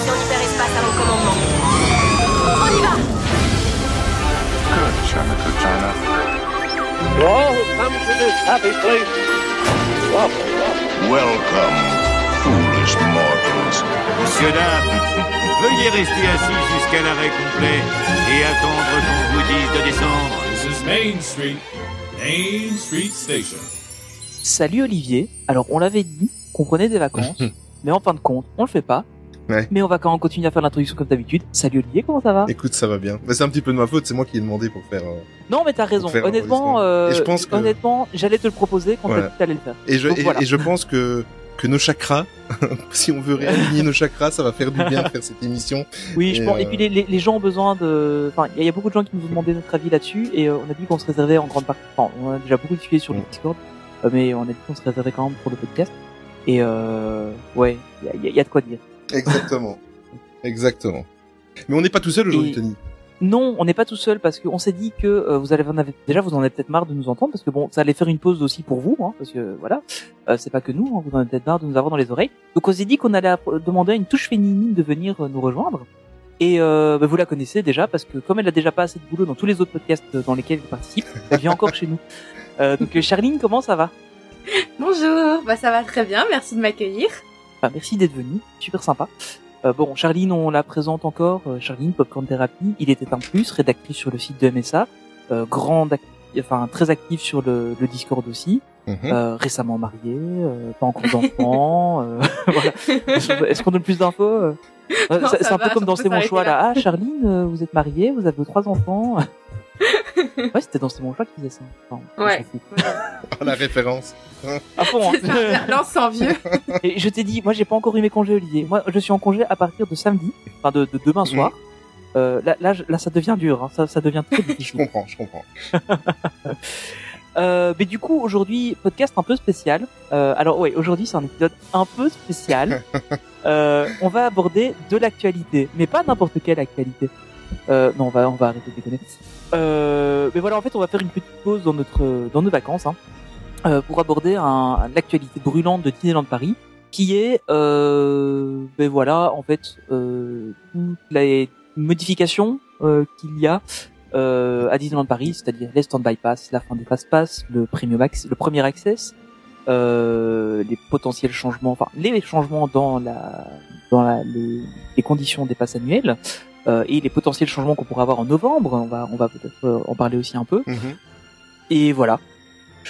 station hyperespace à mon commandement. On y va Good, China, good China. To all who come to this happy place. Welcome, foolish mortals. Monsieur, dames, veuillez rester assis jusqu'à l'arrêt complet et attendre qu'on vous dise de descendre. This is Main Street, Main Street Station. Salut Olivier. Alors on l'avait dit qu'on prenait des vacances, mais en fin de compte, on le fait pas. Ouais. Mais on va quand même continuer à faire l'introduction comme d'habitude. Salut Olivier, comment ça va? Écoute, ça va bien. Mais c'est un petit peu de ma faute, c'est moi qui ai demandé pour faire. euh, Non, mais t'as raison. Honnêtement, euh, Et je pense que- honnêtement, j'allais te le proposer quand Voilà. t'as dit que t'allais le faire. Et je Donc et, voilà. et je pense que que nos chakras, si on veut réaligner nos chakras, ça va faire du bien de faire cette émission. Oui, je pense. Et euh, puis les, les, les gens ont besoin de. Enfin, il y, a- il y a beaucoup de gens qui nous ont demandé notre avis là-dessus, et euh, on a dit qu'on se réservait en grande partie. Enfin, on a déjà beaucoup discuté sur le Mm. Discord, euh, mais on a dit qu'on se réservait quand même pour le podcast. Et euh, ouais, il y a, il y a- il y a de quoi dire. Exactement. Exactement. Mais on n'est pas tout seul aujourd'hui, Et- Tony. Non, on n'est pas tout seul parce qu'on s'est dit que euh, vous allez en avez déjà vous en avez peut-être marre de nous entendre parce que bon ça allait faire une pause aussi pour vous hein, parce que voilà euh, c'est pas que nous hein, vous en avez peut-être marre de nous avoir dans les oreilles donc on s'est dit qu'on allait demander à une touche féminine de venir euh, nous rejoindre et euh, bah, vous la connaissez déjà parce que comme elle a déjà pas assez de boulot dans tous les autres podcasts dans lesquels elle participe elle vient encore chez nous euh, donc euh, Charline comment ça va? Bonjour, bah ça va très bien, merci de m'accueillir. Enfin, merci d'être venu, super sympa. Euh, bon, Charline, on la présente encore. Euh, Charline, Popcorn Therapy, il était un plus, rédactrice sur le site de MSA, euh, grande, enfin très active sur le, le Discord aussi, Mhm. euh, récemment mariée, euh, pas encore d'enfants. euh, voilà. Est-ce qu'on donne plus d'infos euh? C'est un va, peu comme dans C'est mon choix là. là. Ah, Charline, euh, vous êtes mariée, vous avez trois enfants. Ouais, c'était dans C'est mon choix qui faisait ça. Enfin, Ouais. Ah, la référence. À fond, hein. L'enfant vieux. Et je t'ai dit, moi j'ai pas encore eu mes congés Olivier. Moi je suis en congé à partir de samedi, enfin de, de demain soir. Euh, là, là, je- là, ça devient dur, hein. ça, ça devient très Je difficile. comprends, je comprends. Euh, mais du coup, aujourd'hui, podcast un peu spécial. Euh, alors ouais, aujourd'hui c'est un épisode un peu spécial. euh, on va aborder de l'actualité, mais pas n'importe quelle actualité. Euh, non, on va, on va arrêter de déconner. Euh, mais voilà, en fait, on va faire une petite pause dans notre, dans nos vacances, hein, euh, pour aborder un, l'actualité brûlante de Disneyland Paris, qui est, euh, ben voilà, en fait, euh, toutes les modifications euh, qu'il y a euh, à Disneyland Paris, c'est-à-dire les stand-by pass, la fin des fast pass, le premium access, le premier access, euh, les potentiels changements, enfin les changements dans la dans la, les conditions des passes annuelles euh, et les potentiels changements qu'on pourra avoir en novembre. On va on va peut-être euh, en parler aussi un peu. Mhm. Et voilà.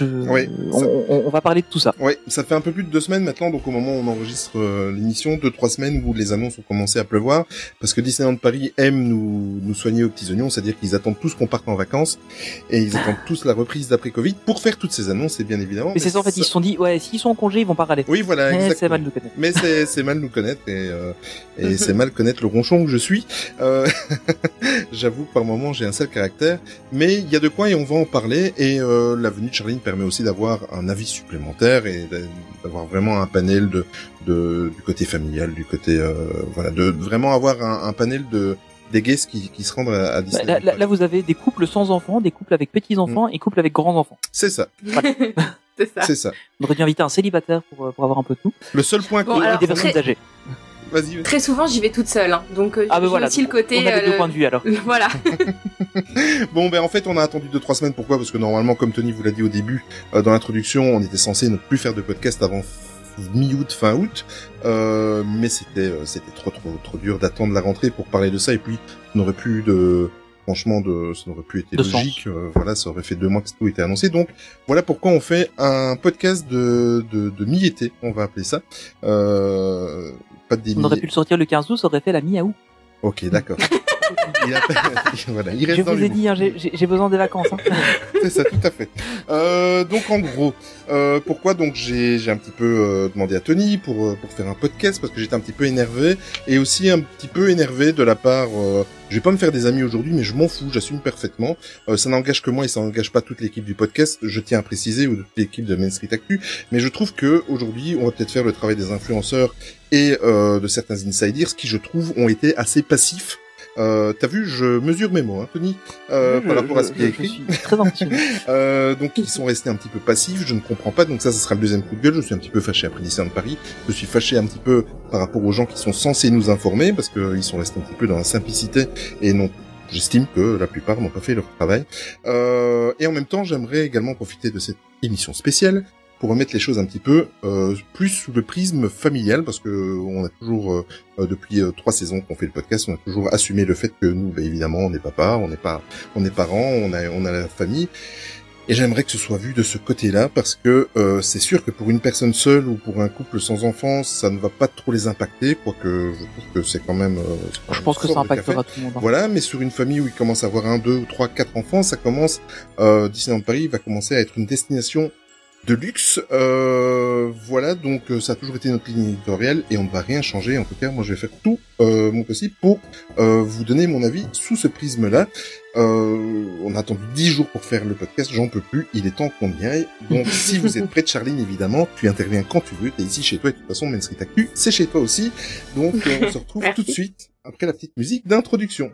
Je, Oui, on, ça- on- va parler de tout ça. Ouais, ça fait un peu plus de deux semaines maintenant, donc au moment où on enregistre euh, l'émission, deux trois semaines où les annonces ont commencé à pleuvoir, parce que Disneyland Paris aime nous nous soigner aux petits oignons, c'est-à-dire qu'ils attendent tous qu'on parte en vacances et ils attendent tous la reprise d'après Covid pour faire toutes ces annonces, et bien évidemment. Mais c'est ça en fait, ils se sont dit ouais, s'ils sont en congé, ils vont pas râler. Oui, voilà, Eh, c'est mal de nous connaître. Mais c'est c'est mal nous connaître et, euh, et c'est mal connaître le ronchon que je suis. Euh, J'avoue que par moment j'ai un sale caractère, mais il y a de quoi et on va en parler. Et euh, la venue de Charline permet aussi d'avoir un avis supplémentaire et d'avoir vraiment un panel de, de du côté familial, du côté euh, voilà, de vraiment avoir un, un panel de des guests qui, qui se rendent à, à Bah, Disneyland. Là, là, là, vous avez des couples sans enfants, des couples avec petits enfants et couples avec grands enfants. C'est ça, C'est ça. c'est ça. On aurait dû inviter un célibataire pour, euh, pour avoir un peu de tout. Le seul point Bon, alors, des personnes très- âgées. Vas-y. Très souvent, j'y vais toute seule, hein. donc euh, Ah ben j'ai voilà. aussi le côté. on a les deux euh, points de vue alors. Voilà. Bon, ben en fait, on a attendu deux trois semaines. Pourquoi? Parce que normalement, comme Tony vous l'a dit au début, euh, dans l'introduction, on était censé ne plus faire de podcast avant mi-août, fin août, euh, mais c'était euh, c'était trop trop trop dur d'attendre la rentrée pour parler de ça. Et puis, ça n'aurait plus de franchement de ça n'aurait plus été De logique. Euh, voilà, ça aurait fait deux mois que tout était annoncé. Donc voilà pourquoi on fait un podcast de de, de mi-été, on va appeler ça. Pas de On aurait pu le sortir le 15 août, ça aurait fait la mi-août. Ok, d'accord. il a... voilà, il reste Je dans vous ai dit, hein, j'ai- besoin des vacances. Hein. C'est ça, tout à fait. Euh, donc en gros, euh, pourquoi donc j'ai j'ai un petit peu euh, demandé à Tony pour euh, pour faire un podcast parce que j'étais un petit peu énervé et aussi un petit peu énervé de la part. Euh, je vais pas me faire des amis aujourd'hui, mais je m'en fous, j'assume parfaitement. Euh, ça n'engage que moi et ça n'engage pas toute l'équipe du podcast. Je tiens à préciser ou toute l'équipe de Main Street Actu, mais je trouve que aujourd'hui, on va peut-être faire le travail des influenceurs et euh, de certains insiders qui, je trouve, ont été assez passifs Euh, T'as vu, je mesure mes mots, hein, Tony, euh, Je- par rapport à ce qui est écrit. très. Euh, donc ils sont restés un petit peu passifs, je ne comprends pas, donc ça, ce sera le deuxième coup de gueule, je suis un petit peu fâché après Disneyland Paris, je suis fâché un petit peu par rapport aux gens qui sont censés nous informer, parce qu'ils sont restés un petit peu dans la simplicité, et non, j'estime que la plupart n'ont pas fait leur travail. Euh, et en même temps, j'aimerais également profiter de cette émission spéciale pour remettre les choses un petit peu euh, plus sous le prisme familial, parce que on a toujours, euh, depuis euh, trois saisons qu'on fait le podcast, on a toujours assumé le fait que nous, bah, évidemment, on est papa, on n'est pas, on est parents, on a, on a la famille, et j'aimerais que ce soit vu de ce côté-là, parce que euh, c'est sûr que pour une personne seule ou pour un couple sans enfants, ça ne va pas trop les impacter, quoique je trouve que c'est quand même. euh, quand Je même pense que ça impactera tout le monde. hein. Voilà, mais sur une famille où il commence à avoir un, deux, trois, quatre enfants, ça commence. Euh, Disneyland Paris va commencer à être une destination de luxe. Euh, voilà, donc euh, ça a toujours été notre ligne éditoriale et on ne va rien changer. En tout cas, moi, je vais faire tout euh, mon possible pour euh, vous donner mon avis sous ce prisme-là. Euh, on a attendu dix jours pour faire le podcast, j'en peux plus. Il est temps qu'on y aille. Donc, si vous êtes près de Charline, évidemment, tu interviens quand tu veux. T'es ici chez toi et de toute façon, Main Street Actu, c'est chez toi aussi. Donc, on se retrouve tout de suite après la petite musique d'introduction.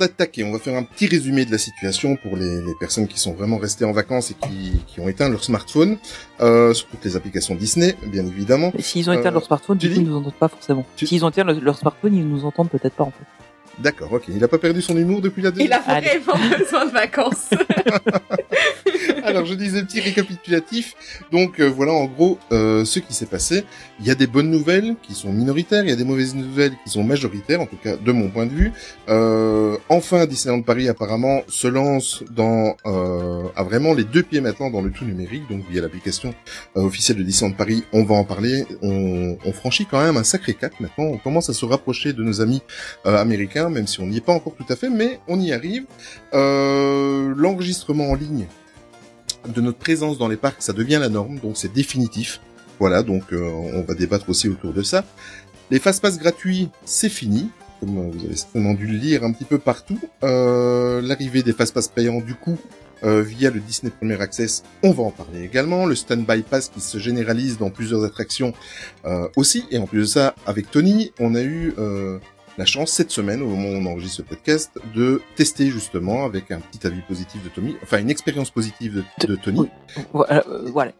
D'attaquer, on va faire un petit résumé de la situation pour les, les personnes qui sont vraiment restées en vacances et qui, qui ont éteint leur smartphone, euh, sur toutes les applications Disney, bien évidemment. S'ils ont éteint Euh, leur smartphone, du coup, ils nous entendent pas forcément. S'ils ont éteint leur, leur smartphone, ils nous entendent peut-être pas en fait. D'accord, ok. Il a pas perdu son humour depuis la Il deuxième. a vraiment besoin de vacances. Alors, je disais petit récapitulatif. Donc, euh, voilà, en gros, euh, ce qui s'est passé. Il y a des bonnes nouvelles qui sont minoritaires, il y a des mauvaises nouvelles qui sont majoritaires, en tout cas de mon point de vue. Euh, enfin, Disneyland Paris apparemment se lance dans euh, à vraiment les deux pieds maintenant dans le tout numérique, donc via l'application officielle de Disneyland Paris. On va en parler. On, on franchit quand même un sacré cap maintenant. On commence à se rapprocher de nos amis euh, même si on n'y est pas encore tout à fait, mais on y arrive. Euh, L'enregistrement en ligne de notre présence dans les parcs, ça devient la norme, donc c'est définitif. Voilà, donc euh, on va débattre aussi autour de ça. Les fast-pass gratuits, c'est fini, comme euh, vous avez certainement dû le lire un petit peu partout. L'arrivée des fast-pass payants, du coup, via le Disney Premier Access, on va en parler également. Le Standby Pass qui se généralise dans plusieurs attractions aussi. Et en plus de ça, avec Tony, on a eu la chance cette semaine, au moment où on enregistre ce podcast, de tester justement avec un petit avis positif de Tommy, enfin une expérience positive de, de Tony. Voilà. euh, voilà.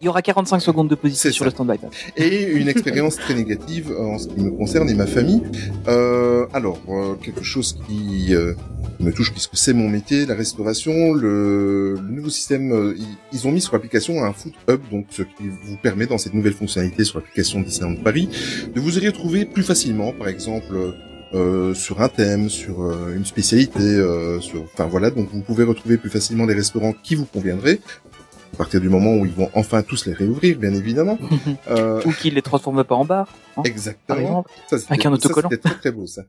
Il y aura 45 secondes de position sur le stand-by. et une expérience très négative en ce qui me concerne et ma famille. Euh, alors, euh, quelque chose qui euh, me touche puisque c'est mon métier, la restauration, le, le nouveau système, euh, ils, ont mis sur l'application un food hub, donc ce qui vous permet dans cette nouvelle fonctionnalité sur l'application Disneyland Paris, de vous y retrouver plus facilement, par exemple. euh, sur un thème, sur euh, une spécialité, euh, sur, enfin voilà, donc vous pouvez retrouver plus facilement les restaurants qui vous conviendraient, à partir du moment où ils vont enfin tous les réouvrir, bien évidemment. Euh, Ou qu'ils les transforment pas en bar, hein, Exactement. Ça, Avec un autocollant. C'était très très beau ça.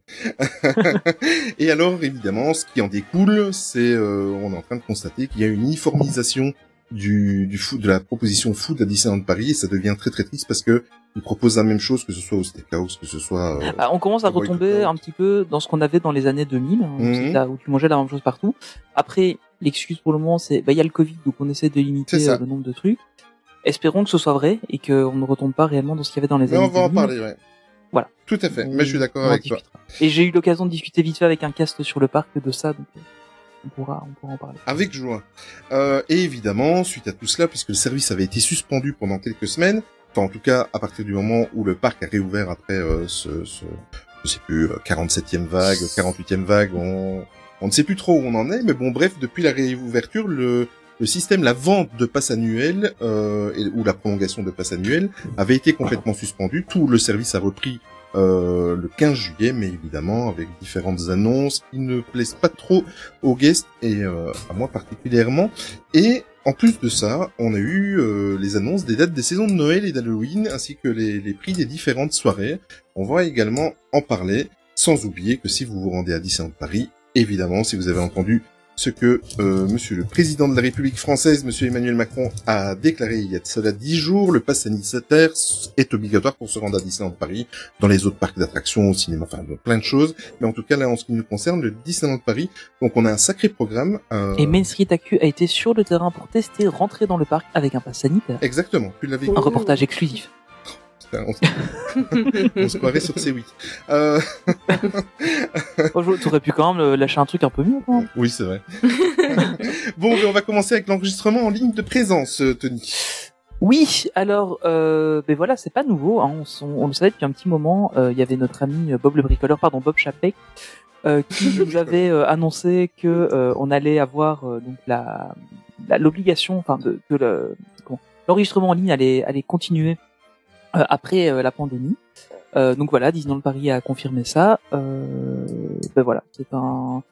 et alors évidemment, ce qui en découle, c'est euh, on est en train de constater qu'il y a une uniformisation du, du food, de la proposition food à Disneyland Paris et ça devient très très triste parce que ils proposent la même chose que ce soit au Steakhouse, que ce soit. euh, Ah, on commence à retomber un petit peu dans ce qu'on avait dans les années 2000, hein, Mhm. là où tu mangeais la même chose partout. Après, l'excuse pour le moment, c'est bah il y a le Covid, donc on essaie de limiter euh, le nombre de trucs. espérons que ce soit vrai et qu'on ne retombe pas réellement dans ce qu'il y avait dans les Mais années on va en 2000. parler, ouais. Voilà. Tout à fait. Mais je suis d'accord avec toi. Et j'ai eu l'occasion de discuter vite fait avec un cast sur le parc de ça, donc euh, on pourra, on pourra en parler. Avec joie. Euh, et évidemment, suite à tout cela, puisque le service avait été suspendu pendant quelques semaines, en tout cas à partir du moment où le parc a réouvert après euh, ce, ce, je sais plus, euh, 47e vague, 48e vague, on, on ne sait plus trop où on en est, mais bon bref, depuis la réouverture, le, le système, la vente de passes annuelles, euh, et- ou la prolongation de passes annuelles, avait été complètement suspendu. Tout le service a repris euh, le 15 juillet, mais évidemment avec différentes annonces qui ne plaisent pas trop aux guests et euh, à moi particulièrement. Et en plus de ça, on a eu euh, les annonces des dates des saisons de Noël et d'Halloween, ainsi que les, les prix des différentes soirées. On va également en parler, sans oublier que si vous vous rendez à Disneyland Paris, évidemment, si vous avez entendu ce que euh, Monsieur le Président de la République française, Monsieur Emmanuel Macron, a déclaré il y a de cela dix jours, le pass sanitaire est obligatoire pour se rendre à Disneyland Paris, dans les autres parcs d'attractions, au cinéma, enfin plein de choses. Mais en tout cas, là, en ce qui nous concerne, le Disneyland Paris, donc on a un sacré programme. euh, Et Main Street Actu a été sur le terrain pour tester rentrer dans le parc avec un pass sanitaire. Exactement, tu l'avais Un reportage exclusif. On, se- on se croirait sur C8. Euh... T'aurais pu quand même euh, lâcher un truc un peu mieux, quand même. oui, c'est vrai. bon, mais on va commencer avec l'enregistrement en ligne de présence, euh, Tony. Oui, alors, euh, ben voilà, c'est pas nouveau. Hein, on, on le savait depuis un petit moment. euh, Il y avait notre ami Bob le bricoleur, pardon, Bob Chapek, euh, qui nous avait euh, annoncé que euh, on allait avoir euh, donc la l'obligation, enfin, de, de le comment, l'enregistrement en ligne allait allait continuer après euh, la pandémie. Euh, donc voilà, Disneyland Paris a confirmé ça. Euh, ben voilà, c'est un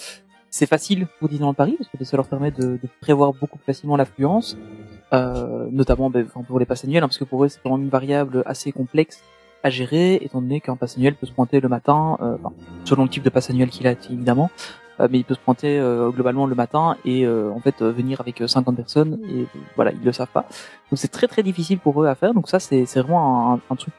c'est facile pour Disneyland Paris parce que ça leur permet de, de prévoir beaucoup plus facilement l'affluence, euh, notamment ben, pour les passes annuelles, hein, parce que pour eux c'est même une variable assez complexe à gérer, étant donné qu'un pass annuel peut se pointer le matin, euh, enfin, selon le type de pass annuel qu'il a évidemment, euh, mais il peut se pointer euh, globalement le matin et euh, en fait euh, venir avec euh, 50 personnes et euh, voilà ils le savent pas. Donc c'est très très difficile pour eux à faire. Donc ça c'est c'est vraiment un, un truc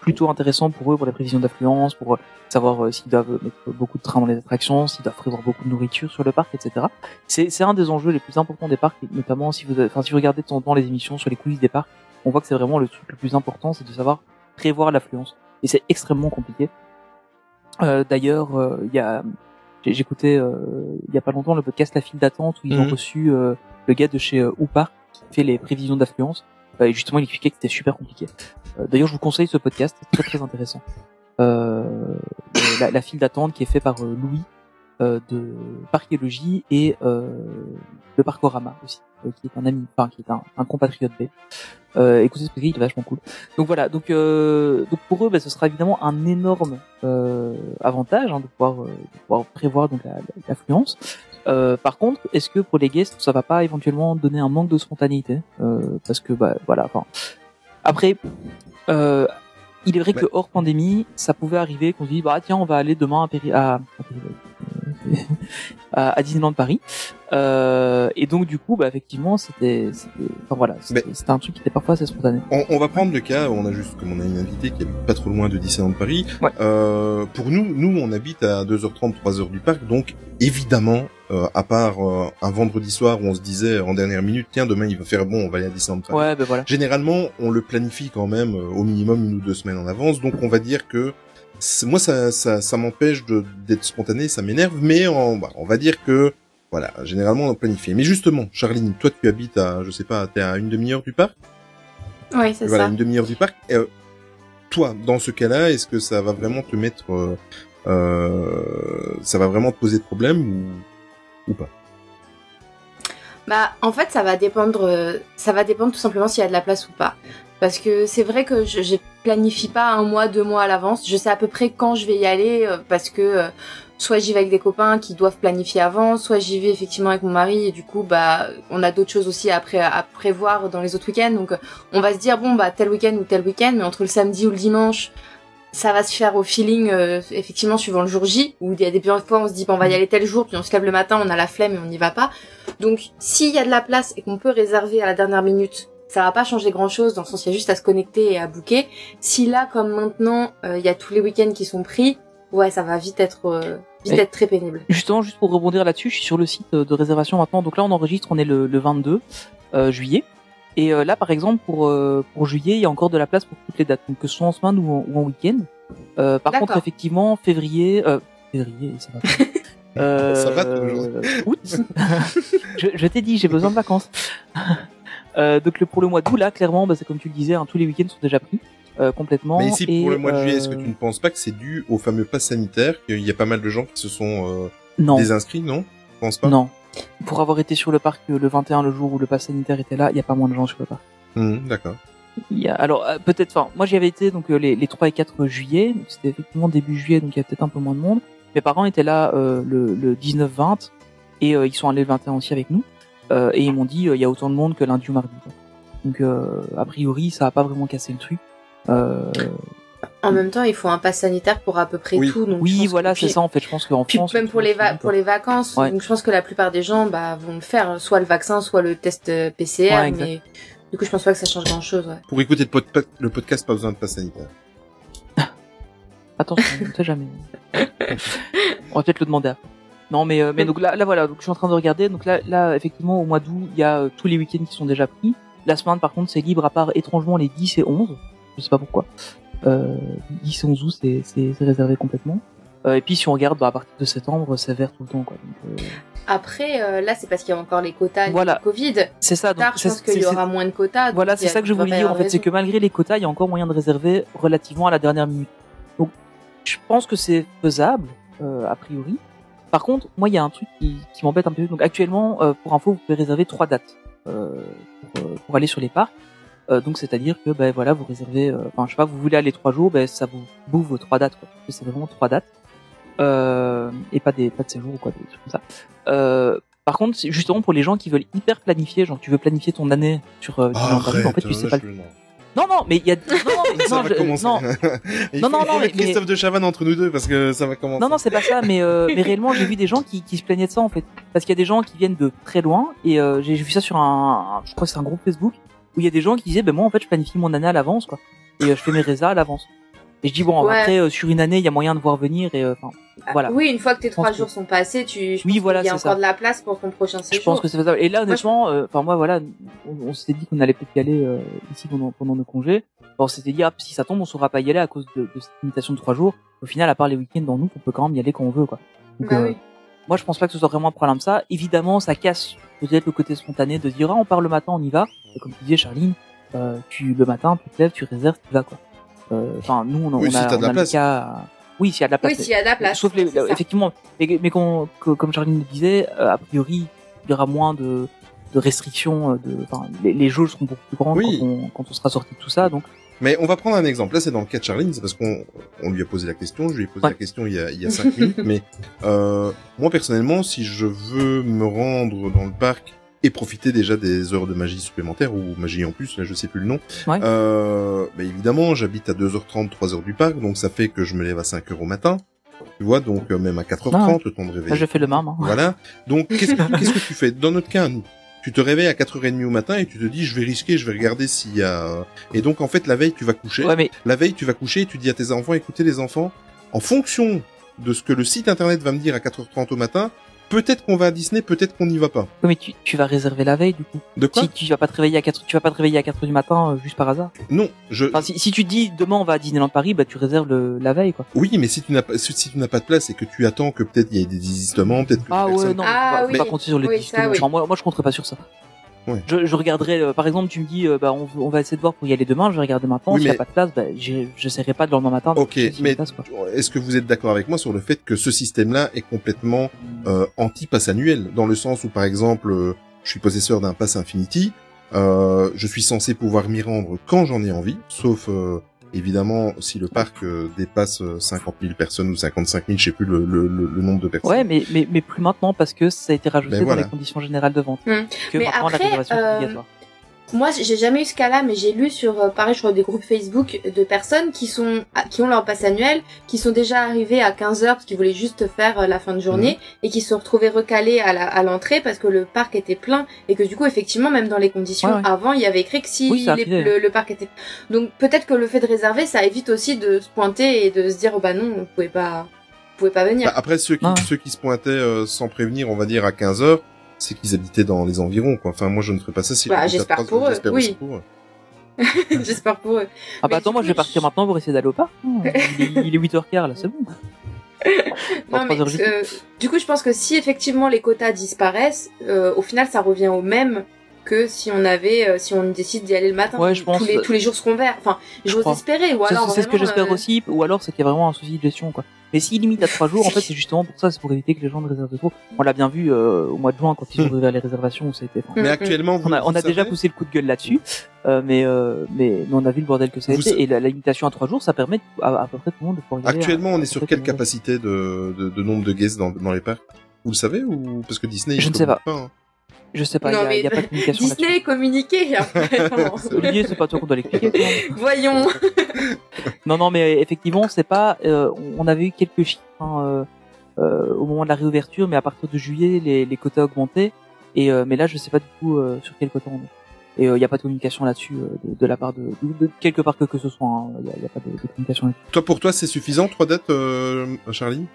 plutôt intéressant pour eux pour les prévisions d'affluence, pour euh, savoir euh, s'ils doivent mettre beaucoup de trains dans les attractions, s'ils doivent prévoir beaucoup de nourriture sur le parc, etc. C'est c'est un des enjeux les plus importants des parcs, et notamment si vous enfin si vous regardez de temps en temps les émissions sur les coulisses des parcs, on voit que c'est vraiment le truc le plus important, c'est de savoir prévoir l'affluence. Et c'est extrêmement compliqué. Euh, D'ailleurs, euh, il y a j'écoutais euh, il y a pas longtemps le podcast La file d'attente où ils ont Mhm. reçu euh, le gars de chez euh, Oupar qui fait les prévisions d'affluence. Et justement, il expliquait que c'était super compliqué. D'ailleurs, je vous conseille ce podcast, très très intéressant. Euh, la, la file d'attente qui est fait par euh, Louis euh, de Parchéologie et euh, de Parcorama aussi, euh, qui est un ami, enfin qui est un, un compatriote B. Euh, écoutez ce il est vachement cool. Donc voilà, donc euh, donc pour eux, bah, ce sera évidemment un énorme avantage hein, de pouvoir de pouvoir prévoir donc la- la- l'affluence. Euh, par contre, est-ce que pour les guests, ça va pas éventuellement donner un manque de spontanéité? Euh, Parce que bah voilà, enfin après, euh, il est vrai que hors pandémie, ça pouvait arriver qu'on se dise bah tiens on va aller demain à, Péri- à, à à, Disneyland Paris. Euh, et donc du coup bah effectivement c'était enfin voilà c'était un truc qui était parfois assez spontané. On, on va prendre le cas, on a juste, comme on a une invitée qui habite pas trop loin de Disneyland Paris. Euh, pour nous, nous, on habite à 2h30, 3h du parc, donc évidemment, euh, à part euh, un vendredi soir où on se disait en dernière minute, tiens, demain il va faire bon, on va aller à Disneyland Paris. Ouais, ben voilà. Généralement, on le planifie quand même euh, au minimum une ou deux semaines en avance, donc on va dire que moi, ça, ça, ça m'empêche de- d'être spontané, ça m'énerve, mais on, bah, on va dire que voilà, généralement on planifie. Mais justement, Charline, toi tu habites à, je sais pas, t'es à une demi-heure du parc? Oui, c'est voilà, ça. une demi-heure du parc. Euh, toi, dans ce cas-là, est-ce que ça va vraiment te mettre, euh, euh, ça va vraiment te poser de problème ou, ou pas? Bah, en fait, ça va dépendre. euh, Ça va dépendre tout simplement s'il y a de la place ou pas. Parce que c'est vrai que je, je planifie pas un mois, deux mois à l'avance. Je sais à peu près quand je vais y aller euh, parce que euh, soit j'y vais avec des copains qui doivent planifier avant, soit j'y vais effectivement avec mon mari et du coup bah on a d'autres choses aussi à, pré- à prévoir dans les autres week-ends. Donc on va se dire bon bah tel week-end ou tel week-end, mais entre le samedi ou le dimanche. Ça va se faire au feeling, euh, effectivement, suivant le jour J, où il y a des fois on se dit, bon, on va y aller tel jour, puis on se lève le matin, on a la flemme et on n'y va pas. Donc, s'il y a de la place et qu'on peut réserver à la dernière minute, ça va pas changer grand chose, dans le sens il y a juste à se connecter et à booker. Si là, comme maintenant, euh, il y a tous les week-ends qui sont pris, ouais, ça va vite être, euh, vite être très pénible. Justement, juste pour rebondir là-dessus, je suis sur le site de réservation maintenant. Donc là, on enregistre, on est le, le 22 euh, juillet. Et euh, là, par exemple, pour euh, pour juillet, il y a encore de la place pour toutes les dates, donc que ce soit en semaine ou en, ou en week-end. Euh, par contre, effectivement, février, euh, février, ça va. Euh, Ça va toujours. août. je je t'ai dit, j'ai besoin de vacances. Euh, donc le, pour le mois d'août, là, clairement, bah, c'est comme tu le disais, hein, tous les week-ends sont déjà pris euh, complètement. Mais ici, Et, pour le mois de juillet, est-ce que tu ne penses pas que c'est dû au fameux pass sanitaire qu'il y a pas mal de gens qui se sont euh, non, désinscrits, non? Je pense pas? non. Pour avoir été sur le parc euh, le 21, le jour où le pass sanitaire était là, il y a pas moins de gens sur le parc. Hum, D'accord. Il y a, alors euh, peut-être, enfin, moi j'y avais été donc euh, les, les 3 et 4 juillet, c'était effectivement début juillet, donc il y a peut-être un peu moins de monde. Mes parents étaient là euh, le, le 19-20 et ils sont allés le 21 aussi avec nous euh, et ils m'ont dit il y a autant de monde que lundi ou mardi. Donc euh, a priori ça a pas vraiment cassé le truc. Euh, En même temps, il faut un pass sanitaire pour à peu près Oui. tout. Donc oui voilà c'est ça en fait. Je pense qu'en Puis France même pour les, va- pour les vacances, Ouais. donc je pense que la plupart des gens bah, vont le faire, soit le vaccin, soit le test euh, PCR, Ouais, mais du coup je pense pas que ça change grand chose. Ouais. Pour écouter le, pod- le podcast, pas besoin de pass sanitaire. Attention, on sait jamais. On va peut-être le demander après. Non, mais, euh, mais donc là, là, voilà, donc je suis en train de regarder. Donc là, là effectivement, au mois d'août, il y a euh, tous les week-ends qui sont déjà pris. La semaine, par contre, c'est libre à part étrangement les 10 et 11. Je sais pas pourquoi. Euh, 10 et 11 août, c'est, c'est, c'est réservé complètement. Euh, et puis si on regarde, bah, à partir de septembre, c'est vert tout le temps, quoi. Donc, euh, Après, euh, là c'est parce qu'il y a encore les quotas Voilà. du Covid. c'est ça. Donc, Tard, je pense qu'il y aura moins de quotas. Voilà, c'est ça que je voulais dire en fait, c'est que malgré les quotas, il y a encore moyen de réserver relativement à la dernière minute. Donc, je pense que c'est faisable, euh, a priori. Par contre, moi, il y a un truc qui, qui m'embête un peu. Donc, actuellement, euh, pour info, vous pouvez réserver trois dates euh, pour, euh, pour aller sur les parcs. Euh, donc, c'est-à-dire que, ben voilà, vous réservez, euh, enfin, je sais pas, vous voulez aller trois jours, ben ça vous bouffe vos trois dates, quoi. Parce que c'est vraiment trois dates euh, et pas des pas de séjour ou quoi, des trucs comme ça. Euh, par contre, justement pour les gens qui veulent hyper planifier, genre tu veux planifier ton année sur euh, Paris, mais en fait tu sais pas. le- je- non. Non mais il y a non non, mais- Ça non, va je- commencer. non, Il Non, faut, non, il faut mais- Christophe de Chavannes entre nous deux parce que ça va commencer. non non, c'est pas ça, mais euh, mais réellement j'ai vu des gens qui, qui se plaignaient de ça en fait, parce qu'il y a des gens qui viennent de très loin et euh, j'ai vu ça sur un, je crois que c'est un groupe Facebook où il y a des gens qui disaient ben moi en fait je planifie mon année à l'avance quoi et euh, je fais mes résas à l'avance. Et je dis bon Ouais. après euh, sur une année il y a moyen de voir venir et euh, enfin voilà. Oui, une fois que tes trois que- jours sont passés, tu, je Oui, pense voilà, qu'il y a encore ça. de la place pour ton prochain séjour. Je pense que c'est faisable. Et là, honnêtement, euh, enfin moi, voilà, on, on s'était dit qu'on allait peut-être y aller euh, ici pendant, pendant nos congés. Bon, on s'était dit, ah, si ça tombe, on saura pas y aller à cause de, de cette limitation de trois jours. Au final, à part les week-ends dans nous, on peut quand même y aller quand on veut, quoi. Donc, Bah euh, oui. Moi, je pense pas que ce soit vraiment un problème ça. Évidemment, ça casse peut-être le côté spontané de dire, ah, on part le matin, on y va. Et comme tu disais, Charline, euh, tu le matin, tu te lèves, tu réserves, tu vas, quoi. Euh, Enfin, nous, on, Oui, on si a, on a le cas. Oui, s'il y a de la place. Oui, s'il y a de la place. Sauf les, effectivement, mais, mais qu'on- que- comme Charline le disait, euh, a priori, il y aura moins de, de restrictions, euh, de, enfin, les, les jauges seront beaucoup plus grandes Oui. quand, on, quand on sera sorti de tout ça, donc. Mais on va prendre un exemple. Là, c'est dans le cas de Charline, c'est parce qu'on on lui a posé la question. Je lui ai posé Ouais. la question il y a, il y a cinq minutes. Mais euh, moi, personnellement, si je veux me rendre dans le parc et profiter déjà des heures de magie supplémentaires ou magie en plus, là, je sais plus le nom. Ouais. Euh, bah, évidemment, j'habite à 2h30, 3h du parc, donc ça fait que je me lève à 5h au matin. Tu vois, donc euh, même à 4h30, Ah. le temps de réveiller. Là, je fais le même. Hein. Voilà. Donc, qu'est-ce que, qu'est-ce que tu fais? Dans notre cas, nous, tu te réveilles à 4h30 au matin et tu te dis, je vais risquer, je vais regarder s'il y a... Et donc, en fait, la veille, tu vas coucher. Ouais, mais La veille, tu vas coucher et tu dis à tes enfants, écoutez les enfants, en fonction de ce que le site internet va me dire à 4h30 au matin, peut-être qu'on va à Disney, peut-être qu'on n'y va pas. Ouais, mais tu, tu vas réserver la veille du coup. De quoi Si tu vas pas te réveiller à 4 tu vas pas te réveiller à 4 heures du matin euh, juste par hasard. Non, je... Enfin, si, si tu te dis demain on va à Disneyland Paris, bah tu réserves le, la veille quoi. Oui, mais si tu n'as pas, si si tu n'as pas de place et que tu attends que peut-être il y ait des désistements, peut-être que Ah ouais, personne- non, Ah on va, oui. pas compter sur le Oui, ça, oui. Enfin, moi, moi je compterais pas sur ça. Ouais. Je, je regarderai, euh, par exemple, tu me dis, euh, bah, on, on va essayer de voir pour y aller demain, je vais regarder maintenant, Oui, s'il y a pas de place, bah, j'essaierai pas de le lendemain matin. Ok, mais est-ce que vous êtes d'accord avec moi sur le fait que ce système-là est complètement euh, anti-pass annuel Dans le sens où, par exemple, euh, je suis possesseur d'un pass Infinity, euh, je suis censé pouvoir m'y rendre quand j'en ai envie, sauf euh, évidemment si le parc euh, dépasse euh, 50 000 personnes ou 55 000, je sais plus le, le, le, le nombre de personnes. Ouais, mais, mais, mais plus maintenant parce que ça a été rajouté Ben dans voilà. les conditions générales de vente. Hmm. Que Mais maintenant après, la réservation est euh, obligatoire. Moi, j'ai jamais eu ce cas-là, mais j'ai lu sur, euh, pareil, je crois, des groupes Facebook de personnes qui sont, ah, qui ont leur passe annuel, qui sont déjà arrivées à 15 heures parce qu'ils voulaient juste faire euh, la fin de journée Mhm. et qui se sont retrouvés recalés à la- à l'entrée parce que le parc était plein et que du coup, effectivement, même dans les conditions Ouais, ouais. avant, il y avait écrit que si Oui, les- le, le parc était, donc peut-être que le fait de réserver, ça évite aussi de se pointer et de se dire, oh bah non, vous pouvez pas, vous pouvez pas venir. Bah, après ceux qui Ah. ceux qui se pointaient euh, sans prévenir, on va dire à 15 heures, c'est qu'ils habitaient dans les environs, quoi. Enfin, moi, je ne ferais pas ça si Bah, j'espère pour eux, j'espère oui. pour eux. J'espère pour eux. Ah bah Mais attends, moi je vais partir je- maintenant pour essayer d'aller au parc. Il est, il est 8h15 là, c'est bon. Non, mais, euh, du coup, je pense que si effectivement les quotas disparaissent, euh, au final, ça revient au même que si on avait, euh, si on décide d'y aller le matin. Ouais, je pense, Tous les, tous les jours seront verts. Enfin, je j'ose espérer. Ou C'est- alors C'est ce que j'espère euh, aussi, ou alors c'est qu'il y a vraiment un souci de gestion quoi. Mais s'il limite à 3 jours, en fait c'est justement pour ça, c'est pour éviter que les gens ne réservent trop. On l'a bien vu euh, au mois de juin quand ils ont ouvert les réservations, c'était. enfin, Mm, Mais mm. actuellement, vous, on a, on a déjà poussé le coup de gueule là-dessus, euh, mais, euh, mais mais on a vu le bordel que ça a Vous été et la, la limitation à 3 jours, ça permet à, à peu près tout le monde de pouvoir y aller. Actuellement, à- on est sur quelle capacité de, de, de nombre de guests dans, dans les parcs? Vous le savez ou parce que Disney, Je ne sais pas. hein. Je sais pas, il Non, y a, pas de communication Disney communiqué. après, non. Olivier, c'est pas toi qu'on doit l'expliquer. Voyons. Non, non, mais effectivement, c'est pas. euh, on avait eu quelques chiffres hein, euh, euh, au moment de la réouverture, mais à partir de juillet, les, les quotas augmentaient. Et euh, mais là, je sais pas du tout euh, sur quel quota on est. Et il n'y a pas de communication là-dessus euh, de, de la part de, de, de quelque part que que ce soit. Il n'y a, y a pas de, de communication là-dessus. Toi, pour toi, c'est suffisant trois dates, euh, Charlie?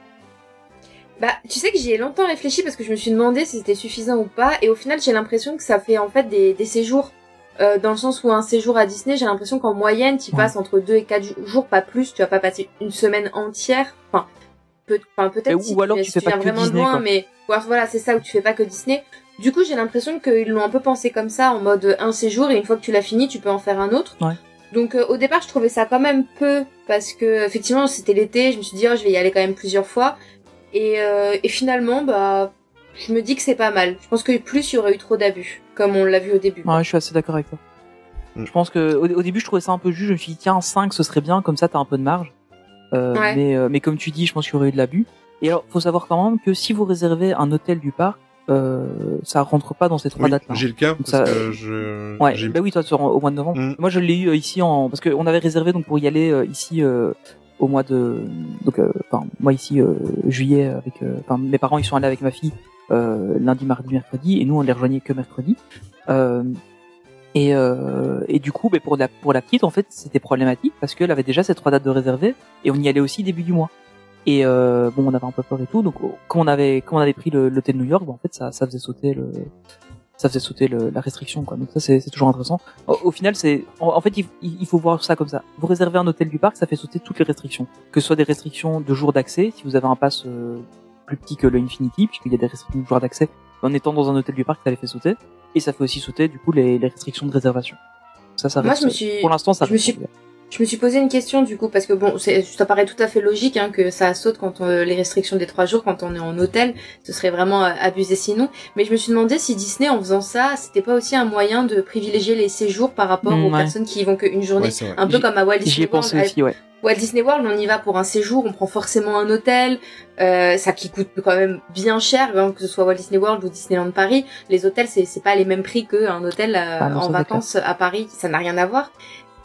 Bah, tu sais que j'y ai longtemps réfléchi parce que je me suis demandé si c'était suffisant ou pas, et au final, j'ai l'impression que ça fait en fait des, des séjours. Euh, dans le sens où un séjour à Disney, j'ai l'impression qu'en moyenne, tu Ouais. passes entre 2 et 4 jours, pas plus. Tu vas pas passer une semaine entière. Enfin, peut, enfin peut-être ou si alors tu, tu si fais pas viens que vraiment Disney, de loin, quoi. mais ou alors, voilà, c'est ça où tu fais pas que Disney. Du coup, j'ai l'impression qu'ils l'ont un peu pensé comme ça, en mode euh, un séjour, et une fois que tu l'as fini, tu peux en faire un autre. Ouais. Donc euh, au départ, je trouvais ça quand même peu parce que effectivement, c'était l'été. Je me suis dit, oh, je vais y aller quand même plusieurs fois. Et, euh, et finalement, bah, je me dis que c'est pas mal. Je pense que plus il y aurait eu trop d'abus, comme on l'a vu au début. Ouais, je suis assez d'accord avec toi. Mm. Je pense que au, au début, je trouvais ça un peu juste. Je me suis dit tiens, 5 ce serait bien, comme ça t'as un peu de marge. Euh, Ouais. mais, euh, mais comme tu dis, je pense qu'il y aurait eu de l'abus. Et alors, faut savoir quand même que si vous réservez un hôtel du parc, euh, ça rentre pas dans ces trois Oui, dates-là. j'ai le cas Donc parce ça, que je. Ouais, j'ai- bah oui, toi, tu au mois de novembre. Mm. Moi, je l'ai eu ici en parce qu'on avait réservé donc pour y aller euh, ici euh, au mois de donc euh, moi ici euh, juillet avec euh, enfin mes parents ils sont allés avec ma fille lundi, mardi, mercredi et nous on les rejoignait que mercredi. Et, et du coup, ben, pour la pour la petite en fait c'était problématique parce qu'elle avait déjà ces trois dates de réservées et on y allait aussi début du mois. Et bon, on avait un peu peur et tout. Donc, quand on avait, quand on avait pris le- l'hôtel New York, ben, en fait, ça, ça faisait sauter le, ça faisait sauter le, la restriction, quoi. Donc ça, c'est toujours intéressant. Au, au final, c'est, en, en fait, il, il faut voir ça comme ça. Vous réservez un hôtel du parc, ça fait sauter toutes les restrictions, que ce soit des restrictions de jours d'accès, si vous avez un pass euh, plus petit que le Infinity, puisqu'il y a des restrictions de jours d'accès. En étant dans un hôtel du parc, ça les fait sauter, et ça fait aussi sauter du coup les, les restrictions de réservation. Ça, ça Moi, reste- je me suis- pour l'instant, ça je me suis-. Je me suis posé une question du coup parce que bon, c'est- ça paraît tout à fait logique hein, que ça saute quand on- les restrictions des trois jours quand on est en hôtel, ce serait vraiment euh, abusé sinon. Mais je me suis demandé si Disney en faisant ça, c'était pas aussi un moyen de privilégier les séjours par rapport Mm, aux ouais. personnes qui y vont qu'une journée, Ouais, un peu comme à Walt J'y Disney ai pensé World. aussi, ouais. Walt Disney World, on y va pour un séjour, on prend forcément un hôtel, euh, ça qui coûte quand même bien cher, hein, que ce soit Walt Disney World ou Disneyland Paris. Les hôtels, c'est c'est pas les mêmes prix qu'un hôtel euh, Ah non, en vacances à Paris, ça n'a rien à voir.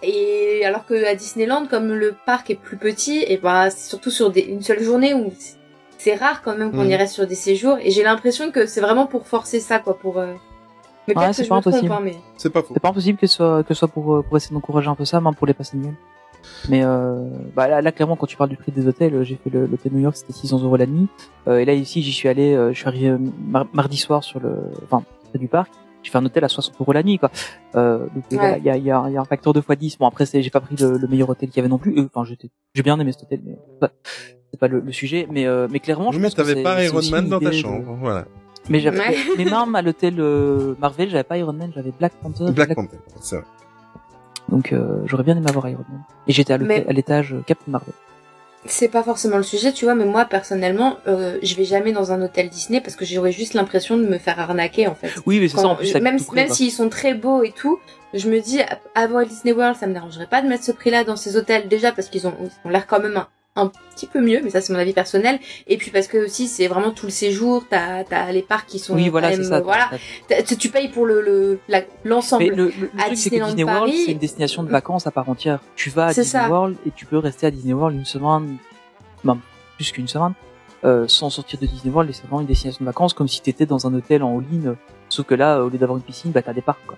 Et alors que à Disneyland, comme le parc est plus petit, et bah c'est surtout sur des, une seule journée où c'est- rare quand même qu'on y reste sur des séjours. Et j'ai l'impression que c'est vraiment pour forcer ça, quoi, pour. euh, Mais Ouais, peut-être c'est que je pas me trompe, impossible. hein, mais. C'est pas faux. C'est pas impossible que ce soit, que ce soit pour, euh, pour essayer d'encourager un peu ça, même pour les passes annuelles. Mais euh, bah là, là, clairement, quand tu parles du prix des hôtels, j'ai fait le- l'hôtel New York, c'était 600 euros la nuit. Euh, et là, ici, j'y suis allé, euh, je suis arrivé mar- mardi soir sur le, enfin, près du parc. J'ai fait un hôtel à 60 euros la nuit, quoi. Euh, donc Ouais. voilà, il y a, il y, a, il y a un facteur de x 10. Bon, après, c'est- j'ai pas pris le, le meilleur hôtel qu'il y avait non plus. Euh, Enfin, j'étais, j'ai bien aimé cet hôtel, mais bah, c'est pas le, le sujet. Mais, euh, mais clairement, je Mais pense que t'avais pas Iron Man dans ta de- chambre, voilà. Mais j'avais, Ouais. mais même à l'hôtel euh, Marvel, j'avais pas Iron Man, j'avais Black Panther. Black Panther, c'est vrai. Donc euh, j'aurais bien aimé avoir Iron Man. Et j'étais à l'hôtel- Mais- à l'étage euh, Captain Marvel. C'est pas forcément le sujet, tu vois, mais moi personnellement, euh, je vais jamais dans un hôtel Disney parce que j'aurais juste l'impression de me faire arnaquer en fait. Oui, mais c'est ça en plus. ça même même s'ils sont très beaux et tout, je me dis Walt Disney World, ça me dérangerait pas de mettre ce prix-là dans ces hôtels déjà parce qu'ils ont, ils ont l'air quand même un, un petit peu mieux, mais ça c'est mon avis personnel. Et puis parce que aussi c'est vraiment tout le séjour, t'as as les parcs qui sont Oui, voilà, même, ça. voilà, tu payes pour le l'ensemble. Le, le, le À Disneyland Disney World, c'est une destination de vacances à part entière. Tu vas à Disney ça. World et tu peux rester à Disney World une semaine, même plus qu'une semaine, euh, sans sortir de Disney World. C'est vraiment une destination de vacances, comme si t'étais dans un hôtel en all-in. euh, Sauf que là, au lieu d'avoir une piscine, bah t'as des parcs. Quoi.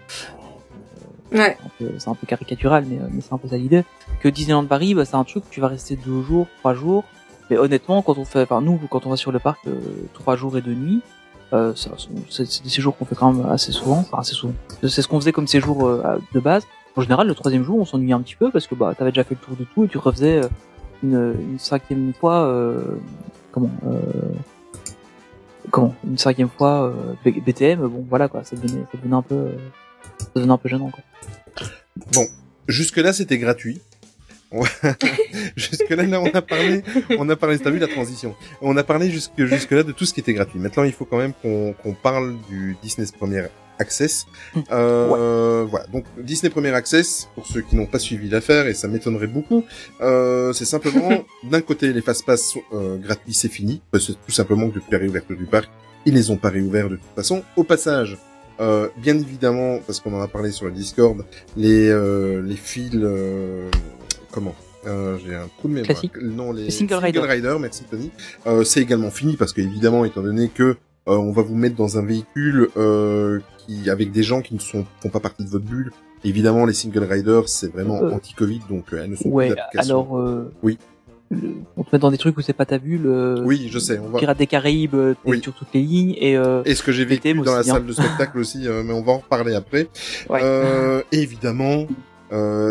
Ouais. C'est un peu- caricatural, mais, euh, mais c'est un peu ça l'idée. Que Disneyland Paris, bah, c'est un truc, tu vas rester deux jours, trois jours. Mais honnêtement, quand on fait, enfin nous, quand on va sur le parc, euh, trois jours et deux nuits, Euh, c'est des séjours qu'on fait quand même assez souvent, enfin assez souvent. C'est ce qu'on faisait comme séjour euh, de base. En général, le troisième jour, on s'ennuyait un petit peu parce que bah t'avais déjà fait le tour de tout et tu refaisais euh, une, une cinquième fois, euh, comment, euh, comment, une cinquième fois BTM. Bon, voilà quoi, ça devenait, ça devenait un peu, ça devenait un peu gênant quoi. Bon, jusque-là, c'était gratuit. On- jusque-là, là, on a parlé, on a parlé, t'as vu la transition. On a parlé jusque, jusque-là de tout ce qui était gratuit. Maintenant, il faut quand même qu'on, qu'on parle du Disney Premier Access. Euh, voilà. Donc, Disney Premier Access, pour ceux qui n'ont pas suivi l'affaire, et ça m'étonnerait beaucoup, euh, c'est simplement, d'un côté, les fast-pass euh, gratuits, c'est fini. Parce que C'est tout simplement que depuis la réouverture du parc, ils les ont pas réouverts de toute façon. Au passage, euh, bien évidemment, parce qu'on en a parlé sur le Discord, les euh, les fils, euh, comment euh, J'ai un trou de mémoire. Classique. Non, les, Les single rider. merci Tony. Euh, c'est également fini parce que évidemment, étant donné que euh, on va vous mettre dans un véhicule euh, qui avec des gens qui ne sont font pas partie de votre bulle. Évidemment, les single riders, c'est vraiment Euh, anti-Covid, donc euh, elles ne sont Ouais, plus d'application. alors, euh, Oui. Le- on te met dans des trucs où c'est pas ta bulle. Euh, Oui, je sais. On va. Pirates des Caraïbes, euh, t'es Oui. sur toutes les lignes et euh, Et ce que j'ai vécu dans la hein. salle de spectacle aussi, euh, mais on va en reparler après. Ouais. Euh, évidemment,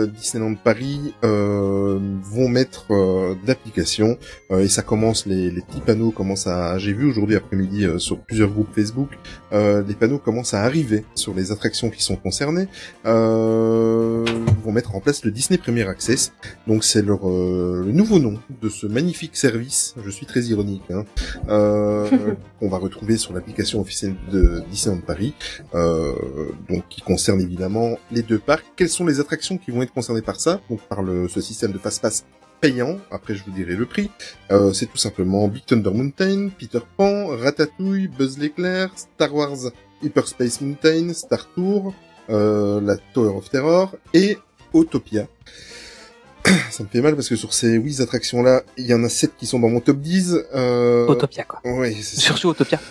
Disneyland Paris euh, vont mettre euh, d'applications euh, et ça commence les, les petits panneaux commencent à j'ai vu aujourd'hui après-midi euh, sur plusieurs groupes Facebook euh, les panneaux commencent à arriver sur les attractions qui sont concernées. Euh, vont mettre en place le Disney Premier Access. Donc c'est leur euh, le nouveau nom de ce magnifique service. Je suis très ironique hein, euh, qu'on va retrouver sur l'application officielle de Disneyland Paris euh, donc qui concerne évidemment les deux parcs. Quelles sont les attractions qui vont être concernées par ça Donc par le, ce système de fast-pass payant. Après, je vous dirai le prix. Euh, c'est tout simplement Big Thunder Mountain, Peter Pan, Ratatouille, Buzz l'éclair, Star Wars Hyperspace Mountain, Star Tour, euh, la Tower of Terror et Autopia. Ça me fait mal parce que sur ces 8 attractions là, il y en a 7 qui sont dans mon top 10. Euh... Autopia quoi. Oui, c'est. Surtout Autopia.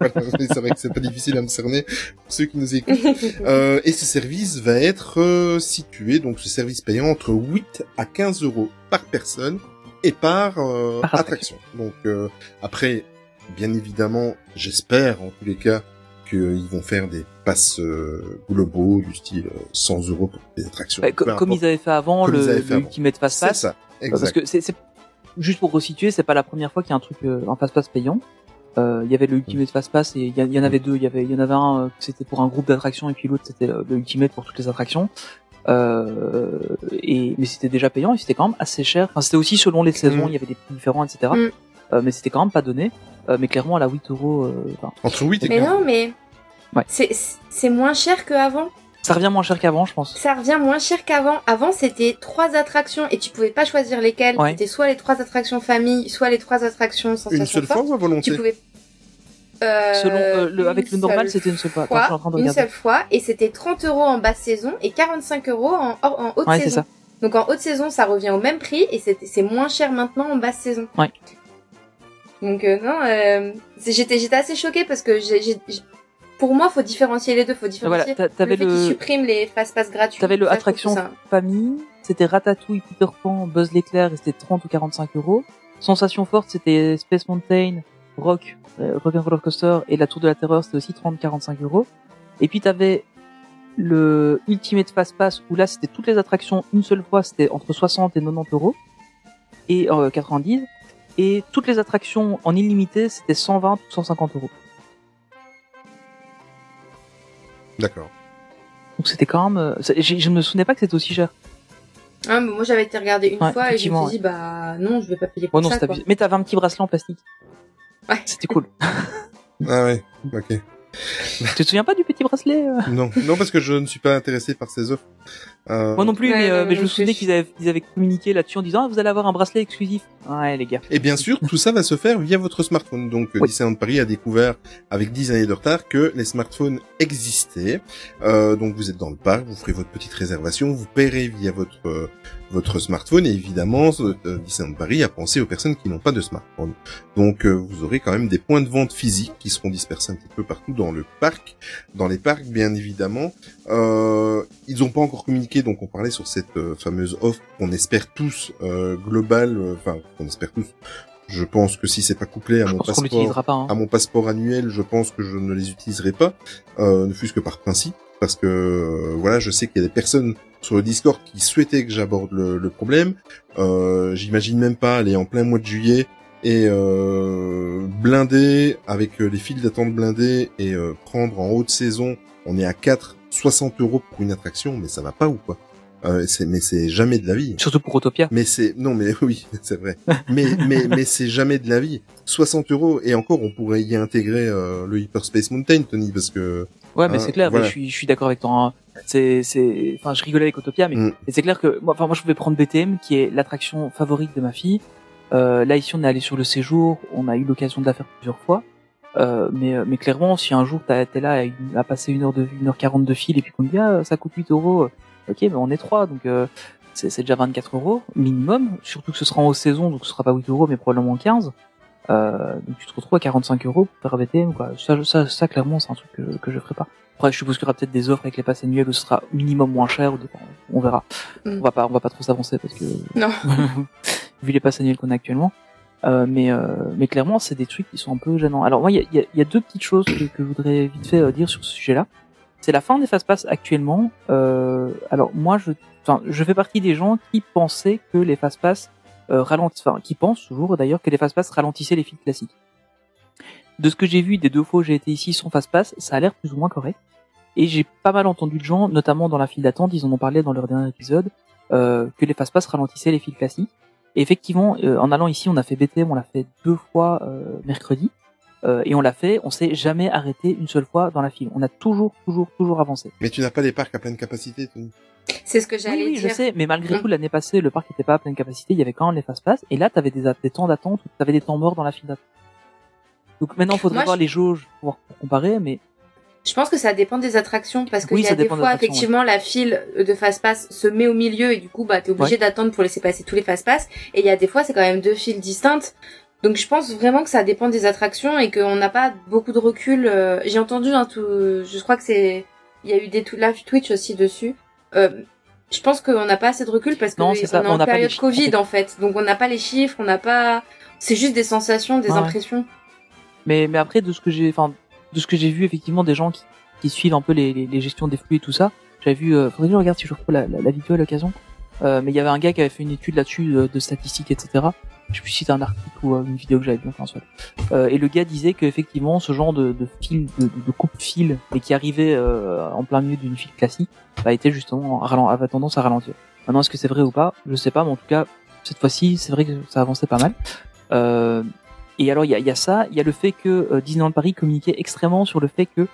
Voilà, c'est vrai que c'est pas difficile à me cerner pour ceux qui nous écoutent. Euh, et ce service va être euh, situé, donc ce service payant entre 8 à 15 euros par personne et par, euh, Par attraction. Donc euh, après, bien évidemment, j'espère en tous les cas qu'ils vont faire des passes euh, globaux du style euh, 100 euros pour les attractions. Peu comme importe. ils avaient fait avant, Comme le, ils avaient fait le avant. Ultimate Fast C'est Pass. ça, Euh, exact. Parce que c'est, c'est- juste pour resituer, c'est pas la première fois qu'il y a un truc, euh, un Fast Pass payant. Euh, Il y avait le Ultimate Fast Pass et il y, en avait deux. Il y avait, il y en avait un euh, c'était pour un groupe d'attractions et puis l'autre c'était euh, le Ultimate pour toutes les attractions. Euh, et mais c'était déjà payant et c'était quand même assez cher. Enfin, c'était aussi selon les saisons, Mm. il y avait des prix différents, etc. Euh, mais c'était quand même pas donné. Euh, mais clairement à la 8 euros, euh, enfin, Entre 8 et Mais 15 non, mais Ouais. c'est c'est moins cher qu'avant. ça revient moins cher qu'avant, je pense. Ça revient moins cher qu'avant. Avant, c'était trois attractions et tu pouvais pas choisir lesquelles. Ouais. C'était soit les trois attractions famille, soit les trois attractions Une sensation seule fois ou à Tu volonté pouvais. Euh, Selon euh, le, avec une le normal, c'était une seule fois. Attends, fois, je suis en train de une seule fois et c'était 30 euros en basse saison et 45 euros en, en haute Ouais, c'est saison. ça. Donc en haute saison, ça revient au même prix et c'est c'est moins cher maintenant en basse saison. Ouais. Donc euh, non, euh, j'étais j'étais assez choquée parce que j'ai j'ai- pour moi, faut différencier les deux, faut Voilà, différencier t'a- t'avais le fait le, suppriment les fast pass gratuits. T'avais le Ça, attraction famille, c'était Ratatouille, Peter Pan, Buzz l'éclair, et c'était 30 ou 45 euros. Sensation forte, c'était Space Mountain, Rock, euh, Rock and Roller Coaster, et la Tour de la Terreur, c'était aussi 30-45 euros. Et puis t'avais le Ultimate Fast Pass, où là, c'était toutes les attractions une seule fois, c'était entre 60 et 90 euros, et euh, 90. Et toutes les attractions en illimité, c'était 120 ou 150 euros. D'accord. Donc c'était quand même... euh, je ne me souvenais pas que c'était aussi cher. Ah, mais moi j'avais été regarder une Ouais, fois et je me suis dit bah non, je vais pas payer pour Oh non, ça. quoi. Mais t'avais un petit bracelet en plastique. Ouais. C'était cool. Ah ouais, ok. tu te souviens pas du petit bracelet euh? Non, non parce que je ne suis pas intéressé par ces offres. Euh, Moi non plus, Ouais, mais, euh, mais je me souvenais qu'ils avaient, ils avaient communiqué là-dessus en disant ah, vous allez avoir un bracelet exclusif. Ouais, les gars. Et bien sûr, tout ça va se faire via votre smartphone. Donc, Oui. Disneyland Paris a découvert avec 10 années de retard que les smartphones existaient. Euh, donc, vous êtes dans le parc, vous ferez votre petite réservation, vous paierez via votre euh, votre smartphone. Et évidemment, euh, Disneyland Paris a pensé aux personnes qui n'ont pas de smartphone. Donc, euh, vous aurez quand même des points de vente physiques qui seront dispersés un petit peu partout dans le parc, dans les parcs, bien évidemment. Euh, ils n'ont pas encore communiqué, donc on parlait sur cette euh, fameuse offre qu'on espère tous euh, globale, euh, enfin qu'on espère tous Je pense que si c'est pas couplé à Je mon passeport, pas. hein. à mon passeport annuel, je pense que je ne les utiliserai pas, euh, ne fût-ce que par principe, parce que euh, voilà, je sais qu'il y a des personnes sur le Discord qui souhaitaient que j'aborde le, le problème. Euh, J'imagine même pas aller en plein mois de juillet et euh, blinder avec euh, les files d'attente blindées et euh, prendre en haute saison, on est à 4, 60 euros pour une attraction, mais ça va pas ou quoi? Euh, c'est- Mais c'est jamais de la vie. Surtout pour Autopia. Mais c'est non mais oui c'est vrai. mais mais mais c'est jamais de la vie. 60 euros et encore on pourrait y intégrer euh, le Hyperspace Mountain Tony parce que Ouais, mais Hein, c'est clair. voilà. mais je suis, je suis d'accord avec toi. C'est, c'est, enfin, je rigolais avec Autopia, mais, Mm. mais c'est clair que moi, enfin, moi, je pouvais prendre BTM, qui est l'attraction favorite de ma fille. Euh, là, ici, on est allé sur le séjour. On a eu l'occasion de la faire plusieurs fois. Euh, mais, euh, mais clairement, si un jour t'as- t'es là à, une- à passer une heure de, une heure quarante de fil et puis qu'on dit ah, ça coûte 8 euros, euh, ok, mais on est trois, donc euh, c'est c'est déjà 24 euros minimum. Surtout que ce sera en haute saison, donc ce sera pas 8 euros, mais probablement 15. Euh, donc tu te retrouves à 45 euros pour faire BTM, quoi. Ça, ça, ça clairement, c'est un truc que, que je ferai pas. Après, je suppose qu'il y aura peut-être des offres avec les passes annuelles où ce sera minimum moins cher, ou on verra. Mm. On va pas, on va pas trop s'avancer parce que Non. vu les passes annuelles qu'on a actuellement. Euh, mais, euh, mais clairement, c'est des trucs qui sont un peu gênants. Alors moi, il y a, y a- il y a deux petites choses que, que je voudrais vite fait euh, dire sur ce sujet-là. C'est la fin des fast pass actuellement. Euh, alors moi, je, enfin, je fais partie des gens qui pensaient que les fast pass euh, enfin, qui pensent toujours d'ailleurs que les fast pass ralentissaient les fils classiques. De ce que j'ai vu des deux fois où j'ai été ici sans fast pass, ça a l'air plus ou moins correct. Et j'ai pas mal entendu de gens, notamment dans la file d'attente, ils en ont parlé dans leur dernier épisode, euh, que les fast pass ralentissaient les fils classiques. Et effectivement, euh, en allant ici, on a fait BTM, on l'a fait deux fois euh, mercredi, et on l'a fait, on s'est jamais arrêté une seule fois dans la file. On a toujours, toujours, toujours avancé. mais tu n'as pas les parcs à pleine capacité Tony. C'est ce que Oui, j'allais oui, dire. je sais, mais malgré Mm. tout, l'année passée, le parc n'était pas à pleine capacité, il y avait quand même les fast pass, et là, t'avais des, des temps d'attente, t'avais des temps morts dans la file d'attente. Donc maintenant, il faudrait Moi, voir je- les jauges pour, pour comparer, mais Je pense que ça dépend des attractions parce qu'il Oui, y ça a des fois effectivement la file de fast pass se met au milieu et du coup bah t'es obligé Ouais. d'attendre pour laisser passer tous les fast pass et il y a des fois c'est quand même deux files distinctes. Donc je pense vraiment que ça dépend des attractions et qu'on n'a pas beaucoup de recul. euh, J'ai entendu un tout, je crois que c'est, il y a eu des tout live Twitch aussi dessus. Euh, je pense qu'on n'a pas assez de recul parce que Non, c'est ça, on est on en période Covid en fait. Donc on n'a pas les chiffres, on n'a pas, c'est juste des sensations, des Ouais. impressions. Mais, mais après, de ce que j'ai, enfin, de ce que j'ai vu, effectivement, des gens qui, qui suivent un peu les, les, les gestions des flux et tout ça, j'avais vu, euh, faudrait que je regarde si je retrouve la, la, la vidéo à l'occasion. Euh, mais il y avait un gars qui avait fait une étude là-dessus de, de statistiques, etc. Je sais plus si c'était un article ou euh, une vidéo que j'avais vu, enfin, soit. Euh, et le gars disait qu'effectivement, ce genre de, de fil, de, de, coupe-fil, et qui arrivait euh, en plein milieu d'une file classique, bah, était justement, avait tendance à ralentir. Maintenant, est-ce que c'est vrai ou pas? Je sais pas, mais en tout cas, cette fois-ci, c'est vrai que ça avançait pas mal. Euh, et alors, il y a, y a ça, il y a le fait que euh, Disneyland Paris communiquait extrêmement sur le fait que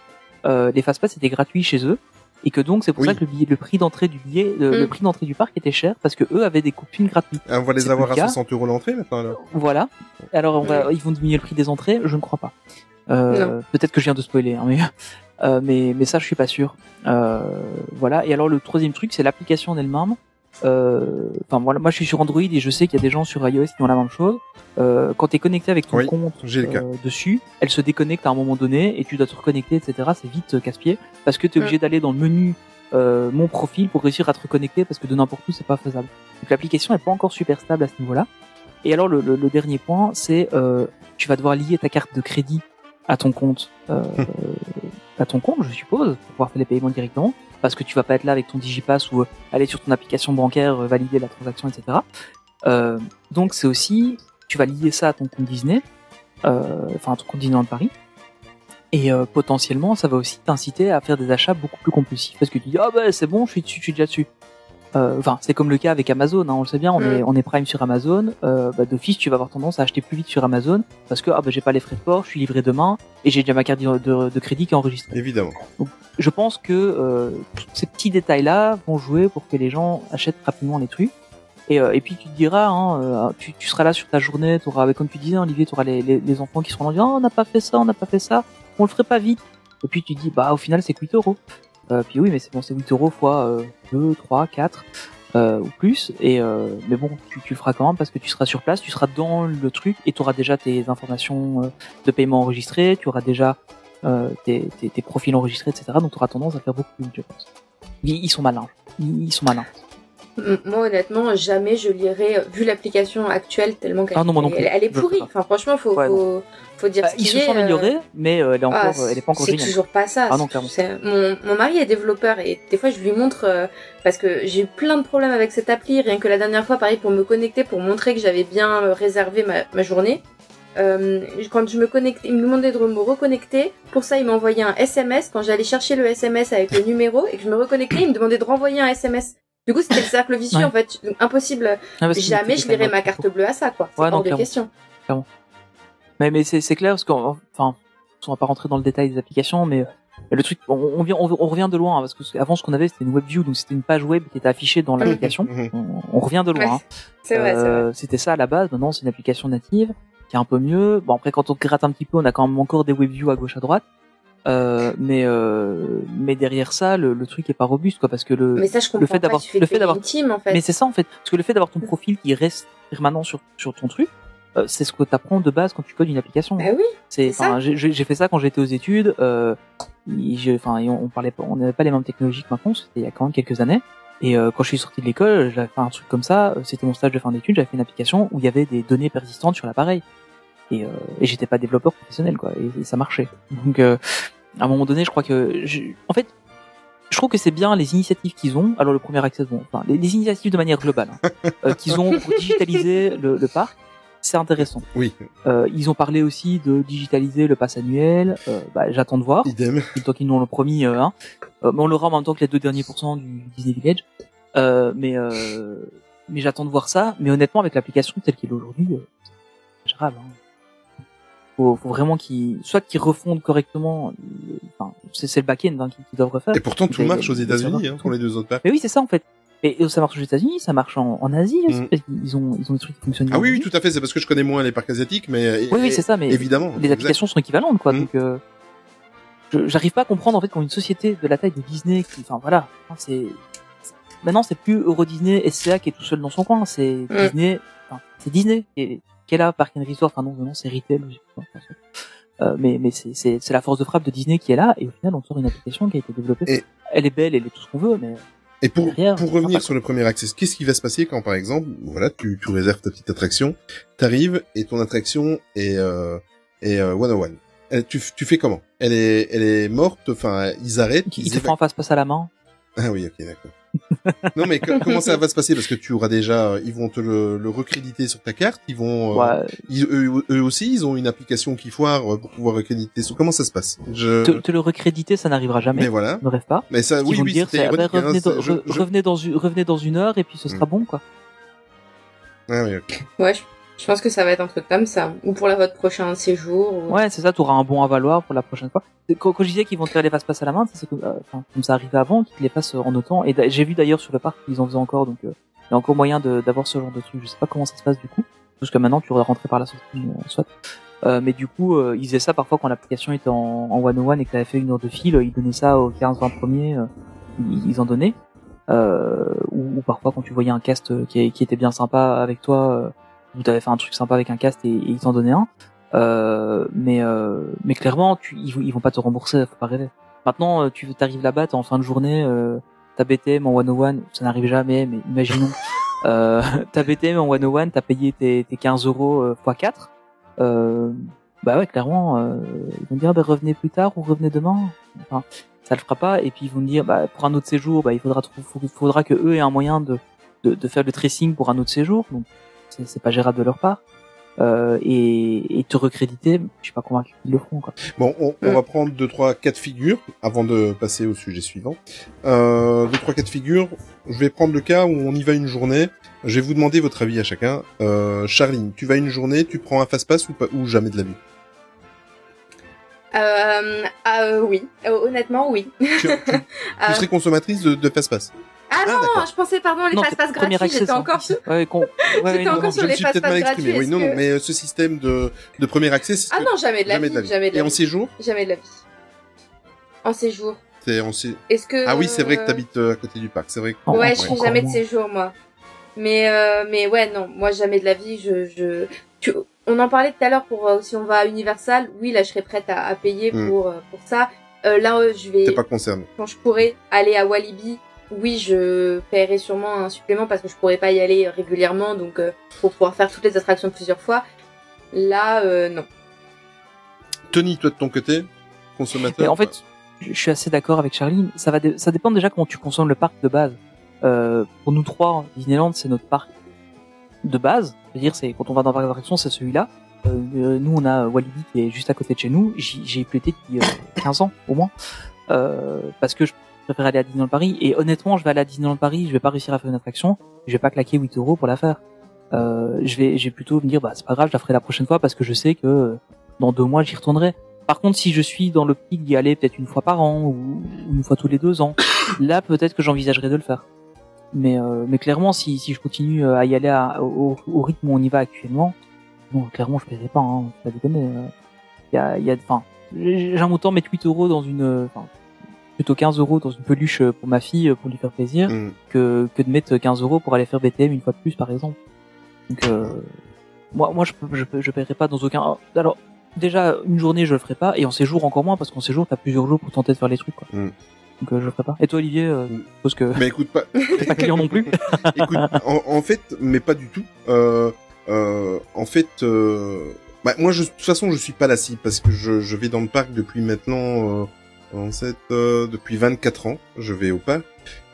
euh, les fast-pass étaient gratuits chez eux, et que donc c'est pour Oui. ça que le, billet, le prix d'entrée du billet, euh, Mm. le prix d'entrée du parc était cher parce que eux avaient des coupines gratuites. Ah, on va les avoir à le cas. 60 euros l'entrée maintenant alors. Voilà. Alors on va, ils vont diminuer le prix des entrées, je ne crois pas. Euh, Peut-être que je viens de spoiler, hein, mais, euh, mais mais ça je suis pas sûr. Euh, voilà. Et alors le troisième truc, c'est l'application en elle-même. Euh, Enfin voilà, moi je suis sur Android et je sais qu'il y a des gens sur iOS qui ont la même chose. Euh, quand tu es connecté avec ton Oui, compte euh, dessus, elle se déconnecte à un moment donné et tu dois te reconnecter, etc. C'est vite casse-pied parce que tu es obligé d'aller dans le menu euh, mon profil pour réussir à te reconnecter parce que de n'importe où c'est pas faisable. Donc l'application est pas encore super stable à ce niveau-là. Et alors le, le- le dernier point, c'est euh, tu vas devoir lier ta carte de crédit à ton compte, euh, à ton compte, je suppose, pour pouvoir faire les paiements directement, parce que tu vas pas être là avec ton digipass ou euh, aller sur ton application bancaire, euh, valider la transaction, etc. Euh, donc c'est aussi, tu vas lier ça à ton compte Disney, enfin à ton compte Disneyland Paris, et potentiellement ça va aussi t'inciter à faire des achats beaucoup plus compulsifs, parce que tu dis ah ben c'est bon, je suis dessus, je suis déjà dessus. Euh, Enfin, c'est comme le cas avec Amazon, hein, on le sait bien, on, Mm. est, on est Prime sur Amazon. Euh, bah, D'office, tu vas avoir tendance à acheter plus vite sur Amazon parce que ah, bah, j'ai pas les frais de port, je suis livré demain et j'ai déjà ma carte de, de- de crédit qui est enregistrée. Évidemment. Je pense que euh, tous ces petits détails-là vont jouer pour que les gens achètent rapidement les trucs. Et, euh, et puis tu te diras, hein, euh, tu, tu seras là sur ta journée, auras, comme tu disais, Olivier, tu auras les, les, les enfants qui seront là, en disant, oh, on n'a pas fait ça, on n'a pas fait ça, on le ferait pas vite. Et puis tu dis, bah au final c'est que 8 euros. Euh, puis oui, mais c'est bon, c'est 8 euros fois euh, 2, 3, 4 euh, ou plus. Et euh, mais bon, tu, tu le feras quand même parce que tu seras sur place, tu seras dans le truc et tu auras déjà tes informations euh, de paiement enregistrées, tu auras déjà tes, tes, tes profils enregistrés, etc. Donc tu auras tendance à faire beaucoup plus je pense. Ils, ils sont malins. Ils, ils sont malins. Moi, honnêtement, jamais je lirai, euh, vu l'application actuelle, tellement qu'elle Ah elle, elle est pourrie. Enfin, franchement, faut, Ouais, faut, faut dire Bah, ce ils se est, sont euh, améliorés, mais euh, elle est encore, ah, elle est pas encore c'est toujours pas ça. Ah non, clairement. Mon, mon mari est développeur et des fois je lui montre euh, parce que j'ai eu plein de problèmes avec cette appli. Rien que la dernière fois, pareil, pour me connecter, pour montrer que j'avais bien réservé ma, ma journée. Euh, quand je me connectais, il me demandait de me reconnecter. Pour ça, il m'envoyait un SMS. Quand j'allais chercher le SMS avec le numéro et que je me reconnectais, il me demandait de renvoyer un SMS. Du coup, c'était le cercle vicieux Ouais. en fait. Donc, impossible. Ah, Jamais c'était je lirai ma carte bleue à ça, quoi. C'est Ouais, non, hors de clairement. question. Mais, mais c'est, c'est clair parce qu'on, enfin, on va pas rentrer dans le détail des applications, mais euh, le truc, on, on vient, on, on revient de loin hein, parce que avant ce qu'on avait c'était une web view, donc c'était une page web qui était affichée dans l'application. Mhm. On, on revient de loin. Ouais, hein. C'est vrai, c'est vrai. Euh, C'était ça à la base. Maintenant c'est une application native qui est un peu mieux. Bon après quand on gratte un petit peu, on a quand même encore des web views à gauche à droite. Euh, mais euh, mais derrière ça, le, le truc est pas robuste quoi parce que le Mais ça, je comprends le fait d'avoir le fait d'avoir en fait. mais c'est ça en fait parce que le fait d'avoir ton profil qui reste permanent sur sur ton truc, euh, c'est ce que t'apprends de base quand tu codes une application. Bah oui. C'est, j'ai fait ça quand j'étais aux études. Euh, enfin, on, on parlait pas, on n'avait pas les mêmes technologies que maintenant. C'était il y a quand même quelques années. Et euh, quand je suis sorti de l'école, j'avais fait un truc comme ça. euh, C'était mon stage de fin d'études. J'avais fait une application où il y avait des données persistantes sur l'appareil. Et, euh, et j'étais pas développeur professionnel, quoi. Et, et ça marchait. Donc, euh, à un moment donné, je crois que, je- en fait, je trouve que c'est bien les initiatives qu'ils ont. Alors le premier accès, bon, enfin, les, les initiatives de manière globale hein, euh, qu'ils ont pour digitaliser le, le parc, c'est intéressant. Oui, Euh, ils ont parlé aussi de digitaliser le pass annuel. Euh, bah, J'attends de voir. idem. Tant qu'ils nous l'ont promis, euh, hein. Euh, mais on l'aura en même temps que les deux derniers pourcents du Disney Village. Euh, mais euh, mais j'attends de voir ça. Mais honnêtement, avec l'application telle qu'elle est aujourd'hui, euh, c'est gérable. Hein. Faut, faut vraiment qu'ils soit qu'ils refondent correctement. euh, Enfin, c'est le back-end hein, qu'ils doivent refaire. Et pourtant, tout Mais- marche aux ça États-Unis, hein, pour les deux autres parcs. Mais oui, c'est ça en fait. Et, et ça marche aux États-Unis, ça marche en, en Asie aussi. Parce qu'ils- Ils ont ils ont des trucs qui fonctionnent. Ah oui, oui, tout à fait. C'est parce que je connais moins les parcs asiatiques, mais Oui, oui, c'est ça. Mais évidemment. les exact. applications sont équivalentes quoi Mhm. donc euh, j'arrive pas à comprendre en fait quand une société de la taille de Disney qui enfin voilà hein, c'est maintenant c'est plus Euro Disney SCA qui est tout seul dans son coin c'est. Disney enfin, c'est Disney qui est, là Park and Resort enfin non non c'est Retail euh, mais mais c'est la force de frappe de Disney qui est là et au final on sort une application qui a été développée Et- elle est belle elle est tout ce qu'on veut mais Et pour, Derrière, pour revenir sur le premier accès, qu'est-ce qui va se passer quand, par exemple, voilà, tu, tu réserves ta petite attraction, t'arrives et ton attraction est, euh, est euh, 101. Elle, tu, tu fais comment? Elle est, elle est morte. Enfin, ils arrêtent. il ils te en face passe à la main Ah oui, ok, d'accord. non, mais que- comment ça va se passer? Parce que tu auras déjà, euh, ils vont te le, le recréditer sur ta carte. Ils vont, euh, ouais, ils- eux, eux aussi, ils ont une application qui foire euh, pour pouvoir recréditer. Comment ça se passe? Je. te, te le recréditer ça n'arrivera jamais Mais voilà. ne rêve pas Mais ça, oui, vont oui, dire, ah hein, revenez, dans, je- re- je- revenez dans une revenez dans une heure et puis ce sera Mm. bon quoi. Ah oui, ok. Ouais, je, pense que ça va être un truc comme ça. Ou pour la, votre prochain séjour. ou- Ouais, c'est ça, tu auras un bon à valoir pour la prochaine fois. Quand, quand je disais qu'ils vont faire les faces passe à la main, c'est euh, comme ça arrivait avant, qu'ils les fassent en autant. Et j'ai vu d'ailleurs sur le parc qu'ils en faisaient encore, donc euh, il y a encore moyen d'avoir ce genre de truc. Je sais pas comment ça se passe du coup, parce que maintenant tu aurais rentré par la sortie, euh, soit. Euh, mais du coup, euh, ils faisaient ça parfois quand l'application était en, en one-on-one et que t'avais fait une heure de fil, ils donnaient ça aux 15-20 premiers, euh, ils, en donnaient. Euh, ou, ou parfois quand tu voyais un cast euh, qui, qui était bien sympa avec toi, euh, ou t'avais fait un truc sympa avec un cast et, et ils t'en donnaient un. Euh, mais euh, mais clairement, tu, ils, vont- ils vont pas te rembourser, faut pas rêver. Maintenant, euh, tu t'arrives là-bas, t'es en fin de journée, euh, t'as BTM en 101, ça n'arrive jamais, mais imaginons, euh, t'as BTM en 101, t'as payé tes, tes 15 euros euh, x 4, euh, bah ouais, clairement, euh, ils vont dire, bah, revenez plus tard ou revenez demain. Enfin, ça le fera pas, et puis ils vont dire, bah, pour un autre séjour, bah, il faudra, faudra que eux aient un moyen de, de, de faire le tracing pour un autre séjour, donc c'est pas gérable de leur part. Euh, et, et te recréditer, je suis pas convaincu qu'ils le feront, quoi. Bon, on, on Mm. va prendre deux trois cas de figure avant de passer au sujet suivant. Euh, deux trois cas de figure. Je vais prendre le cas où on y va une journée. Je vais vous demander votre avis à chacun. Euh, Charline, tu vas une journée, tu prends un fast-pass ou pas ou jamais de la vie? Euh, ah, euh, oui. Euh, honnêtement, oui. tu, tu- tu Euh, serais consommatrice de, de fast-pass Ah Ah, non, je pensais, pardon, les c'est premier gratuits. J'étais encore sur... Ouais, con... ouais, encore non. sur Je les mal exprimé. gratuits, Oui, non, non, mais euh, ce système de, de premier accès, c'est ce Ah non, jamais de la jamais vie. de la vie. Jamais de Et en séjour, Jamais de la vie. En séjour. t'es en sé- Est-ce que... Ah oui, c'est vrai que euh, t'habites euh, à côté du parc. C'est vrai. que- Ouais, je fais jamais de séjour, moi. Mais, euh, mais ouais, non, moi, jamais de la vie, je, je, tu, on en parlait tout à l'heure pour, euh, si on va à Universal, oui, là, je serais prête à, à payer Hmm. pour, euh, pour ça. Euh, là, je vais, T'es pas concerné. quand je pourrais aller à Walibi, oui, je paierai sûrement un supplément parce que je pourrais pas y aller régulièrement, donc euh, pour pouvoir faire toutes les attractions plusieurs fois. Là, euh, non. Tony, toi de ton côté, consommateur. Mais en fait, je suis assez d'accord avec Charlie. Ça va, ça dépend déjà comment tu consommes le parc de base. Euh, pour nous trois, Disneyland, c'est notre parc de base. C'est-à-dire, c'est quand on va dans un parc d'attractions, c'est celui-là. Euh, euh, nous, on a Walibi qui est juste à côté de chez nous. J'y j'y ai plus été depuis euh, 15 ans au moins, euh, parce que je préfère aller à Disneyland Paris. Et honnêtement, je vais aller à Disneyland Paris, je vais pas réussir à faire une attraction. Je vais pas claquer 8 euros pour la faire. Euh, je vais, je vais plutôt me dire, bah c'est pas grave, je la ferai la prochaine fois parce que je sais que euh, dans deux mois, j'y retournerai. Par contre, si je suis dans l'optique d'y aller peut-être une fois par an ou une fois tous les deux ans, là peut-être que j'envisagerais de le faire. Mais, euh, mais clairement, si, si je continue euh, à y aller à- au, au rythme où on y va actuellement, bon, clairement, je paierai pas. Hein, pas déconner. euh. Il y a, y a, enfin, j'ai- j'aime autant mettre 8 euros dans une, enfin, plutôt 15 euros dans une peluche euh, pour ma fille euh, pour lui faire plaisir, Mm. que, que de mettre 15 euros pour aller faire BTM une fois de plus, par exemple. Donc, euh, moi, moi, je, je, je paierai pas dans aucun. Alors, déjà, une journée, je le ferai pas, et en séjour encore moins, parce qu'en séjour, t'as plusieurs jours pour tenter de faire les trucs, quoi. Mm. Donc, euh, je le ferai pas. Et toi, Olivier, euh, Mm. parce que Mais écoute, pas, pas client non plus. écoute, en, en fait, mais pas du tout. Euh, euh, en fait, euh, bah, moi, je, de toute façon, je suis pas la cible parce que je, je vais dans le parc depuis maintenant, euh, en fait, euh, depuis 24 ans. Je vais au parc.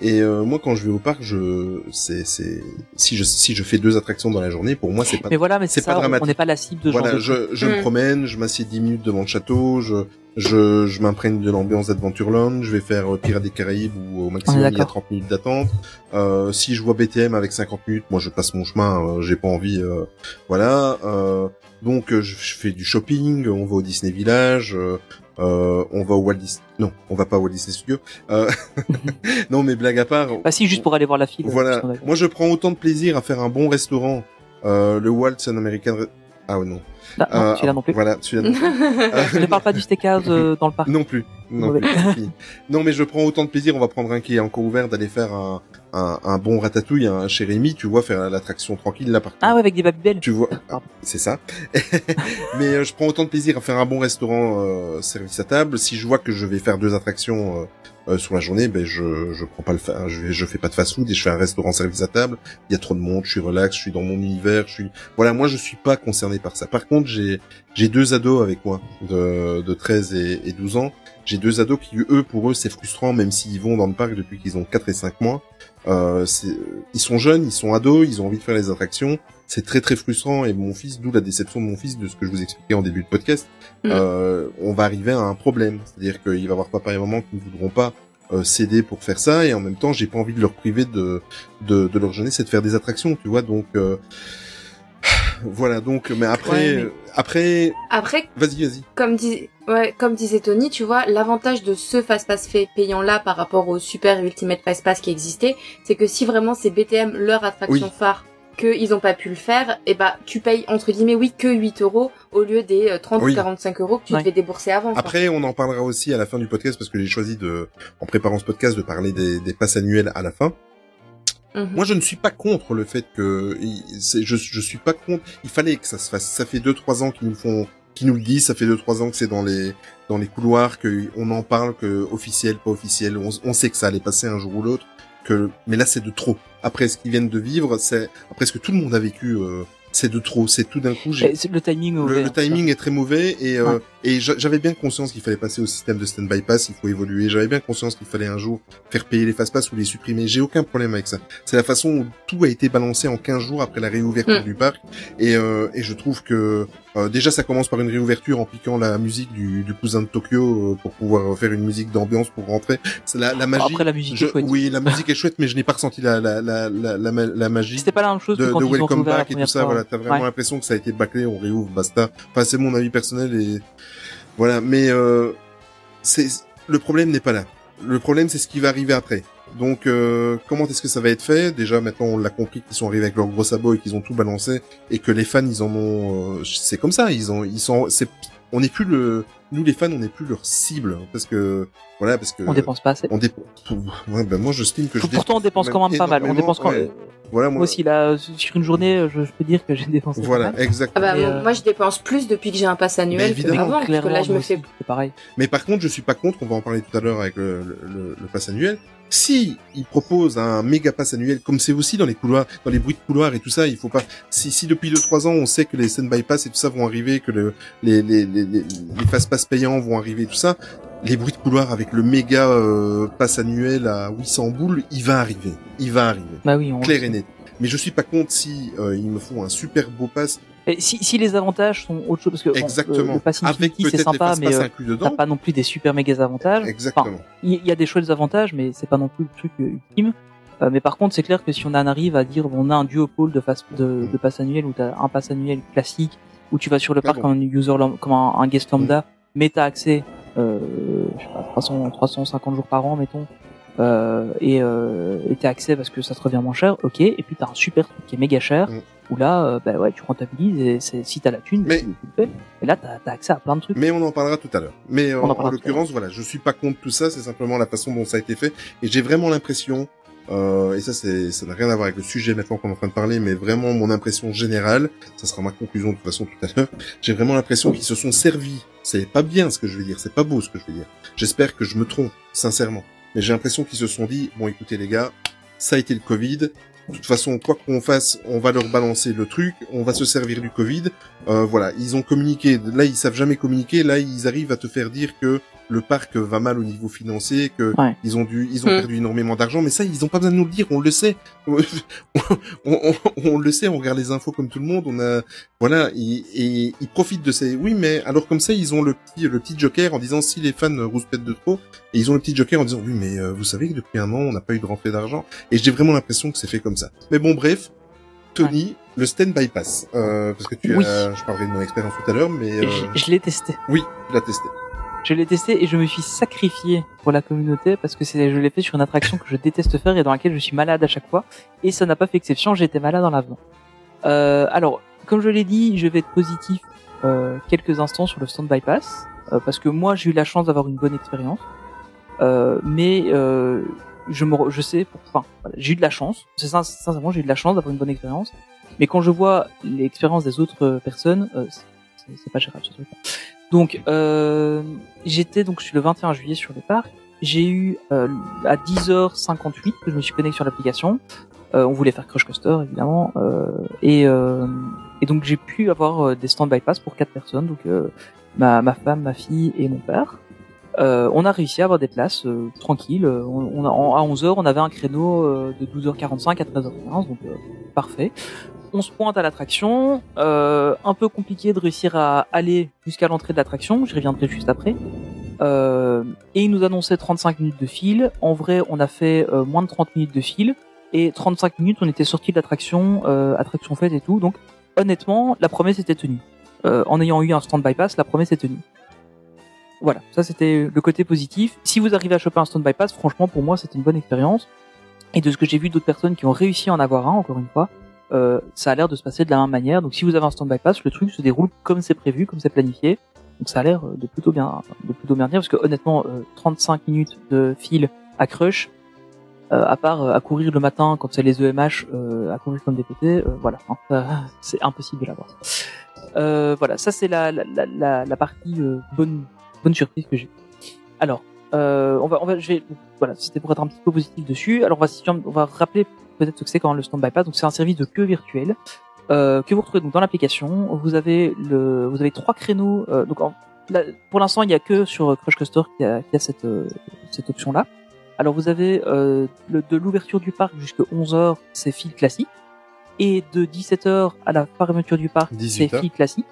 Et euh, moi, quand je vais au parc, je, c'est, c'est, si je, si je fais deux attractions dans la journée, pour moi, c'est pas. Mais voilà, mais c'est pas dramatique. on n'est pas la cible de Voilà, genre de je, je me Mm. promène, je m'assieds 10 minutes devant le château, je, je, je m'imprègne de l'ambiance d'Adventureland, je vais faire euh, Pirates des Caraïbes où au maximum il y a d'accord. 30 minutes d'attente. Euh, si je vois BTM avec 50 minutes, moi je passe mon chemin, euh, j'ai pas envie, euh, voilà. Euh, donc euh, je, je fais du shopping, on va au Disney Village, euh, euh, on va au Walt Disney, non, on va pas au Walt Disney Studio. Euh, non mais blague à part. Bah si, juste pour aller voir la file. Voilà. qu'on a- Moi, je prends autant de plaisir à faire un bon restaurant. Euh, le Walt, c'est un American. Ah ouais, non. Ah, non, Euh, celui-là non plus. Voilà, celui-là non plus. Euh, Je ne parle pas du steakhouse euh, dans le parc. non plus. Non, mais je prends autant de plaisir. On va prendre un qui est encore ouvert d'aller faire un, un, un bon ratatouille un, Rémi, tu vois, faire l'attraction tranquille là par Ah ouais, avec des babybel. Tu vois, Pardon. c'est ça. mais euh, je prends autant de plaisir à faire un bon restaurant euh, service à table. Si je vois que je vais faire deux attractions euh, sur la journée, ben je je prends pas le je je fais pas de fast food et je fais un restaurant service à table. Il y a trop de monde, je suis relax, je suis dans mon univers, je suis voilà, moi je suis pas concerné par ça. Par contre, j'ai j'ai deux ados avec moi de de 13 et, et 12 ans. J'ai deux ados qui eux pour eux c'est frustrant même s'ils vont dans le parc depuis qu'ils ont 4 et 5 mois. Euh, ils sont jeunes, ils sont ados, ils ont envie de faire les attractions. C'est très très frustrant et mon fils, d'où la déception de mon fils de ce que je vous expliquais en début de podcast. Mm. Euh, on va arriver à un problème, c'est-à-dire qu'il va y avoir papa et maman qui ne voudront pas euh, céder pour faire ça et en même temps j'ai pas envie de leur priver de de, de leur jeunesse et de faire des attractions, tu vois. Donc euh, voilà donc mais après Ouais, mais- après Après, vas-y vas-y. comme, dis- ouais, comme disait Tony, tu vois, l'avantage de ce Fastpass fait payant là par rapport au super Ultimate Fastpass qui existait, c'est que si vraiment c'est BTM leur attraction Oui. phare qu'ils ont pas pu le faire, et bah tu payes entre guillemets oui que 8 euros au lieu des euh, 30 Oui. ou 45 euros que tu Ouais. devais débourser avant. quoi. Après, on en parlera aussi à la fin du podcast parce que j'ai choisi de, en préparant ce podcast, de parler des, des passes annuelles à la fin. Mhm. Moi, je ne suis pas contre le fait que, je, je suis pas contre. Il fallait que ça se fasse. Ça fait deux, trois ans qu'ils nous le font, qu'ils nous le disent. Ça fait deux, trois ans que c'est dans les, dans les couloirs, qu'on en parle, que officiel, pas officiel. On, on sait que ça allait passer un jour ou l'autre. Que, mais là, c'est de trop. Après ce qu'ils viennent de vivre, c'est, après ce que tout le monde a vécu, euh, c'est de trop. C'est tout d'un coup, le timing. le, timing est très mauvais et, euh, Ouais. et j'a- j'avais bien conscience qu'il fallait passer au système de stand-by pass, il faut évoluer. J'avais bien conscience qu'il fallait un jour faire payer les fast pass ou les supprimer. J'ai aucun problème avec ça. C'est la façon où tout a été balancé en 15 jours après la réouverture Mm. du parc et, euh, et je trouve que euh, déjà ça commence par une réouverture en piquant la musique du, du cousin de Tokyo euh, pour pouvoir faire une musique d'ambiance pour rentrer. C'est la, la magie. Après la musique je- est chouette. oui, la musique est chouette, mais je n'ai pas ressenti la, la, la, la, la, ma- la magie C'était pas la même chose de, que quand de ils ont Welcome Back et tout ça. fois. Voilà, t'as vraiment Ouais. l'impression que ça a été bâclé, on réouvre, basta. Enfin, c'est mon avis personnel et voilà. Mais euh, c'est le problème n'est pas là. Le problème, c'est ce qui va arriver après. Donc, euh, comment est-ce que ça va être fait? Déjà, maintenant, on l'a compris qu'ils sont arrivés avec leurs gros sabots et qu'ils ont tout balancé et que les fans, ils en ont. euh, c'est comme ça. Ils ont, ils sont. C'est, on n'est plus le. Nous, les fans, on n'est plus leur cible hein, parce que voilà, parce que On dépense pas assez. on dépense. Ouais, ben moi, j'estime que je Pourtant, on dépense quand même pas mal. On dépense quand ouais. Voilà, moi. Moi aussi, là, sur une journée, je, je peux dire que j'ai dépensé. pas Voilà, mal. exactement. Ah bah, euh, moi je dépense plus depuis que j'ai un pass annuel que évidemment, avant, parce que là je me fais pareil. Mais par contre, je suis pas contre, on va en parler tout à l'heure avec le, le, le pass annuel, Si ils proposent un méga pass annuel, comme c'est aussi dans les couloirs, dans les bruits de couloirs et tout ça, il faut pas. Si, si depuis 2-3 ans on sait que les stand-by pass et tout ça vont arriver, que le, les les les les, les fast pass payants vont arriver, tout ça, les bruits de couloir avec le méga euh, pass annuel à 800 boules, il va arriver, il va arriver, Bah oui, on clair et net. Mais je suis pas contre si euh, ils me font un super beau pass Et si, si les avantages sont autre chose, parce que bon, exactement le, le Pass Infinity c'est sympa, mais euh, t'as pas non plus des super méga avantages. Exactement. Il y a des chouettes avantages, mais c'est pas non plus le truc euh, ultime. Euh, mais par contre, c'est clair que si on en arrive à dire, on a un duopole de, face, de, de pass annuel où t'as un pass annuel classique, où tu vas sur le Ah parc bon. comme un user, comme un, un guest lambda, mais t'as accès, euh, je sais pas, 300, 350 jours par an, mettons, euh, et euh, t'as accès parce que ça te revient moins cher, ok. Et puis t'as un super truc qui est méga cher, Mm. Où là, euh, bah ouais, tu rentabilises et si t'as la thune, Mais- tu, tu le fais. Et là, t'as, t'as accès à plein de trucs. Mais on en parlera tout à l'heure. Mais euh, On en l'occurrence, voilà, je suis pas contre tout ça, c'est simplement la façon dont ça a été fait. Et j'ai vraiment l'impression, euh, et ça, c'est, ça n'a rien à voir avec le sujet maintenant qu'on est en train de parler, mais vraiment mon impression générale, ça sera ma conclusion de toute façon tout à l'heure. J'ai vraiment l'impression qu'ils se sont servis. C'est pas bien ce que je veux dire, c'est pas beau ce que je veux dire. J'espère que je me trompe, sincèrement. Mais j'ai l'impression qu'ils se sont dit, bon, écoutez les gars, ça a été le Covid. De toute façon, quoi qu'on fasse, on va leur balancer le truc, on va se servir du Covid. Euh, voilà, ils ont communiqué. Là, ils savent jamais communiquer. Là, ils arrivent à te faire dire que le parc va mal au niveau financier, que Ouais. ils ont dû, ils ont Hmm. perdu énormément d'argent. Mais ça, ils ont pas besoin de nous le dire. On le sait. on, on- on le sait. On regarde les infos comme tout le monde. On a, voilà, et, et ils profitent de ces. Oui, mais alors comme ça, ils ont le petit, le petit joker en disant si les fans rouspètent de trop, et ils ont le petit joker en disant oui, mais euh, vous savez que depuis un an, on n'a pas eu de rentrée d'argent. Et j'ai vraiment l'impression que c'est fait comme ça. Mais bon, bref. Tony, le stand bypass, euh, parce que tu Oui. as, je parlerai de mon expérience tout à l'heure, mais euh, Je, je l'ai testé. oui, tu l'as testé. Je l'ai testé et je me suis sacrifié pour la communauté parce que je l'ai fait sur une attraction que je déteste faire et dans laquelle je suis malade à chaque fois. Et ça n'a pas fait exception, été malade en l'avenant. Euh, alors, comme je l'ai dit, je vais être positif euh, quelques instants sur le stand bypass euh, parce que moi j'ai eu la chance d'avoir une bonne expérience. Euh, mais euh, je me, je sais, enfin, j'ai eu de la chance. C'est sin- sincèrement, j'ai eu de la chance d'avoir une bonne expérience. Mais quand je vois l'expérience des autres personnes, euh, c'est- pas gérable. Donc, euh, j'étais donc le 21 juillet sur le parc. J'ai eu euh, à 10h58 que je me suis connecté sur l'application. Euh, on voulait faire Crush Coaster évidemment, euh, et, euh, et donc j'ai pu avoir euh, des stand bypass pour quatre personnes, donc ma, ma femme, ma fille et mon père. On a réussi à avoir des places tranquilles. On, a, à 11h, on avait un créneau de 12h45 à 13h15, donc parfait. On se pointe à l'attraction. Euh, un peu compliqué de réussir à aller jusqu'à l'entrée de l'attraction. Je reviendrai juste après. Euh, et il nous annonçait 35 minutes de fil. En vrai, on a fait euh, moins de 30 minutes de fil. Et 35 minutes, on était sorti de l'attraction, euh, attraction faite et tout. Donc, honnêtement, la promesse était tenue. Euh, en ayant eu un stand bypass, la promesse est tenue. Voilà, ça c'était le côté positif. Si vous arrivez à choper un stand bypass, franchement, pour moi, c'était une bonne expérience. Et de ce que j'ai vu d'autres personnes qui ont réussi à en avoir un, encore une fois, euh, ça a l'air de se passer de la même manière. Donc, si vous avez un stand bypass, le truc se déroule comme c'est prévu, comme c'est planifié. Donc, ça a l'air euh, de plutôt bien, de plutôt bien dire, parce que honnêtement, euh, 35 minutes de fil à crush, euh, à part euh, à courir le matin quand c'est les EMH, euh, à courir comme des pétés, euh, voilà, hein, c'est impossible de l'avoir. Euh, voilà, ça c'est la, la, la, la, partie euh, bonne bonne surprise que j'ai. Alors, euh, on va on va je voilà, c'était pour être un petit peu positif dessus. Alors on va on va rappeler peut-être ce que c'est quand le stand bypass. Donc c'est un service de queue virtuelle euh, que vous retrouvez donc dans l'application. Vous avez le vous avez trois créneaux. euh, donc en- là, pour l'instant il y a que sur Crush Coaster qui a, qui a cette euh, cette option là. Alors vous avez euh, le, de l'ouverture du parc jusqu'à 11h, c'est fil classique. Et de 17h à la fermeture du parc, c'est 18h. fil classique.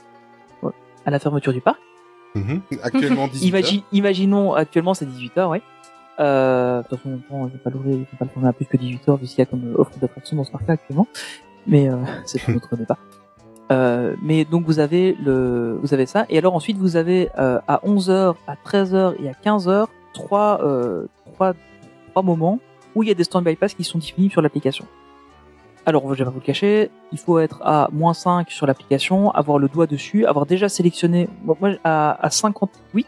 Ouais, à la fermeture du parc. Mhm. Actuellement 18 Imagine, imaginons actuellement c'est 18h, ouais. Euh, de toute façon, je vais pas l'ouvrir, vais pas le fermer à plus que 18h vu qu'il y a comme euh, offre d'attraction dans ce parc-là actuellement. Mais euh, c'est pour notre débat. Euh, mais donc vous avez le, vous avez ça, et alors ensuite vous avez euh, à 11h, à 13h et à 15h trois, euh, trois, trois moments où il y a des stand bypass qui sont disponibles sur l'application. Alors, je vais pas vous le cacher, il faut être à moins 5 sur l'application, avoir le doigt dessus, avoir déjà sélectionné, moi à 58,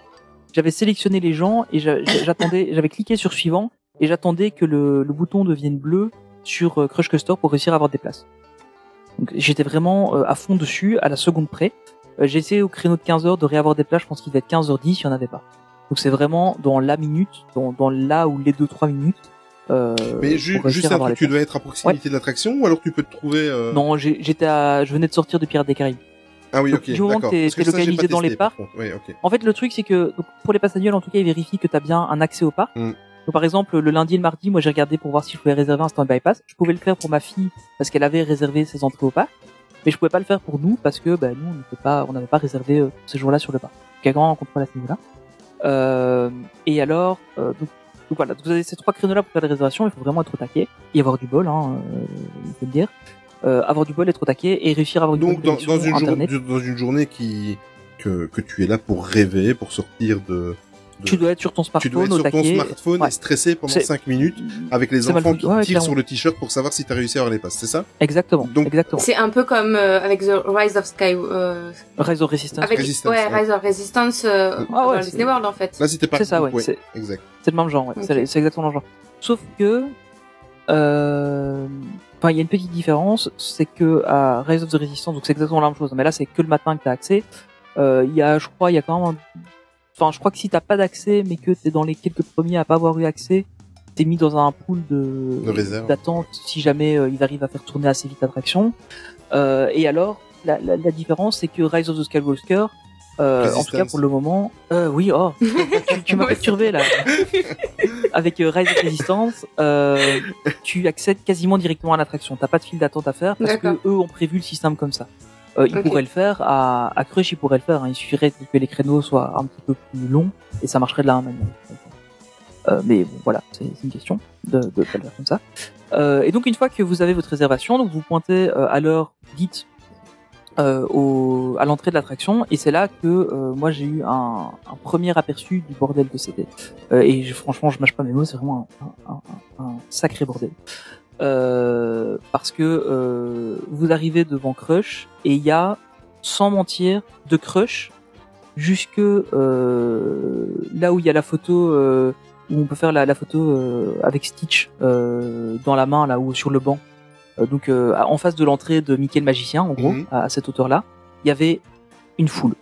j'avais sélectionné les gens et j'a- j'a- j'attendais, j'avais cliqué sur suivant et j'attendais que le, le bouton devienne bleu sur euh, Crush Coaster pour réussir à avoir des places. Donc j'étais vraiment euh, à fond dessus, à la seconde près. Euh, J'ai essayé au créneau de 15 heures de réavoir des places, je pense qu'il devait être 15h10, il y en avait pas. Donc c'est vraiment dans la minute, dans, dans là ou les 2-3 minutes, Euh, Mais ju- juste les tu dois être à proximité de l'attraction ou alors tu peux te trouver. euh, Non, j'étais à, je venais de sortir de Pirates des Caraïbes. Ah oui, Donc, ok. du moment que t'es- ça, localisé dans les testé, parcs. contre. Ouais, ok. En fait, le truc, c'est que donc, pour les passagers, en tout cas, ils vérifient que tu as bien un accès au parc. Mm. Donc, par exemple, le lundi et le mardi, moi, j'ai regardé pour voir si je pouvais réserver un stand-by pass. Je pouvais le faire pour ma fille parce qu'elle avait réservé ses entrées au parc, mais je pouvais pas le faire pour nous parce que bah, nous, on n'était pas, on n'avait pas réservé euh, ces jours-là sur le parc. Donc, un contrôle à ce niveau-là. Euh, et alors, euh, donc, donc voilà, vous avez ces trois créneaux-là pour faire des réservations. Il faut vraiment être au taquet et avoir du bol, hein, euh, il faut le dire. Euh, avoir du bol, être au taquet et réussir à avoir Donc une dans, bonne dans une connexion journée, Internet. dans une journée qui que, que tu es là pour rêver, pour sortir de. de- Tu dois être sur ton tu dois smartphone être sur ton smartphone Ouais. et stresser pendant C'est- 5 minutes avec les enfants qui Ouais, tirent clairement. sur le t-shirt pour savoir si t'as réussi à avoir les passes, c'est ça? Exactement. Donc- exactement. C'est un peu comme euh, avec The Rise of Sky. Euh, Rise of Resistance. avec, Resistance, ouais, ouais. Rise of Resistance euh, Ah ouais, dans Disney World en fait. Là, c'était pas. C'est ça, ouais, c'est- Exact. C'est le même genre, ouais. Ok. C'est c'est exactement le même genre. Sauf que, euh, enfin, il y a une petite différence, c'est que à Rise of the Resistance, donc c'est exactement la même chose, mais là c'est que le matin que t'as accès. Euh, Il y a, je crois, il y a quand même, un... enfin, je crois que si t'as pas d'accès, mais que t'es dans les quelques premiers à pas avoir eu accès, t'es mis dans un pool de d'attente si jamais euh, ils arrivent à faire tourner assez vite l'attraction. Euh, et alors, la, la, la différence, c'est que Rise of the Skywalker, euh, en tout cas Resistance. pour le moment, euh, oui, oh, tu, tu m'as perturbé là. Avec euh, Rise of Resistance, euh, tu accèdes quasiment directement à l'attraction. T'as pas de file d'attente à faire parce que eux ont prévu le système comme ça. Euh, ils pourraient le faire à, à Crush, ils pourraient le faire. hein. Il suffirait que les créneaux soient un petit peu plus longs et ça marcherait de la même manière. Euh, mais bon, voilà, c'est une question de, de pas le faire comme ça. Euh, et donc une fois que vous avez votre réservation, donc vous pointez euh, à l'heure dite euh, au, à l'entrée de l'attraction, et c'est là que euh, moi j'ai eu un, un premier aperçu du bordel que c'était. Euh, et je- franchement, je mâche pas mes mots, c'est vraiment un, un- un- sacré bordel. Euh, parce que euh, vous arrivez devant Crush et il y a, sans mentir, de Crush jusque euh, là où il y a la photo où on peut faire la, la photo avec Stitch dans la main là ou sur le banc. Euh, donc euh, en face de l'entrée de Mickey le magicien, en gros, Mhm. à, à cette hauteur-là, il y avait une foule.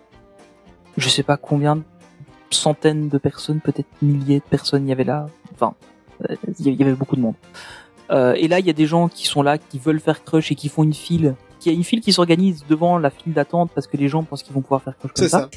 Je sais pas combien de centaines de personnes, peut-être milliers de personnes il y avait là. Enfin, euh, il y avait beaucoup de monde. Euh, et là, il y a des gens qui sont là, qui veulent faire crush et qui font une file. Qui a une file qui s'organise devant la file d'attente parce que les gens pensent qu'ils vont pouvoir faire crush comme ça.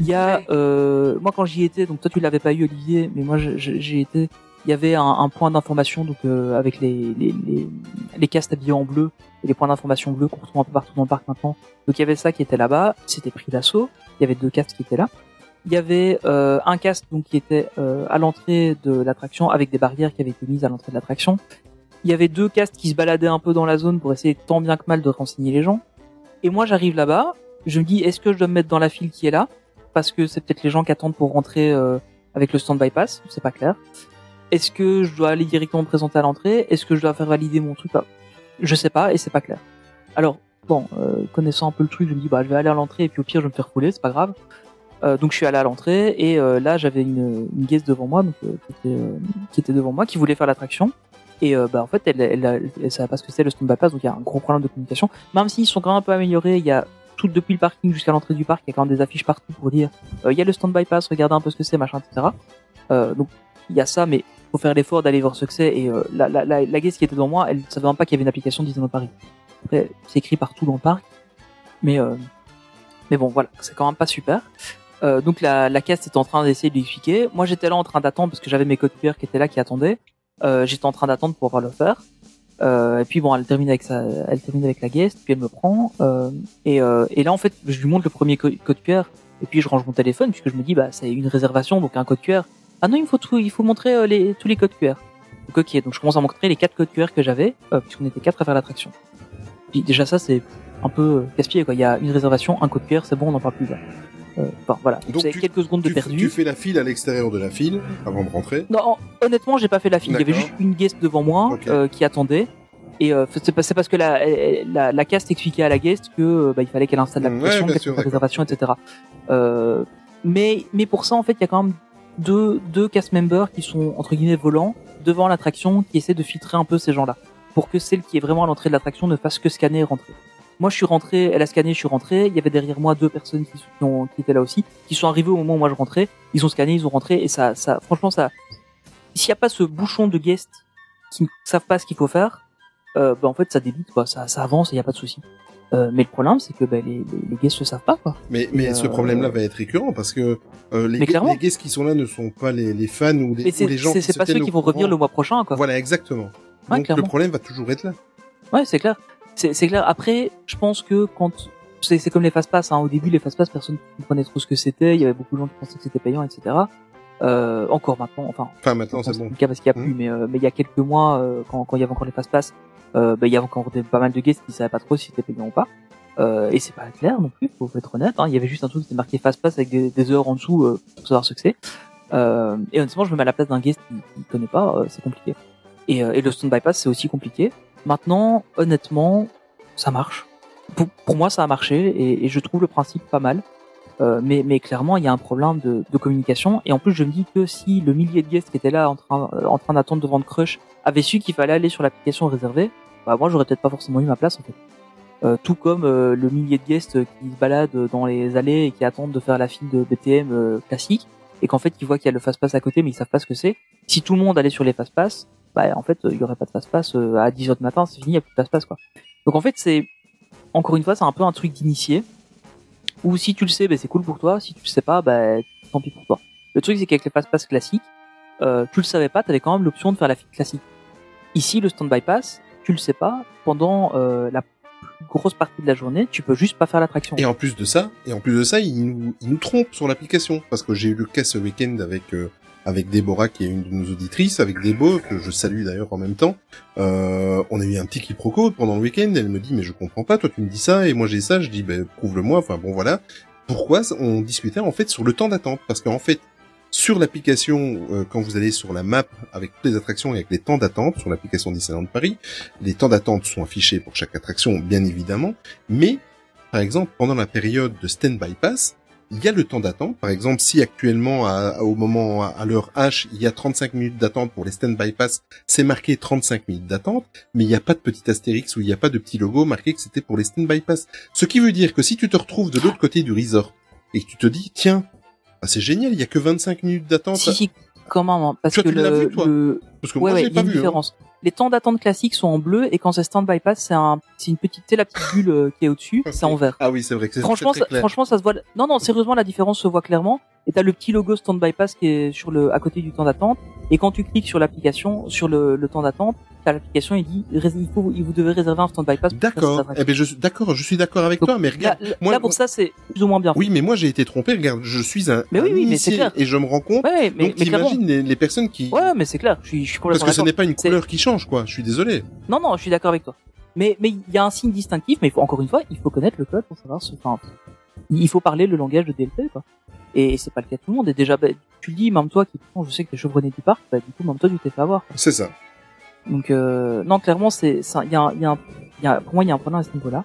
Il y a, Ouais. euh, moi quand j'y étais, donc toi tu l'avais pas eu Olivier, mais moi j'y étais. Il y avait un, un point d'information donc euh, avec les les les, les castes habillés en bleu et les points d'information bleus qu'on retrouve un peu partout dans le parc maintenant. Donc il y avait ça qui était là-bas. C'était pris d'assaut. Il y avait deux castes qui étaient là. Il y avait euh, un cast donc qui était euh, à l'entrée de l'attraction avec des barrières qui avaient été mises à l'entrée de l'attraction. Il y avait deux castes qui se baladaient un peu dans la zone pour essayer tant bien que mal de renseigner les gens. Et moi j'arrive là-bas, je me dis est-ce que je dois me mettre dans la file qui est là? Parce que c'est peut-être les gens qui attendent pour rentrer euh, avec le stand bypass, c'est pas clair. Est-ce que je dois aller directement me présenter à l'entrée? Est-ce que je dois faire valider mon truc Je sais pas et c'est pas clair. Alors bon, euh, connaissant un peu le truc, je me dis bah je vais aller à l'entrée et puis au pire je vais me faire fouler, c'est pas grave. Euh, donc je suis allé à l'entrée et euh, là j'avais une, une guest devant moi donc, qui, était, devant moi qui voulait faire l'attraction. Et bah en fait elle elle, pas ce que c'est le stand bypass donc il y a un gros problème de communication. Même s'ils sont quand même un peu améliorés il y a tout depuis le parking jusqu'à l'entrée du parc il y a quand même des affiches partout pour dire il y a le stand bypass regardez un peu ce que c'est machin etc donc il y a ça mais faut faire l'effort d'aller que c'est et euh, la, la, la, la guest qui était devant moi elle savait même pas qu'il y avait une application Disneyland Paris après c'est écrit partout dans le parc mais euh, mais bon voilà c'est quand même pas super euh, donc la, la cast était en train d'essayer de lui expliquer. Moi j'étais là en train d'attendre parce que j'avais mes codes QR qui étaient là qui attendaient. Euh, j'étais en train d'attendre pour pouvoir le faire. Euh, et puis bon, elle termine avec sa, elle termine avec la guest, puis elle me prend. Euh, et, et là en fait, je lui montre le premier co- code QR. Et puis je range mon téléphone puisque je me dis bah c'est une réservation donc un code QR. Ah non il faut tout, il faut montrer euh, les, tous les codes QR. Donc ok, donc je commence à montrer les quatre codes QR que j'avais euh, puisqu'on était quatre à faire l'attraction. Puis déjà ça c'est un peu euh, casse-pied quoi. Il y a une réservation, un code QR, c'est bon, on n'en parle plus là. Euh, Enfin voilà, Donc tu- quelques secondes de perdu. tu fais la file à l'extérieur de la file avant de rentrer. Non, en- honnêtement, j'ai pas fait la file. Il y avait juste une guest devant moi euh, qui attendait. Et euh, c'est parce que la, la, la cast expliquait à la guest que euh, bah, il fallait qu'elle installe l'application, ouais, bien qu'elle sûr, fasse la réservation, etc. Euh, mais mais pour ça, en fait, il y a quand même deux deux cast members qui sont entre guillemets volants devant l'attraction qui essaient de filtrer un peu ces gens-là pour que celle qui est vraiment à l'entrée de l'attraction ne fasse que scanner et rentrer. Moi, je suis rentré, elle a scanné, je suis rentré. Il y avait derrière moi deux personnes qui, qui étaient là aussi, qui sont arrivées au moment où moi je rentrais. Ils ont scanné, ils ont rentré, et ça, ça, franchement, ça, s'il n'y a pas ce bouchon de guests qui ne savent pas ce qu'il faut faire, euh, bah, en fait, ça débite, quoi. Ça, ça avance et il n'y a pas de souci. Euh, mais le problème, c'est que bah, les, les, les guests ne savent pas, quoi. Mais, mais ce euh, problème-là va être récurrent parce que euh, les, clairement. les guests qui sont là ne sont pas les, les fans ou les, Mais ou les gens c'est- se pas ceux qui vont revenir le mois prochain, quoi. Voilà, exactement. Ouais, Donc le problème va toujours être là. Ouais, c'est clair. C'est c'est clair. Après, je pense que quand c'est c'est comme les fast pass. Hein. Au début, les fast pass, personne ne comprenait trop ce que c'était. Il y avait beaucoup de gens qui pensaient que c'était payant, etc. Euh, encore maintenant, enfin, Enfin, maintenant, c'est bon. le cas parce qu'il y a Mhm. plus, mais euh, mais il y a quelques mois, euh, quand, quand il y avait encore les fast pass, euh, bah, il y avait encore des, pas mal de guests qui savaient pas trop si c'était payant ou pas. Euh, et c'est pas clair non plus, faut être honnête. Hein. Il y avait juste un truc qui était marqué fast pass avec des, heures en dessous euh, pour savoir ce que c'est. Euh, et honnêtement, je me mets à la place d'un guest qui, qui connaît pas, euh, c'est compliqué. Et, euh, et le stand bypass, c'est aussi compliqué. Maintenant, honnêtement, ça marche. Pour, moi, ça a marché et, je trouve le principe pas mal. Euh, mais, mais clairement, il y a un problème de, de communication. Et en plus, je me dis que si le millier de guests qui étaient là en train, en train d'attendre devant le crush avait su qu'il fallait aller sur l'application réservée, bah moi, j'aurais peut-être pas forcément eu ma place en fait. Euh, tout comme euh, le millier de guests qui se baladent dans les allées et qui attendent de faire la file de BTM euh, classique et qu'en fait ils voient qu'il y a le fast pass à côté mais ils savent pas ce que c'est. Si tout le monde allait sur les fast pass, bah en fait euh, il y aurait pas de fast pass euh, à 10h du matin, c'est fini, il y a plus de fast pass quoi. Donc en fait c'est encore une fois c'est un peu un truc d'initié ou si tu le sais, bah, c'est cool pour toi. Si tu le sais pas, bah, tant pis pour toi. Le truc, c'est qu'avec les fast pass classiques, euh, tu le savais pas, tu avais quand même l'option de faire la file classique. Ici, le stand-by pass, tu le sais pas, pendant euh, la grosse partie de la journée, tu peux juste pas faire l'attraction. Et en plus de ça, et en plus de ça, il nous, il nous trompe sur l'application parce que j'ai eu le cas ce week-end avec euh, avec Déborah qui est une de nos auditrices, avec Débo que je salue d'ailleurs en même temps. Euh, on a eu un petit quiproquo pendant le week-end. Elle me dit mais je comprends pas, toi tu me dis ça et moi j'ai ça. Je dis ben prouve-le-moi. Enfin bon voilà. Pourquoi on discutait en fait sur le temps d'attente? Parce qu'en fait sur l'application, euh, quand vous allez sur la map avec toutes les attractions et avec les temps d'attente sur l'application Disneyland Paris, les temps d'attente sont affichés pour chaque attraction, bien évidemment, mais par exemple, pendant la période de stand-by pass, il y a le temps d'attente. Par exemple, si actuellement, à- au moment, à, à l'heure H, il y a 35 minutes d'attente pour les stand-by pass, c'est marqué 35 minutes d'attente, mais il n'y a pas de petit astérix ou il n'y a pas de petit logo marqué que c'était pour les stand-by pass. Ce qui veut dire que si tu te retrouves de l'autre côté du resort et que tu te dis, tiens, ah, c'est génial, il y a que 25 minutes d'attente. Si, si, comment Parce Toi, que tu l'as le, vu, toi le- Parce que ouais, moi, ouais, j'ai il y a pas une vu. hein. Les temps d'attente classiques sont en bleu et quand c'est stand-by pass, c'est un, c'est une petite, sais, la petite bulle euh, qui est au-dessus, c'est en vert. Ah oui, c'est vrai que c'est Franchement, c'est très clair. franchement, ça se voit. Non, non, sérieusement, la différence se voit clairement. Et t'as le petit logo stand-by pass qui est sur le, à côté du temps d'attente. Et quand tu cliques sur l'application, sur le, le temps d'attente, t'as l'application, il dit, il faut, il vous devez réserver un pass. pour faire cette D'accord. Eh ben, je suis d'accord, je suis d'accord avec Donc, toi, mais regarde. là, moi, là, pour ça, c'est plus ou moins bien. Oui, mais moi, j'ai été trompé. Regarde, je suis un, Mais oui, un oui, mais c'est initié clair. et je me rends compte. Ouais, mais, Donc, mais clairement. t'imagines les, les personnes qui, Ouais, mais c'est clair. Je suis, je suis parce que ce n'est pas une C'est- couleur qui change, quoi. Je suis désolé. Non, non, je suis d'accord avec toi. Mais, mais il y a un signe distinctif, mais il faut, encore une fois, il faut connaître le code pour savoir ce, enfin, il faut parler le langage de DLP, quoi. Et c'est pas le cas de tout le monde. Et déjà, bah, tu le dis, même toi, qui, je sais que t'es chevronné du parc, bah, du coup, même toi, tu t'es fait avoir. C'est ça. Donc, euh, non, clairement, c'est, il y a, pour moi, il y a un problème à ce niveau-là.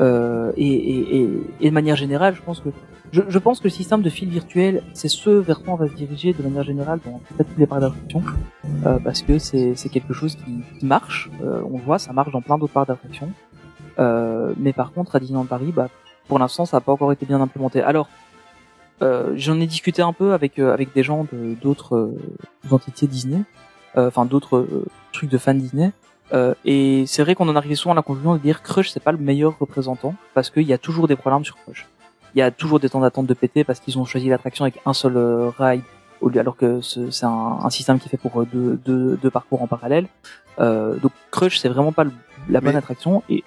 Euh, et, de manière générale, je pense que, je, pense que le système de fil virtuel, c'est ce vers quoi on va se diriger de manière générale dans peut-être tous les parcs d'attraction, euh, parce que c'est, quelque chose qui, marche. Euh, on voit, ça marche dans plein d'autres parcs d'attraction. Mais par contre, à Disneyland Paris, bah, pour l'instant, ça n'a pas encore été bien implémenté. Alors, j'en ai discuté un peu avec avec des gens d'autres entités Disney, enfin d'autres euh, trucs de fans Disney. Euh, et c'est vrai qu'on en arrive souvent à la conclusion de dire Crush c'est pas le meilleur représentant parce qu'il y a toujours des problèmes sur Crush. Il y a toujours des temps d'attente de péter parce qu'ils ont choisi l'attraction avec un seul euh, ride au lieu alors que ce- c'est un, un système qui est fait pour euh, deux, deux, deux parcours en parallèle. Euh, donc Crush c'est vraiment pas le- la bonne Mais- attraction et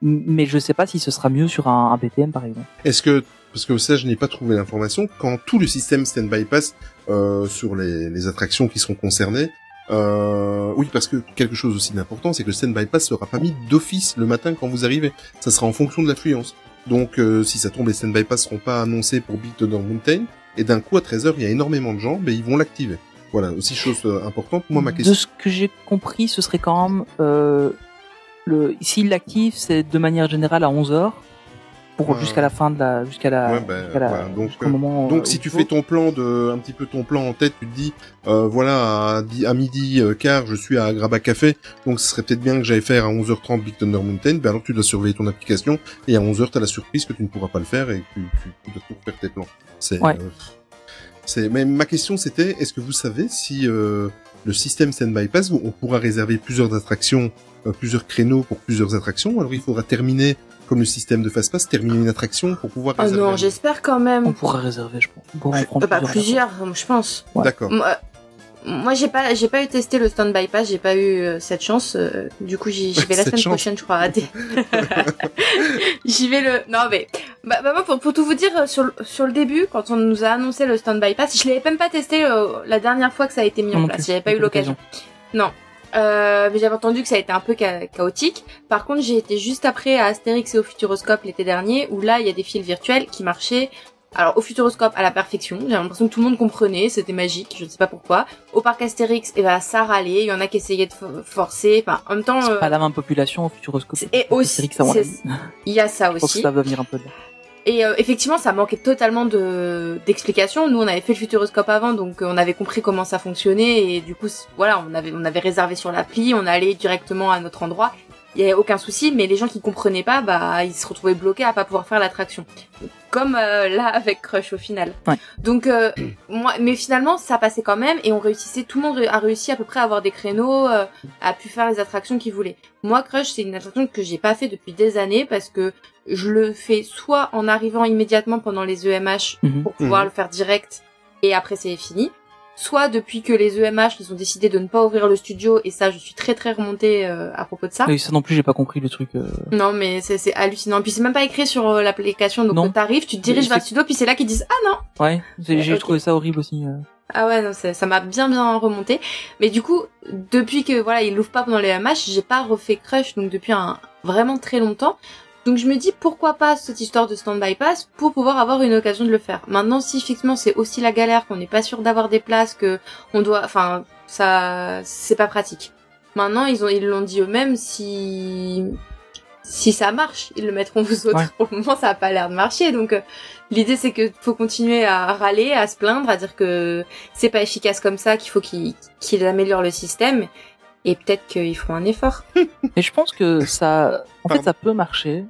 mais je sais pas si ce sera mieux sur un, un BTM par exemple. Est-ce que, parce que ça, je n'ai pas trouvé l'information, quand tout le système stand-by pass euh, sur les, les attractions qui seront concernées, euh, oui, parce que quelque chose aussi d'important, c'est que le stand-by pass sera pas mis d'office le matin quand vous arrivez. Ça sera en fonction de l'affluence. Donc, euh, si ça tombe, les stand-by pass seront pas annoncés pour Big Thunder Mountain, et d'un coup, à 13h, il y a énormément de gens, mais ils vont l'activer. Voilà, aussi chose euh, importante. Moi, ma question... De ce que j'ai compris, ce serait quand même euh, le s'il l'active, c'est de manière générale à 11 h pour Ouais. jusqu'à la fin de la jusqu'à la, Ouais, jusqu'à la- voilà, donc, jusqu'au euh, moment Donc euh, si tu fais ton plan de un petit peu ton plan en tête, tu te dis euh, voilà à, à midi euh, quart je suis à Graba Café, donc ce serait peut-être bien que j'aille faire à 11h30 Big Thunder Mountain, ben alors tu dois surveiller ton application et à 11h tu as la surprise que tu ne pourras pas le faire et que tu, tu, tu dois tout refaire tes plans. C'est Ouais. euh, c'est mais ma question c'était est-ce que vous savez si euh, le système Standby Pass, où on pourra réserver plusieurs attractions, euh, plusieurs créneaux pour plusieurs attractions. Alors il faudra terminer, comme le système de Fast Pass, terminer une attraction pour pouvoir Oh réserver. non, un- j'espère quand même. On pourra réserver, je pense. On pourra en prendre Euh, bah, plusieurs. plusieurs, je pense. Ouais. D'accord. Moi, moi, j'ai pas, j'ai pas eu testé le stand bypass, j'ai pas eu euh, cette chance. euh, du coup, j'y j'y vais la semaine chance. prochaine, je crois. j'y vais le. Non mais, bah, bah, moi, pour, pour tout vous dire, euh, sur le, sur le début, quand on nous a annoncé le stand bypass, je l'avais même pas testé euh, la dernière fois que ça a été mis en non place. plus, J'avais pas eu l'occasion. Non. Euh, mais j'avais entendu que ça a été un peu cha- chaotique. Par contre, j'ai été juste après à Astérix et au Futuroscope l'été dernier, où là, il y a des fils virtuels qui marchaient. Alors, au Futuroscope, à la perfection. J'ai l'impression que tout le monde comprenait, c'était magique, je ne sais pas pourquoi. Au parc Astérix, et ben, ça râlait, il y en a qui essayaient de fo- forcer. Enfin, en même temps, C'est euh, pas la même population au Futuroscope. et aussi, il y a ça Je pense que aussi. ça va venir un peu de là. Et euh, effectivement, ça manquait totalement de d'explications. Nous, on avait fait le Futuroscope avant, donc euh, on avait compris comment ça fonctionnait et du coup, voilà, on avait on avait réservé sur l'appli, on allait directement à notre endroit. Il y avait aucun souci, mais les gens qui comprenaient pas, bah, ils se retrouvaient bloqués à pas pouvoir faire l'attraction. Comme euh, là avec Crush au final. Ouais. Donc euh, moi, mais finalement, ça passait quand même et on réussissait. Tout le monde a réussi à peu près à avoir des créneaux, euh, a pu faire les attractions qu'ils voulaient. Moi, Crush, c'est une attraction que j'ai pas fait depuis des années parce que je le fais soit en arrivant immédiatement pendant les EMH pour pouvoir Mhm. le faire direct et après c'est fini, soit depuis que les EMH ils ont décidé de ne pas ouvrir le studio et ça je suis très très remontée euh, à propos de ça. Oui, ça non plus, j'ai pas compris le truc. euh, Non mais c'est hallucinant. Puis c'est même pas écrit sur euh, l'application donc t'arrives tu te diriges vers le studio puis c'est là qu'ils disent ah non Ouais, j'ai trouvé ça horrible aussi. ah ouais non ça m'a bien bien remonté. Mais du coup depuis que voilà ils l'ouvrent pas pendant les EMH j'ai pas refait Crush donc depuis un vraiment très longtemps. Donc je me dis pourquoi pas cette histoire de stand-by pass pour pouvoir avoir une occasion de le faire. Maintenant si effectivement c'est aussi la galère qu'on n'est pas sûr d'avoir des places que on doit enfin ça c'est pas pratique. Maintenant ils ont ils l'ont dit eux-mêmes si si ça marche, ils le mettront aux autres. Ouais. Pour le moment ça a pas l'air de marcher donc euh, l'idée c'est que faut continuer à râler, à se plaindre, à dire que c'est pas efficace comme ça, qu'il faut qu'ils améliorent le système et peut-être qu'ils feront un effort. Et je pense que ça, en fait, ça peut marcher.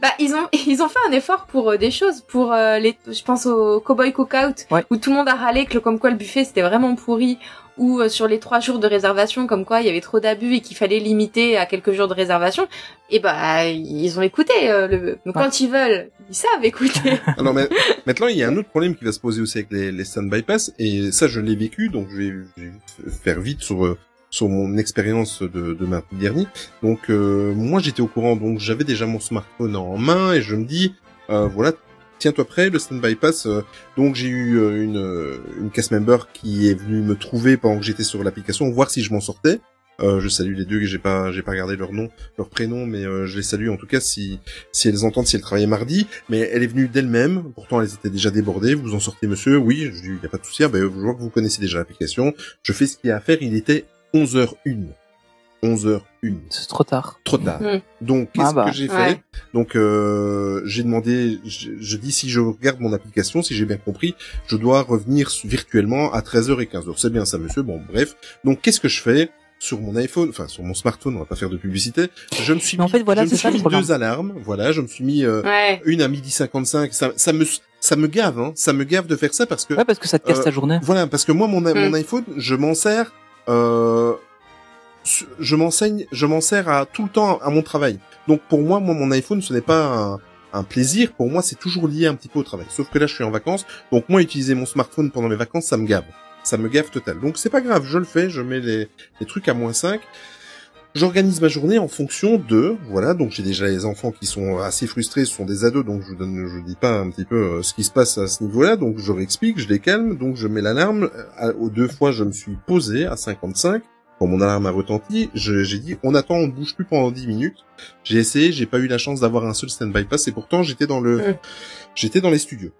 Bah, ils ont, ils ont fait un effort pour euh, des choses, pour euh, les, je pense au Cowboy Cookout, Ouais. où tout le monde a râlé que le, comme quoi le buffet c'était vraiment pourri, ou euh, sur les trois jours de réservation, comme quoi il y avait trop d'abus et qu'il fallait limiter à quelques jours de réservation. Et bah, ils ont écouté. euh, le... Donc Ouais. quand ils veulent, ils savent écouter. Alors mais, maintenant, il y a un autre problème qui va se poser aussi avec les, les stand bypass, et ça, je l'ai vécu, donc je vais, je vais faire vite sur euh, sur mon expérience de, de mardi dernier. Donc euh, moi, j'étais au courant, donc j'avais déjà mon smartphone en main, et je me dis, euh, voilà, tiens-toi prêt, le stand bypass. euh, donc j'ai eu euh, une une cast member qui est venue me trouver pendant que j'étais sur l'application, voir si je m'en sortais. Euh, je salue les deux, j'ai pas j'ai pas regardé leur nom, leur prénom, mais euh, je les salue en tout cas si si elles entendent si elles travaillaient mardi. Mais elle est venue d'elle-même. Pourtant, elles étaient déjà débordées. Vous en sortez, monsieur? Oui, il y a pas de souci. Ah, ben, je vois que vous connaissez déjà l'application. Je fais ce qu'il y a à faire. Il était 11h01. 11h01. C'est trop tard. Trop tard. Mm. Donc, qu'est-ce Ah bah. que j'ai fait Ouais. Donc, euh, j'ai demandé, je, je dis si je regarde mon application, si j'ai bien compris, je dois revenir virtuellement à 13h et 15h. C'est bien ça, monsieur. Bon, bref. Donc, qu'est-ce que je fais sur mon iPhone, enfin sur mon smartphone, on va pas faire de publicité. Je me suis Mais en mis, fait, voilà, je me suis ça mis problème. deux alarmes. Voilà, je me suis mis euh, ouais. une à midi 55. Ça, ça me, ça me gave, hein. Ça me gave de faire ça parce que Ouais, parce que ça te casse Euh, ta journée. voilà, parce que moi, mon, mon Mm. iPhone, je m'en sers, euh, je m'enseigne, je m'en sers à tout le temps à mon travail. Donc pour moi, moi, mon iPhone, ce n'est pas un, plaisir. Pour moi, c'est toujours lié un petit peu au travail. Sauf que là, je suis en vacances. Donc moi, utiliser mon smartphone pendant les vacances, ça me gave. Ça me gave total. Donc c'est pas grave, je le fais, je mets les, les trucs à moins 5. J'organise ma journée en fonction de, voilà, donc j'ai déjà les enfants qui sont assez frustrés, ce sont des ados, donc je vous donne, je vous dis pas un petit peu euh, ce qui se passe à ce niveau-là, donc je leur explique, je les calme, donc je mets l'alarme, euh, aux deux fois je me suis posé à 55, quand mon alarme a retenti, j'ai dit, on attend, on ne bouge plus pendant 10 minutes, j'ai essayé, j'ai pas eu la chance d'avoir un seul stand-by pass, et pourtant j'étais dans le, Mm. j'étais dans les studios.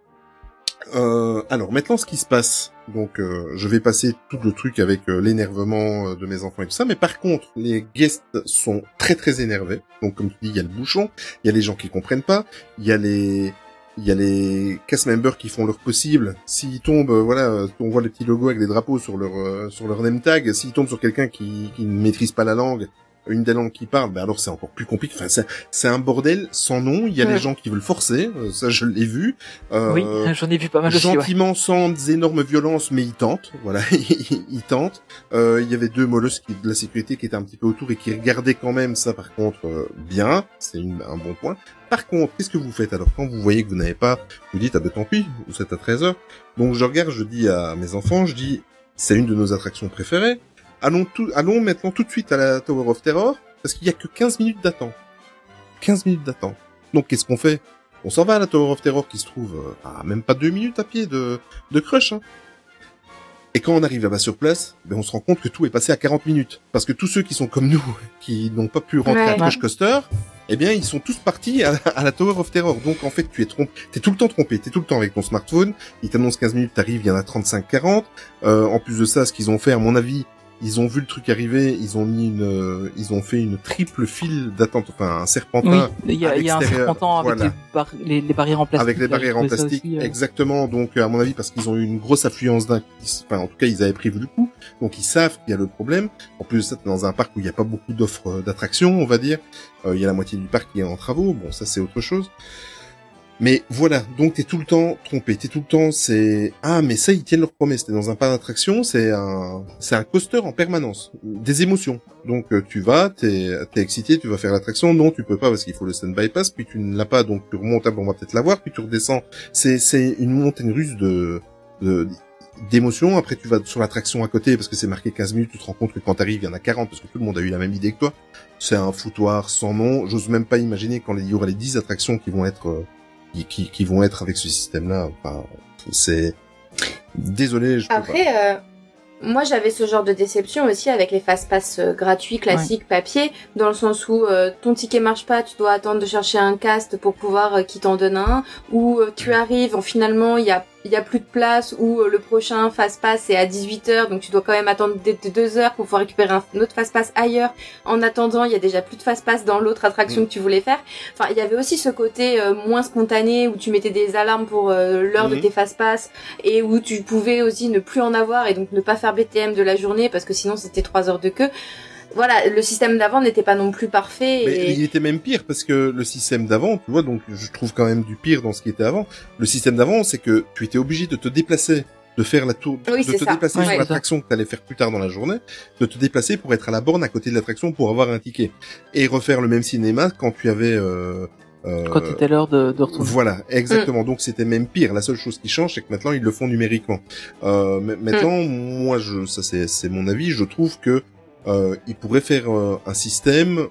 Euh, alors maintenant, ce qui se passe, donc euh, je vais passer tout le truc avec euh, l'énervement euh, de mes enfants et tout ça, mais par contre, les guests sont très très énervés. Donc comme tu dis, il y a le bouchon, il y a les gens qui comprennent pas, il y a les il y a les cast members qui font leur possible. S'ils tombent, euh, voilà, on voit les petits logos avec des drapeaux sur leur sur leur name tag. S'ils tombent sur quelqu'un qui, qui ne maîtrise pas la langue, une des langues qui parle, ben alors c'est encore plus compliqué. Enfin, c'est, c'est un bordel sans nom. Il y a Ouais. des gens qui veulent forcer, euh, ça je l'ai vu. Euh, Oui, j'en ai vu pas mal aussi. ouais. gentiment sans énormes violences, mais ils tentent. Voilà, ils tentent. Euh, il y avait deux molosses qui, de la sécurité qui étaient un petit peu autour et qui regardaient quand même ça. Par contre, euh, bien, c'est une- un bon point. Par contre, qu'est-ce que vous faites alors? Quand vous voyez que vous n'avez pas Vous dites ah ben tant pis, vous êtes à 13 heures. Donc je regarde, je dis à mes enfants, je dis c'est une de nos attractions préférées. Allons tout, allons maintenant tout de suite à la Tower of Terror parce qu'il y a que 15 minutes d'attente. 15 minutes d'attente. Donc qu'est-ce qu'on fait? On s'en va à la Tower of Terror qui se trouve euh, à même pas deux minutes à pied de, de Crush. Hein. Et quand on arrive là-bas sur place, ben on se rend compte que tout est passé à 40 minutes. Parce que tous ceux qui sont comme nous, qui n'ont pas pu rentrer à Ouais. Crush Coaster, eh bien, ils sont tous partis à, à la Tower of Terror. Donc, en fait, tu es trompé. T'es tout le temps trompé. T'es tout le temps avec ton smartphone. Ils t'annoncent 15 minutes, t'arrives, il y en a 35-40. Euh, en plus de ça, ce qu'ils ont fait, à mon avis, ils ont vu le truc arriver, ils ont mis une, euh, ils ont fait une triple file d'attente, enfin, un Oui, serpentin il y a, à il y a un serpentant avec voilà. les, bar- les, les barrières en plastique. avec les j'ai barrières en plastique, aussi, euh, exactement. Donc, à mon avis, parce qu'ils ont eu une grosse affluence d'un, enfin, en tout cas, ils avaient prévu le coup. Donc, ils savent qu'il y a le problème. En plus de ça, t'es dans un parc où il n'y a pas beaucoup d'offres euh, d'attractions, on va dire. Euh, Il y a la moitié du parc qui est en travaux. Bon, ça, c'est autre chose. Mais voilà, donc t'es tout le temps trompé, t'es tout le temps, c'est ah mais ça ils tiennent leur promesse. T'es dans un parc d'attraction, c'est un c'est un coaster en permanence, des émotions. Donc euh, tu vas, t'es t'es excité, tu vas faire l'attraction, non tu peux pas parce qu'il faut le stand bypass, puis tu ne l'as pas donc tu remontes, ah, on va peut-être l'avoir, puis tu redescends. C'est c'est une montagne russe de de d'émotions. Après tu vas sur l'attraction à côté parce que c'est marqué 15 minutes, tu te rends compte que quand t'arrives il y en a 40 parce que tout le monde a eu la même idée que toi. C'est un foutoir sans nom. J'ose même pas imaginer quand il y aura les 10 attractions qui vont être euh, qui, qui, qui vont être avec ce système-là. Enfin, c'est désolé. Je peux pas. Après, euh, moi j'avais ce genre de déception aussi avec les fast-pass euh, gratuits, classiques, papier, dans le sens où euh, ton ticket marche pas, tu dois attendre de chercher un cast pour pouvoir euh, qu'il t'en donne un, ou euh, tu arrives, en, finalement il y a, il y a plus de place, ou euh, le prochain fast-pass est à 18h, donc tu dois quand même attendre 2 heures pour pouvoir récupérer un autre fast-pass ailleurs. En attendant, il y a déjà plus de fast-pass dans l'autre attraction Mm. que tu voulais faire. Enfin, il y avait aussi ce côté euh, moins spontané où tu mettais des alarmes pour euh, l'heure de Mhm. tes fast-pass et où tu pouvais aussi ne plus en avoir et donc ne pas faire BTM de la journée parce que sinon c'était trois heures de queue. Voilà, le système d'avant n'était pas non plus parfait. Mais et... il était même pire parce que le système d'avant, tu vois, donc je trouve quand même du pire dans ce qui était avant. Le système d'avant, c'est que tu étais obligé de te déplacer, de faire la tour, Oui, de te ça. déplacer Ouais, sur l'attraction que tu allais faire plus tard dans la journée, de te déplacer pour être à la borne à côté de l'attraction pour avoir un ticket et refaire le même cinéma quand tu avais. Euh, euh, Quand c'était l'heure de, de retourner. Voilà, exactement. Donc c'était même pire. La seule chose qui change, c'est que maintenant ils le font numériquement. Euh, ma- maintenant, moi, je, ça c'est c'est mon avis. Je trouve que euh, ils pourraient faire euh, un système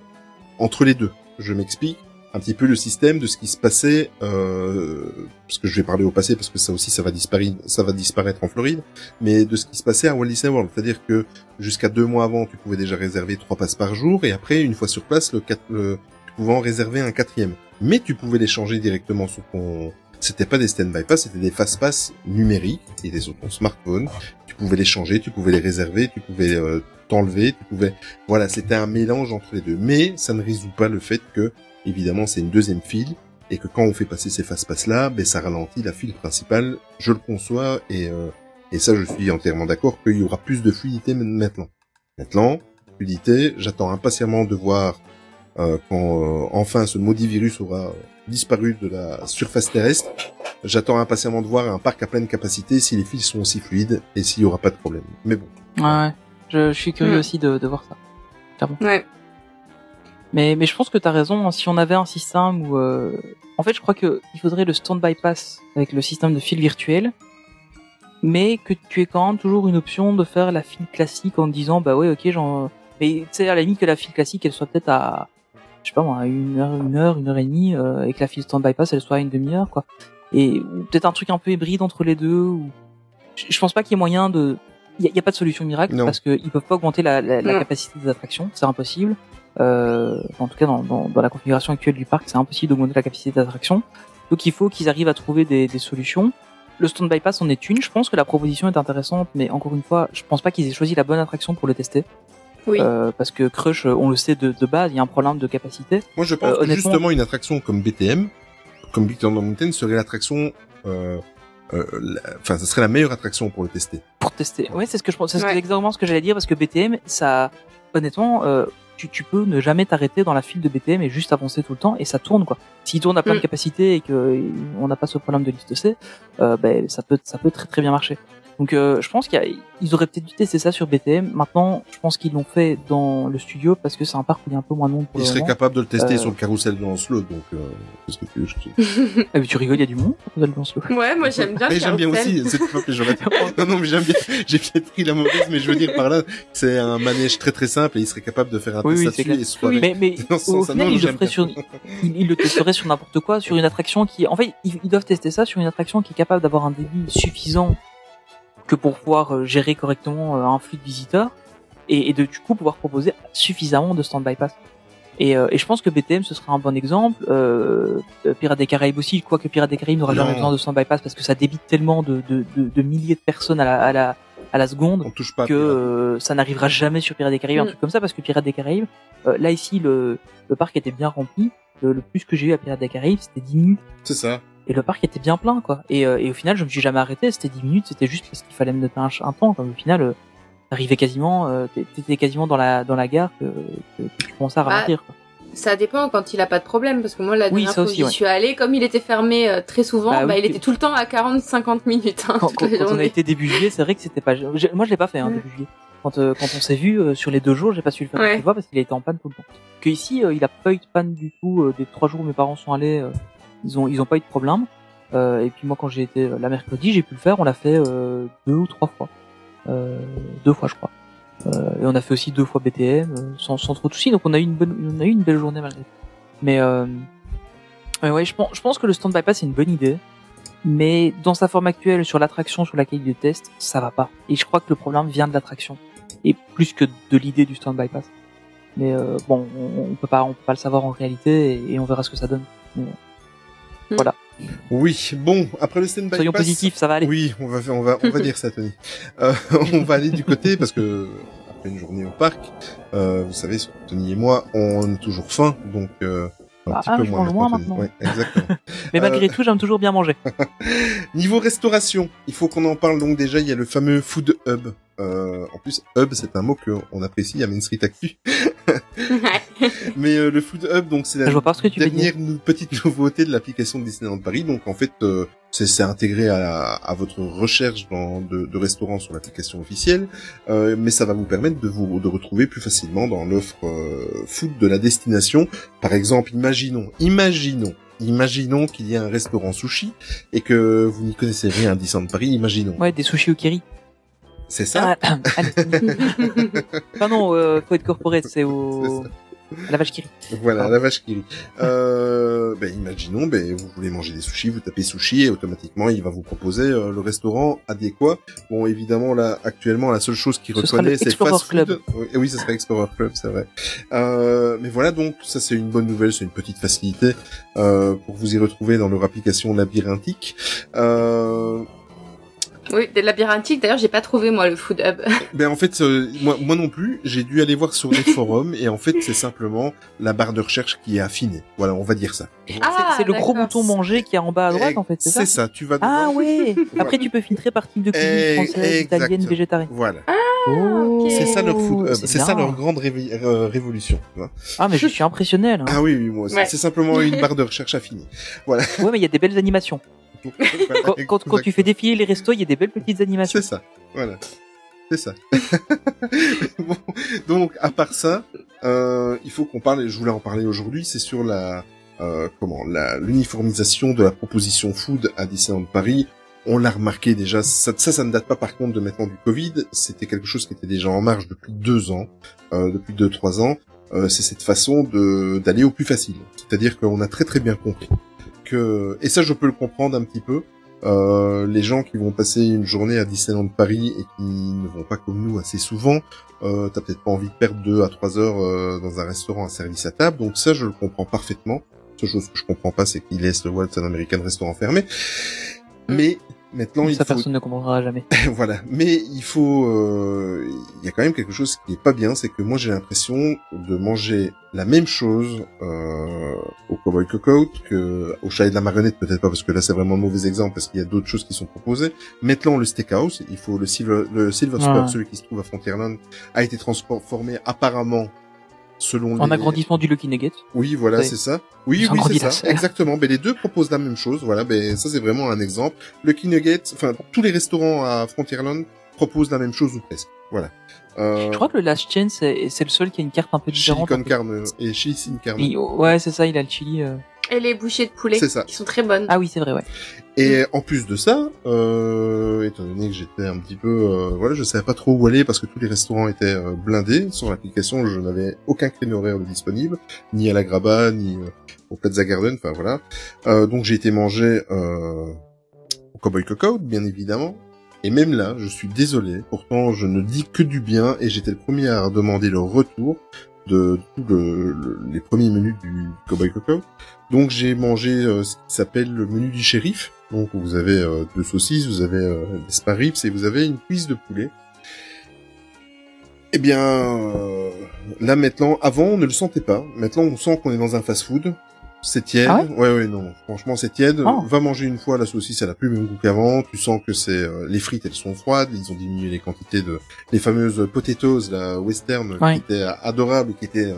entre les deux. Je m'explique. Un petit peu le système de ce qui se passait, euh, parce que je vais parler au passé, parce que ça aussi ça va disparaître, ça va disparaître en Floride, mais de ce qui se passait à Walt Disney World, c'est-à-dire que jusqu'à deux mois avant, tu pouvais déjà réserver trois passes par jour, et après, une fois sur place, le, quatre- le- tu pouvais en réserver un quatrième. Mais tu pouvais les changer directement sur ton, c'était pas des stand-by pass, c'était des fast pass numériques, qui étaient sur ton smartphone. Tu pouvais les changer, tu pouvais les réserver, tu pouvais euh, t'enlever, tu pouvais, voilà, c'était un mélange entre les deux. Mais ça ne résout pas le fait que, évidemment, c'est une deuxième file et que quand on fait passer ces fast pass là, ben ça ralentit la file principale. Je le conçois et euh, et ça, je suis entièrement d'accord qu'il y aura plus de fluidité maintenant. Maintenant, fluidité, j'attends impatiemment de voir euh, quand euh, enfin ce maudit virus aura disparu de la surface terrestre. J'attends impatiemment de voir un parc à pleine capacité si les fils sont aussi fluides et s'il y aura pas de problème. Mais bon. Ouais. Je, je suis curieux Mm. aussi de, de voir ça. Ouais. Mais, mais je pense que t'as raison. hein. Si on avait un système où, euh, en fait, je crois que il faudrait le stand-by pass avec le système de fil virtuel, mais que tu aies quand même toujours une option de faire la file classique en disant, bah ouais, ok, j'en, mais tu sais, à la limite que la file classique, elle soit peut-être à, je sais pas moi, à une heure, une heure, une heure et demie, euh, et que la file stand-by pass, elle soit à une demi-heure, quoi. Et peut-être un truc un peu hybride entre les deux. Ou... Je pense pas qu'il y ait moyen de, il y, a- pas de solution miracle Non. parce qu'ils peuvent pas augmenter la, la, la Non. capacité des attractions, c'est impossible. Euh, en tout cas, dans, dans, dans la configuration actuelle du parc, c'est impossible d'augmenter la capacité d'attraction. Donc il faut qu'ils arrivent à trouver des, des solutions. Le stand-by pass en est une. Je pense que la proposition est intéressante, mais encore une fois, je pense pas qu'ils aient choisi la bonne attraction pour le tester. Oui. Euh, parce que Crush, on le sait de, de base, il y a un problème de capacité. Moi, je pense Euh, que honnêtement- justement une attraction comme BTM, comme Big Thunder Mountain, serait l'attraction, euh, enfin, ce serait la meilleure attraction pour le tester. pour tester. Ouais, c'est ce que je pense. C'est Ouais. exactement ce que j'allais dire parce que BTM, ça, honnêtement, euh, tu, tu peux ne jamais t'arrêter dans la file de BTM et juste avancer tout le temps et ça tourne quoi. S'il tourne à plein de Mm. capacités et que euh, on n'a pas ce problème de liste C, euh, ben ça peut ça peut très très bien marcher. Donc euh, je pense qu'ils auraient peut-être dû tester ça sur BTM. Maintenant, je pense qu'ils l'ont fait dans le studio parce que c'est un parc où il y a un peu moins de monde pour Il le serait moment. capable de le tester Euh, sur le carrousel de Lancelot, donc euh, qu'est-ce que tu veux Ah, mais tu rigoles, il y a du monde vous allez dans ce lot. Ouais, moi j'aime bien le Mais j'aime bien carrousel. aussi, c'est pas péjoratif. Non, non, mais j'aime bien. J'ai peut-être pris la mauvaise, mais je veux dire par là, c'est un manège très très simple et il serait capable de faire un Oui, test oui, là-dessus clair. et soit Oui. Mais, mais au sens-là, final, non, il le sur, le testerait sur n'importe quoi, sur une attraction qui, en fait, ils, ils doivent tester ça sur une attraction qui est capable d'avoir un débit suffisant que pour pouvoir euh, gérer correctement euh, un flux de visiteurs et, et de du coup pouvoir proposer suffisamment de stand bypass. Et, euh, et je pense que BTM ce sera un bon exemple. Euh, euh, Pirates des Caraïbes aussi, quoique Pirates des Caraïbes n'aura jamais besoin de stand bypass parce que ça débite tellement de, de, de, de milliers de personnes à la, à la, à la seconde On touche pas. que Pirate. euh, ça n'arrivera jamais sur Pirates des Caraïbes, un Mm. truc comme ça, parce que Pirates des Caraïbes, euh, là ici, le, le parc était bien rempli. Le, le plus que j'ai eu à Pirates des Caraïbes, c'était 10 minutes. C'est ça. Et le parc était bien plein, quoi. Et, euh, et au final, je me suis jamais arrêté. C'était 10 minutes, c'était juste parce qu'il fallait me noter un, temps. Comme au final, euh, t'arrivais quasiment, euh, t'é- t'étais quasiment dans la dans la gare que, que, que tu commençais à Bah, ralentir. quoi. Ça dépend quand il a pas de problème, parce que moi la Oui, dernière fois aussi, où j'y ouais. suis allée, comme il était fermé euh, très souvent, Bah bah, oui, il était tout le temps à 40-50 minutes. Hein, Quand, quand- quand on a été début juillet, c'est vrai que c'était pas. Moi, je l'ai pas fait hein, Mm. début juillet. Quand euh, quand on s'est vu euh, sur les deux jours, j'ai pas su le faire Ouais. parce qu'il été en panne tout le temps. Que ici, euh, il a pas eu de panne du tout. euh, des trois jours où mes parents sont allés, ils ont ils ont pas eu de problème. Euh, et puis moi, quand j'ai été euh, la mercredi, j'ai pu le faire. On l'a fait euh, deux ou trois fois, euh, deux fois je crois. Euh, et on a fait aussi deux fois BTM euh, sans sans trop de soucis. Donc on a eu une bonne, on a eu une belle journée malgré tout. Mais mais ouais, je pense je pense que le stand bypass c'est une bonne idée mais dans sa forme actuelle sur l'attraction sur laquelle il le teste, ça va pas. Et je crois que le problème vient de l'attraction et plus que de l'idée du stand bypass. Mais euh, bon, on, on peut pas, on peut pas le savoir en réalité et, on verra ce que ça donne. Mais, voilà. Oui, bon, après le stand bypass. Soyons positifs, ça va aller. Oui, on va on va, on va dire ça, Tony. Euh, on va aller du côté parce que après une journée au parc, euh, vous savez, Tony et moi, on a toujours faim, donc euh, un Ah, petit ah, peu je moins mange moins maintenant. Ouais, exactement. Mais malgré Euh, tout, j'aime toujours bien manger. Niveau restauration, il faut qu'on en parle donc déjà. Il y a le fameux Food Hub. Euh, en plus, Hub, c'est un mot qu'on apprécie à Main Street Actu. Mais euh, le Food Hub, donc c'est la dernière petite nouveauté de l'application de Disneyland Paris. Donc en fait, euh, c'est c'est intégré à, à votre recherche dans, de, de restaurants sur l'application officielle, euh, mais ça va vous permettre de vous de retrouver plus facilement dans l'offre euh, food de la destination. Par exemple, imaginons, imaginons. Imaginons qu'il y ait un restaurant sushi et que vous n'y connaissez rien à Disneyland Paris. Imaginons. Ouais, des sushis au kiri. C'est ça? Ah, allez. Enfin non, euh, faut être corporate, c'est au la vache kiri. Voilà, la vache qui rit. Euh, ben, imaginons, ben, vous voulez manger des sushis, vous tapez sushi et automatiquement il va vous proposer euh, le restaurant adéquat. Bon, évidemment, là, actuellement, la seule chose qu'il Ce reconnaît, c'est Explorer fast food. Club. Oui, oui, ça serait Explorer Club, c'est vrai. Euh, mais voilà, donc, ça c'est une bonne nouvelle, c'est une petite facilité euh, pour vous y retrouver dans leur application labyrinthique. Euh, Oui, des labyrinthiques. D'ailleurs, j'ai pas trouvé moi le food hub. Ben en fait, euh, moi, moi non plus, j'ai dû aller voir sur des forums et en fait c'est simplement la barre de recherche qui est affinée. Voilà, on va dire ça. Ah, c'est le gros bouton manger qui est en bas à droite en fait, c'est ça C'est ça, tu vas Ah devant. ouais. Après tu peux filtrer par type de cuisine Eh, française, italienne, végétarienne. Voilà. Oh, ok. C'est ça leur food hub, c'est ça leur grande révi- euh, révolution. tu vois. Ah mais je suis impressionné là. Ah oui, oui, moi aussi. Ouais. C'est simplement une barre de recherche affinée. Voilà. Ouais mais il y a des belles animations. Quand, quand, quand tu fais défiler les restos, il y a des belles petites animations. C'est ça. Voilà. C'est ça. bon, donc, à part ça, euh, il faut qu'on parle, et je voulais en parler aujourd'hui, c'est sur la, euh, comment, la, l'uniformisation de la proposition food à Disneyland Paris. On l'a remarqué déjà, ça, ça, ça ne date pas par contre de maintenant du Covid, c'était quelque chose qui était déjà en marche depuis deux ans, euh, depuis deux, trois ans. Euh, c'est cette façon de, d'aller au plus facile. C'est-à-dire qu'on a très très bien compris que, et ça je peux le comprendre un petit peu, euh, les gens qui vont passer une journée à Disneyland Paris et qui ne vont pas comme nous assez souvent, euh, t'as peut-être pas envie de perdre deux à trois heures euh, dans un restaurant à service à table, donc ça je le comprends parfaitement. Seule chose que je comprends pas, c'est qu'ils laissent le Walton American Restaurant fermé. Mais maintenant, il ça faut personne ne comprendra jamais. voilà. Mais il faut, euh, il y a quand même quelque chose qui est pas bien, c'est que moi j'ai l'impression de manger la même chose euh, au Cowboy Cookout que au Chalet de la Marionnette, peut-être pas parce que là c'est vraiment un mauvais exemple parce qu'il y a d'autres choses qui sont proposées. Maintenant le Steakhouse, il faut le Silver, le Silver Spur, Ouais. celui qui se trouve à Frontierland, a été transformé apparemment selon En les... agrandissement du Lucky Nugget. Oui, voilà, Ouais. c'est ça. Oui, oui, c'est ça. Exactement. Mais les deux proposent la même chose. Voilà, ben ça c'est vraiment un exemple. Le Nugget, enfin tous les restaurants à Frontierland proposent la même chose ou presque. Voilà. Euh, Je crois que le Last Chain, c'est c'est le seul qui a une carte un peu Chili différente. con carne et chili sin carne. Il- ouais, c'est ça, il a le chili. euh. Et les bouchées de poulet, C'est ça. qui sont très bonnes. Ah oui, c'est vrai, ouais. Et en plus de ça, euh, étant donné que j'étais un petit peu, euh, voilà, je savais pas trop où aller parce que tous les restaurants étaient euh, blindés sur l'application, je n'avais aucun créneau horaire de disponible, ni à la Graba, ni euh, au Plaza Garden, enfin voilà. Euh, donc j'ai été manger euh, au Cowboy Cookout, bien évidemment. Et même là, je suis désolé, pourtant je ne dis que du bien et j'étais le premier à demander le retour de tous le- le- les premiers menus du Cowboy Cookout. Donc j'ai mangé euh, ce qui s'appelle le menu du shérif. Donc vous avez euh, deux saucisses, vous avez euh, des spare ribs et vous avez une cuisse de poulet. Eh bien, là maintenant, avant on ne le sentait pas. Maintenant on sent qu'on est dans un fast-food. C'est tiède. Ah ouais, ouais, non. Franchement, c'est tiède. Oh. Va manger une fois la saucisse, elle a plus le même goût qu'avant. Tu sens que c'est euh, les frites, elles sont froides. Ils ont diminué les quantités de les fameuses potatoes, la western, Ouais. qui étaient adorables, qui étaient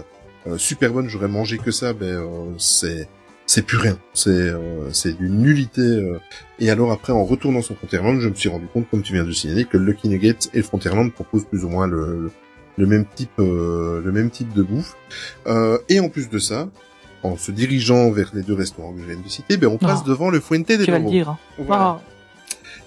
euh, super bonnes. J'aurais mangé que ça. Ben euh, c'est c'est plus rien. C'est euh, c'est d'une nullité. euh. Et alors après, en retournant sur Frontierland, je me suis rendu compte, comme tu viens de signaler, que le Lucky Nugget et Frontierland proposent plus ou moins le, le, le même type euh, le même type de bouffe. Euh, et en plus de ça, en se dirigeant vers les deux restaurants que je viens de citer, ben on passe devant le Fuente de Tu vas le Loro. dire. Voilà. Ah,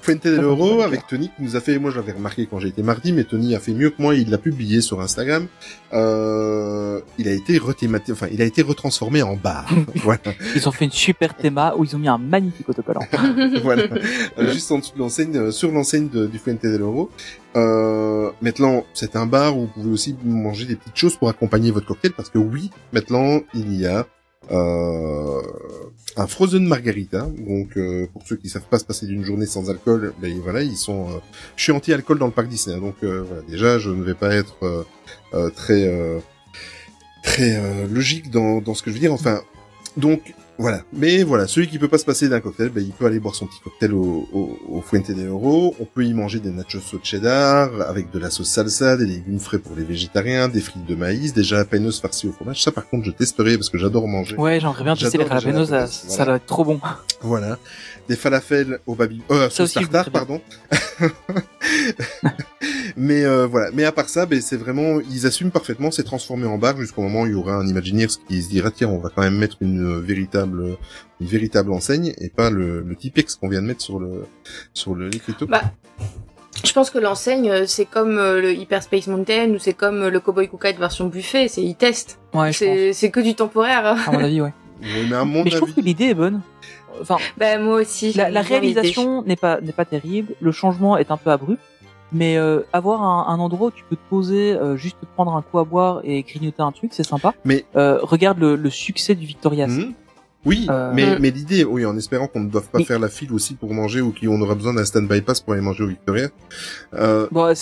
Fuente de Loro avec Tony qui nous a fait, moi je l'avais remarqué quand j'ai été mardi, mais Tony a fait mieux que moi, il l'a publié sur Instagram. Euh, il a été rethématisé, enfin il a été retransformé en bar. voilà, ils ont fait une super théma où ils ont mis un magnifique autocollant. voilà. Euh, juste en dessous de l'enseigne, euh, sur l'enseigne du Fuente de Loro. Euh, maintenant, c'est un bar où vous pouvez aussi manger des petites choses pour accompagner votre cocktail, parce que oui, maintenant il y a un frozen margarita. Donc euh, pour ceux qui savent pas se passer d'une journée sans alcool, ben voilà, ils sont. euh, je suis anti-alcool dans le parc Disney, donc euh, voilà, déjà je ne vais pas être euh, euh, très euh, très euh, logique dans dans ce que je veux dire. Enfin, donc voilà. Mais voilà, celui qui peut pas se passer d'un cocktail, ben, il peut aller boire son petit cocktail au, au, au Fuente de Oro. On peut y manger des nachos au cheddar avec de la sauce salsa, des légumes frais pour les végétariens, des frites de maïs, des jalapenos farcis au fromage. Ça, par contre, je testerai parce que j'adore manger. Ouais, j'aimerais bien tester les jalapenos, ça, jalapenos, ça voilà. doit être trop bon. Voilà. Des falafels au baby, euh, Ça sauce tartare, pardon. Mais euh, voilà. Mais à part ça, ben c'est vraiment, ils assument parfaitement, c'est transformé en bar jusqu'au moment où il y aura un Imagineers qui se dira tiens, on va quand même mettre une euh, véritable, une véritable enseigne et pas le, le Tipex qu'on vient de mettre sur le, sur le l'écriteau. Bah, je pense que l'enseigne, euh, c'est comme euh, le Hyperspace Mountain ou c'est comme euh, le Cowboy Cookout version buffet, c'est ils testent. Ouais, je pense. C'est c'est que du temporaire. hein. À mon avis, ouais. Oui, mais à mon Mais je trouve que l'idée est bonne. Enfin, Bah moi aussi. la, réalisation n'est pas n'est pas terrible, le changement est un peu abrupt, mais euh, avoir un, un endroit où tu peux te poser, euh, juste te prendre un coup à boire et grignoter un truc, c'est sympa. Mais- euh, regarde le, le succès du Victoria's. Hmm. Oui, Euh, mais, Mm. mais l'idée, oui, en espérant qu'on ne doive pas Mais- faire la file aussi pour manger ou qu'on aura besoin d'un stand-by pass pour aller manger au Victoria. Euh, Bon,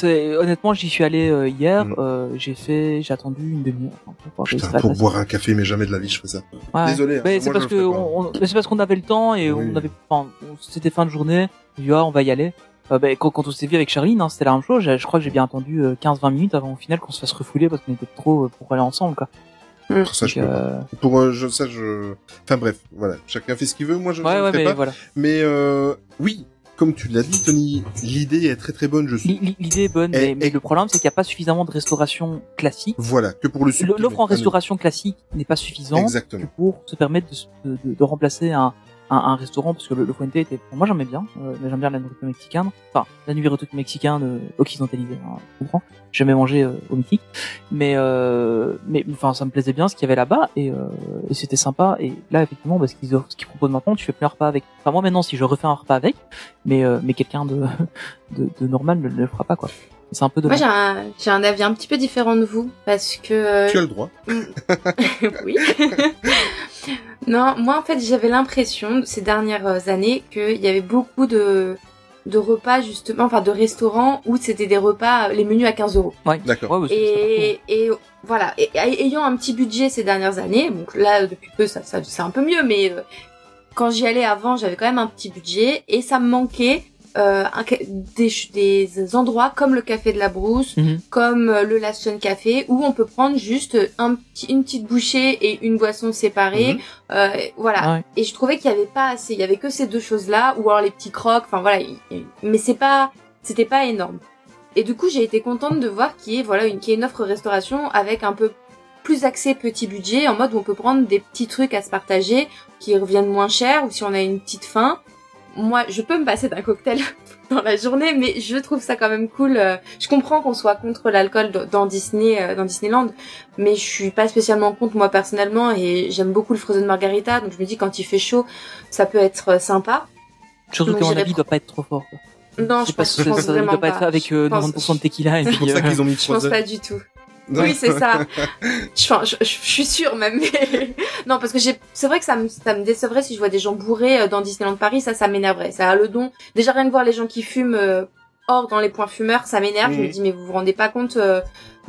honnêtement, j'y suis allé euh, hier. Mm. euh, j'ai fait, j'ai attendu une demi-heure pour putain, pour boire un café, mais jamais de la vie je ferais ça. Ouais. Désolé, hein, Mais c'est parce que on, on- mais c'est parce qu'on avait le temps et Oui. on avait, enfin, c'était fin de journée. On dit, ah, on va y aller. Euh, bah, quand, quand on s'est vu avec Charline, hein, c'était la même chose. Je, je crois que j'ai bien attendu euh, 15-20 minutes avant au final qu'on se fasse refouler parce qu'on était trop euh, pour aller ensemble, quoi. Ça, je euh, Pour je, ça, je. Enfin bref, voilà. Chacun fait ce qu'il veut. Moi, je ne ouais, le ouais, mais pas. voilà. Mais euh, oui, comme tu l'as dit, Tony, l'idée est très très bonne. Je suis. L'i- l'i- L'idée est bonne, Et- mais, mais et- le problème c'est qu'il n'y a pas suffisamment de restauration classique. Voilà, que pour le. L'offre en restauration classique n'est pas suffisante Exactement. pour se permettre de remplacer un, un, un restaurant parce que le, le Fuente était moi j'aimais bien euh, mais j'aime bien la nourriture mexicaine. Enfin la nourriture mexicaine euh, occidentalisée hein, je comprends. J'ai jamais mangé euh, au Mexique. Mais euh, mais enfin ça me plaisait bien ce qu'il y avait là-bas et, euh, et c'était sympa. Et là effectivement parce qu'ils offrent ce qu'ils proposent maintenant tu fais plus un repas avec. Enfin moi maintenant si je refais un repas avec mais euh, mais quelqu'un de, de de normal ne le fera pas quoi. C'est un peu Moi dommage. j'ai un, j'ai un avis un petit peu différent de vous parce que Tu as le droit. oui. non, moi en fait j'avais l'impression ces dernières années qu'il y avait beaucoup de de repas justement, enfin de restaurants où c'était des repas, les menus à 15 euros. D'accord. Ouais, c'est- c'est Et, et voilà, et- ayant un petit budget ces dernières années, donc là depuis peu ça, ça c'est un peu mieux, mais euh, quand j'y allais avant j'avais quand même un petit budget et ça me manquait euh, un des, des endroits comme le Café de la Brousse, Mhm. comme euh, le Last Sun Café, où on peut prendre juste un petit, une petite bouchée et une boisson séparée. Mhm. Euh, voilà. Ah ouais. Et je trouvais qu'il y avait pas assez. Il y avait que ces deux choses-là, ou alors les petits crocs. Enfin voilà. il- il- Mais c'est pas, c'était pas énorme. Et du coup, j'ai été contente de voir qu'il y ait voilà une, qu'il y ait une offre restauration avec un peu plus axé petit budget, en mode où on peut prendre des petits trucs à se partager qui reviennent moins cher, ou si on a une petite faim. Moi, je peux me passer d'un cocktail dans la journée, mais je trouve ça quand même cool. euh, Je comprends qu'on soit contre l'alcool dans Disney, euh, dans Disneyland, mais je suis pas spécialement contre moi personnellement, et j'aime beaucoup le Frozen Margarita, donc je me dis quand il fait chaud, ça peut être euh, sympa. Surtout j'irais avis, il doit pas être trop fort. quoi. Non, je pas- pense, je pense ça- il vraiment doit pas pas. être avec euh, Je pense- 90% de tequila et C'est puis. pour ça qu'ils ont mis Je pense pas du tout. Oui, c'est ça. Je, enfin, je, je- je suis sûre même. Mais... non, parce que c'est vrai que ça me, ça me décevrait si je vois des gens bourrés euh, dans Disneyland Paris. Ça, ça m'énerverait. Ça a le don. Déjà rien de voir les gens qui fument euh, hors dans les points fumeurs, ça m'énerve. Je me Mhm. dis mais vous vous rendez pas compte euh,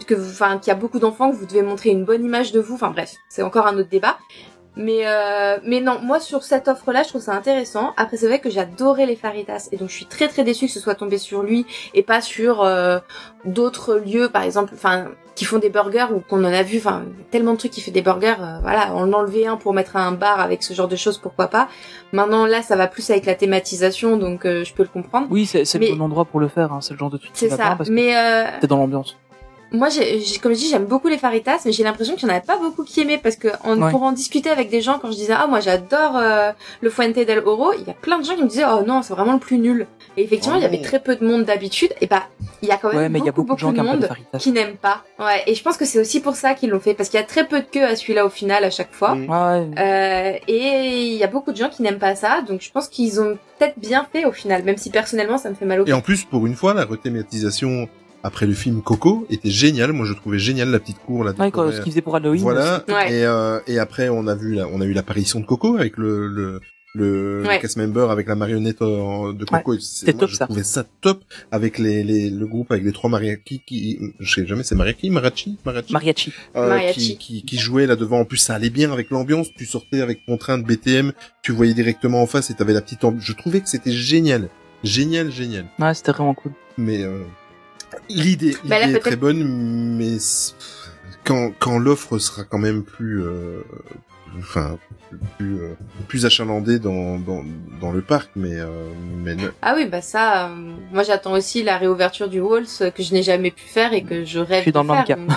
que, vous- enfin, qu'il y a beaucoup d'enfants que vous devez montrer une bonne image de vous. Enfin bref, c'est encore un autre débat. Mais euh, mais non, moi sur cette offre-là, je trouve ça intéressant. Après, c'est vrai que j'adorais les faritas et donc je suis très très déçue que ce soit tombé sur lui et pas sur euh, d'autres lieux, par exemple, enfin qui font des burgers ou qu'on en a vu, enfin tellement de trucs qui fait des burgers. euh, voilà, on en enlevait un pour mettre un bar avec ce genre de choses, pourquoi pas. Maintenant là, ça va plus avec la thématisation, donc euh, je peux le comprendre. Oui, c'est c'est Mais- le bon endroit pour le faire. hein, C'est le genre de truc qui C'est ça. parce que Mais euh, t'es dans l'ambiance. Moi, j'ai, j'ai- comme je dis, j'aime beaucoup les faritas, mais j'ai l'impression qu'il y en avait pas beaucoup qui aimaient parce que en, Ouais. pour en discuter avec des gens, quand je disais ah moi j'adore euh, le Fuente del Oro, il y a plein de gens qui me disaient oh non c'est vraiment le plus nul. Et effectivement, il y avait très peu de monde d'habitude. Et bah il y a quand même Ouais, mais il y a beaucoup beaucoup de gens de monde faritas. qui n'aiment pas. Ouais. Et je pense que c'est aussi pour ça qu'ils l'ont fait parce qu'il y a très peu de queue à celui-là au final à chaque fois. Mm. Ouais, Euh, et il y a beaucoup de gens qui n'aiment pas ça, donc je pense qu'ils ont peut-être bien fait au final, même si personnellement ça me fait mal au Et en plus, pour une fois, la rethématisation après le film Coco était géniale. Moi, je trouvais génial la petite cour là. ouais quoi, ce qu'il faisait pour Halloween. Voilà. Ouais. Et, euh, et après, on a vu, la- on a eu l'apparition de Coco avec le le le, le Ouais. cast member avec la marionnette euh, de Coco. C'était top, je ça. trouvais ça top avec les, les le groupe avec les trois mariachis qui, je sais jamais, c'est mariachi, marachi, marachi, Mariachi. euh, Mariachi. qui, qui qui jouait là devant. En plus, ça allait bien avec l'ambiance. Tu sortais avec ton train de BTM, tu voyais directement en face et t'avais la petite ambiance. Je trouvais que c'était génial, génial, génial. Ouais, c'était vraiment cool. Mais euh, l'idée, Bah, est très bonne, mais c- quand quand l'offre sera quand même plus, euh, enfin plus euh, plus achalandée dans dans dans le parc, mais euh, mais ne- Ah oui, bah ça, euh, moi j'attends aussi la réouverture du Walls euh, que je n'ai jamais pu faire et que je rêve suis dans de le même faire. cas. donc,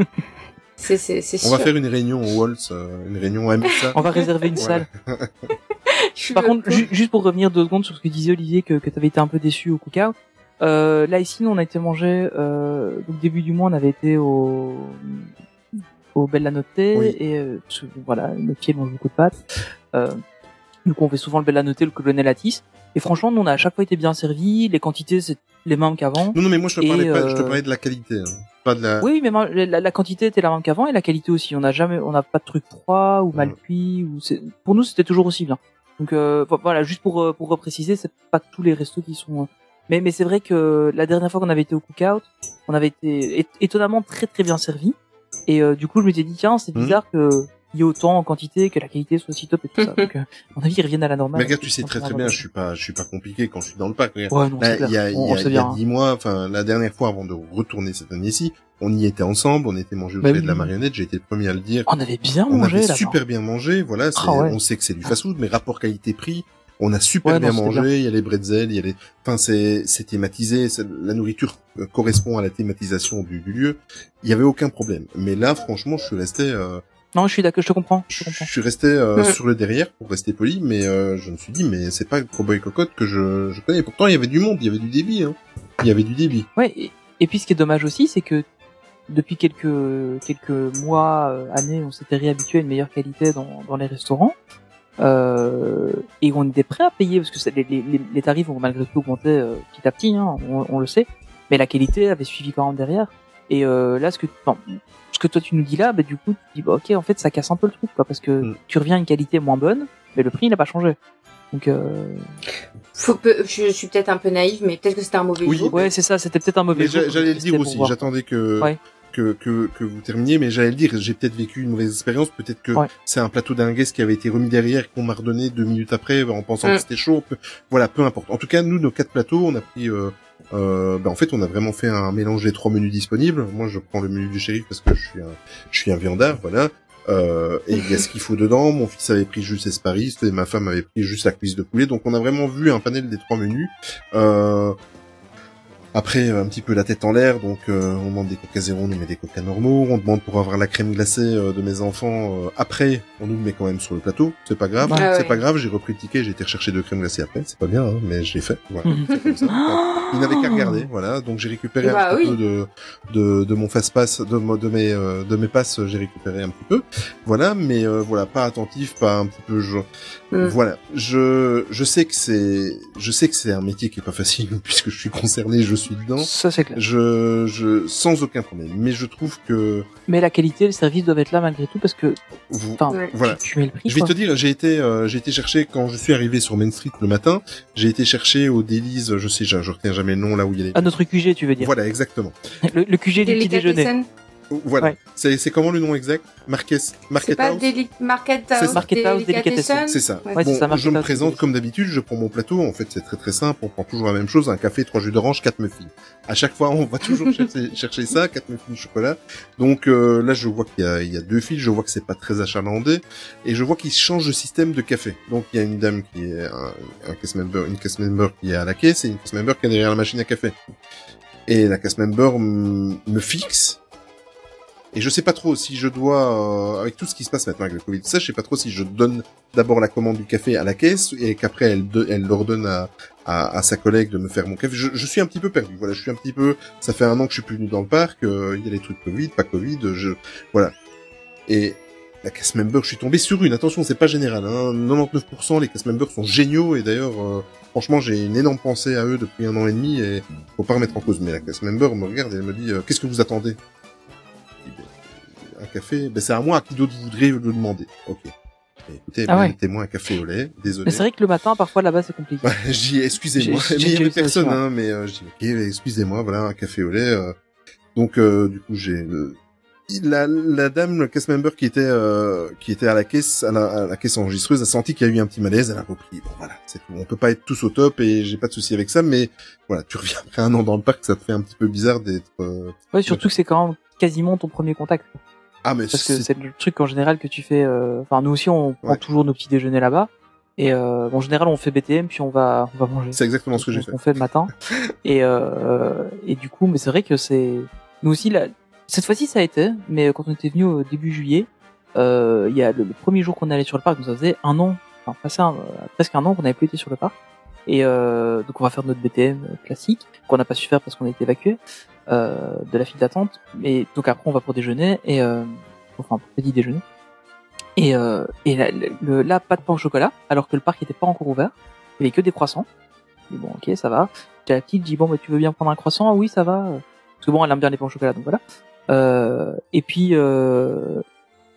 euh, c'est c'est c'est on sûr. va faire une réunion au Waltz, euh, une réunion à Missa. On va réserver une salle. Je Par contre, ju- juste pour revenir deux secondes sur ce que disait Olivier, que, que tu avais été un peu déçu au cookout. Euh, là ici, nous, on a été manger. Euh, donc début du mois, on avait été au au Bella Notte Oui. et euh, voilà, notre pied mange beaucoup de pâtes. Euh, coup, on fait souvent le Bella Notte, le colonel Atis. Et franchement, nous, on a à chaque fois été bien servis. Les quantités, c'est les mêmes qu'avant. Non non mais moi je te parlais pas, je te euh, parlais de la qualité, hein, pas de la. Oui, oui, mais moi, la, la quantité était la même qu'avant et la qualité aussi. On n'a jamais, on n'a pas de trucs froids ou mal cuits ou c'est, pour nous c'était toujours aussi bien. Donc euh, vo- voilà, juste pour euh, pour repréciser, c'est pas tous les restos qui sont. Mais mais c'est vrai que la dernière fois qu'on avait été au cookout, on avait été étonnamment très très bien servi et euh, du coup je m'étais dit tiens c'est Mhm. bizarre que il y ait autant en quantité que la qualité soit aussi top et tout ça. Donc euh, à mon avis ils reviennent à la normale. Mais regarde, tu sais très très bien, je suis pas, je suis pas compliqué quand je suis dans le regarde. Ouais non Là, il y a, il on, y on a, sait il y a bien. hein. dix mois, enfin la dernière fois avant de retourner cette année-ci, on y était ensemble, on était mangé au Bah de la marionnette, j'ai été le premier à le dire. On avait bien on mangé avait là. super bien mangé, voilà, Ah ouais. on sait que c'est du fast-food, mais rapport qualité-prix, on a super Ouais, bien mangé, il y a les bretzels, il y a les, enfin c'est, c'est thématisé, la nourriture euh, correspond à la thématisation du, du lieu, il y avait aucun problème. Mais là, franchement, je suis resté, euh, Non je suis d'accord, je te comprends. Je je comprends. suis resté euh, Ouais. sur le derrière pour rester poli, mais euh, je me suis dit, mais c'est pas Cowboy Cocotte que je, je connais. Pourtant, il y avait du monde, il y avait du débit, hein. Il y avait du débit. Ouais, et, et puis ce qui est dommage aussi, c'est que depuis quelques quelques mois, euh, années, on s'était réhabitué à une meilleure qualité dans, dans les restaurants. Euh, et on était prêt à payer parce que ça- les, les, les tarifs ont malgré tout augmenté euh, petit à petit, hein, on, on le sait. Mais la qualité avait suivi quand même derrière. Et euh, là, ce que, enfin, ce que toi tu nous dis là, bah, du coup, tu dis bah, ok, en fait, ça casse un peu le truc, quoi, parce que Mm. tu reviens à une qualité moins bonne, mais le prix il n'a pas changé. Donc euh, Faut peu- je, je suis peut-être un peu naïve, mais peut-être que c'était un mauvais Oui. jour. ouais, c'est ça. C'était peut-être un mauvais. Mais jour, j'a- j'allais le dire aussi, j'attendais que, Ouais. Que, que, que vous terminiez, mais j'allais le dire, j'ai peut-être vécu une mauvaise expérience, peut-être que Ouais. c'est un plateau d'inguès qui avait été remis derrière, qu'on m'a redonné deux minutes après, en pensant Mm. que c'était chaud. Peu- Voilà, peu importe. En tout cas, nous, nos quatre plateaux, on a pris... Euh, euh, ben, en fait, on a vraiment fait un mélange des trois menus disponibles. Moi, je prends le menu du shérif parce que je suis un, je suis un viandard, voilà. Euh, et il y a ce qu'il faut dedans. Mon fils avait pris juste Esparis et ma femme avait pris juste la cuisse de poulet. Donc, on a vraiment vu un panel des trois menus. Euh, après, un petit peu la tête en l'air, donc euh, on demande des coca zéro, on nous met des coca normaux. On demande pour avoir la crème glacée euh, de mes enfants. euh, après, on nous met quand même sur le plateau. C'est pas grave, Ah c'est ouais. pas grave. J'ai repris le ticket, j'ai été rechercher deux crèmes glacées après. C'est pas bien, hein, mais je l'ai fait. Voilà. Mhm. C'est comme ça. Il n'avait qu'à regarder, voilà. Donc j'ai récupéré un Bah petit oui. peu de, de, de mon fast pass, de, de mes, euh, de mes passes, j'ai récupéré un petit peu. Voilà, mais euh, voilà, pas attentif, pas un petit peu. Je... Mm. Voilà, je, je sais que c'est, je sais que c'est un métier qui est pas facile puisque je suis concerné, je suis dedans. Ça c'est clair. Je, je, sans aucun problème. Mais je trouve que Mais la qualité, le service doivent être là malgré tout parce que, vous, Ouais. voilà. tu, tu mets le prix. Je vais quoi. te dire, j'ai été, euh, j'ai été chercher quand je suis arrivé sur Main Street le matin. J'ai été chercher au Délice, je sais, je, je retiens jamais le nom là où il y a les. À notre QG, tu veux dire. Voilà, exactement. Le, le QG du petit déjeuner. Voilà. Ouais. C'est, c'est comment le nom exact? Marquez, C'est Market pas House? Market C'est House, ça. Market House Delicatessen. C'est ça. Ouais. Bon, ça, je me présente comme d'habitude, je prends mon plateau. En fait, c'est très très simple. On prend toujours la même chose un café, trois jus d'orange, quatre muffins. À chaque fois, on va toujours chercher, chercher ça, quatre muffins de chocolat. Donc euh, là, je vois qu'il y a, il y a deux fils. Je vois que c'est pas très achalandé, et je vois qu'ils changent de système de café. Donc il y a une dame qui est un, un cast member, une cast member qui est à la caisse et une cast member qui est derrière la machine à café. Et la cast member me fixe. Et je sais pas trop si je dois, euh, avec tout ce qui se passe maintenant avec le Covid, ça, je sais pas trop si je donne d'abord la commande du café à la caisse et qu'après elle, de- elle l'ordonne à, à, à sa collègue de me faire mon café. Je, je suis un petit peu perdu. Voilà, je suis un petit peu. Ça fait un an que je suis plus venu dans le parc. euh, Il y a les trucs Covid, pas Covid. Je voilà. Et la cast member, je suis tombé sur une. Attention, c'est pas général. Hein. 99% les cast members sont géniaux et d'ailleurs, euh, franchement, j'ai une énorme pensée à eux depuis un an et demi et faut pas remettre en cause. Mais la cast member me regarde et elle me dit euh, qu'est-ce que vous attendez? Ben, Un café, ben c'est à moi. À qui d'autre voudrez le demander Ok. Ben, Écoutez, Ah ouais. mettez-moi un café au lait. Désolé. Mais c'est vrai que le matin, parfois là-bas, c'est compliqué. Je dis excusez-moi, J'ai- mais j'ai il y avait personne, aussi, ouais. hein, mais euh, je dis ok, excusez-moi, voilà un café au lait. euh. Donc euh, du coup j'ai le- la, la dame, le cast member qui était euh, qui était à la caisse, à la, à la caisse enregistreuse, a senti qu'il y a eu un petit malaise, elle a repris. Bon voilà, c'est tout. On peut pas être tous au top et j'ai pas de souci avec ça, mais voilà, tu reviens après un an dans le parc, ça te fait un petit peu bizarre d'être. euh, Ouais, surtout que c'est quand même quasiment ton premier contact. Ah mais Parce que c'est le truc en général que tu fais. euh, Enfin, nous aussi, on prend Ouais. toujours nos petits déjeuners là-bas. Et euh, bon, en général, on fait BTM puis on va, on va manger. c'est exactement ce que j'ai fait. On fait le matin. et euh, et du coup, mais c'est vrai que c'est nous aussi là. Cette fois-ci, ça a été. Mais quand on était venu au début juillet, euh, il y a le, le premier jour qu'on est allé sur le parc, nous ça faisait un an, enfin passé un, euh, presque un an qu'on n'avait plus été sur le parc. Et euh, donc on va faire notre BTM classique qu'on n'a pas su faire parce qu'on a été évacué de la file d'attente. Et donc après on va pour déjeuner et euh, enfin pour petit déjeuner. Et, euh, et là, le- là, pas de pain au chocolat, alors que le parc était pas encore ouvert. Il y avait que des croissants. Dis, bon, ok, ça va. J'ai la petite, dis, bon, bah, tu veux bien prendre un croissant? Ah oui, ça va. Parce que bon, elle aime bien les pains au chocolat, donc voilà. Euh, et puis, euh,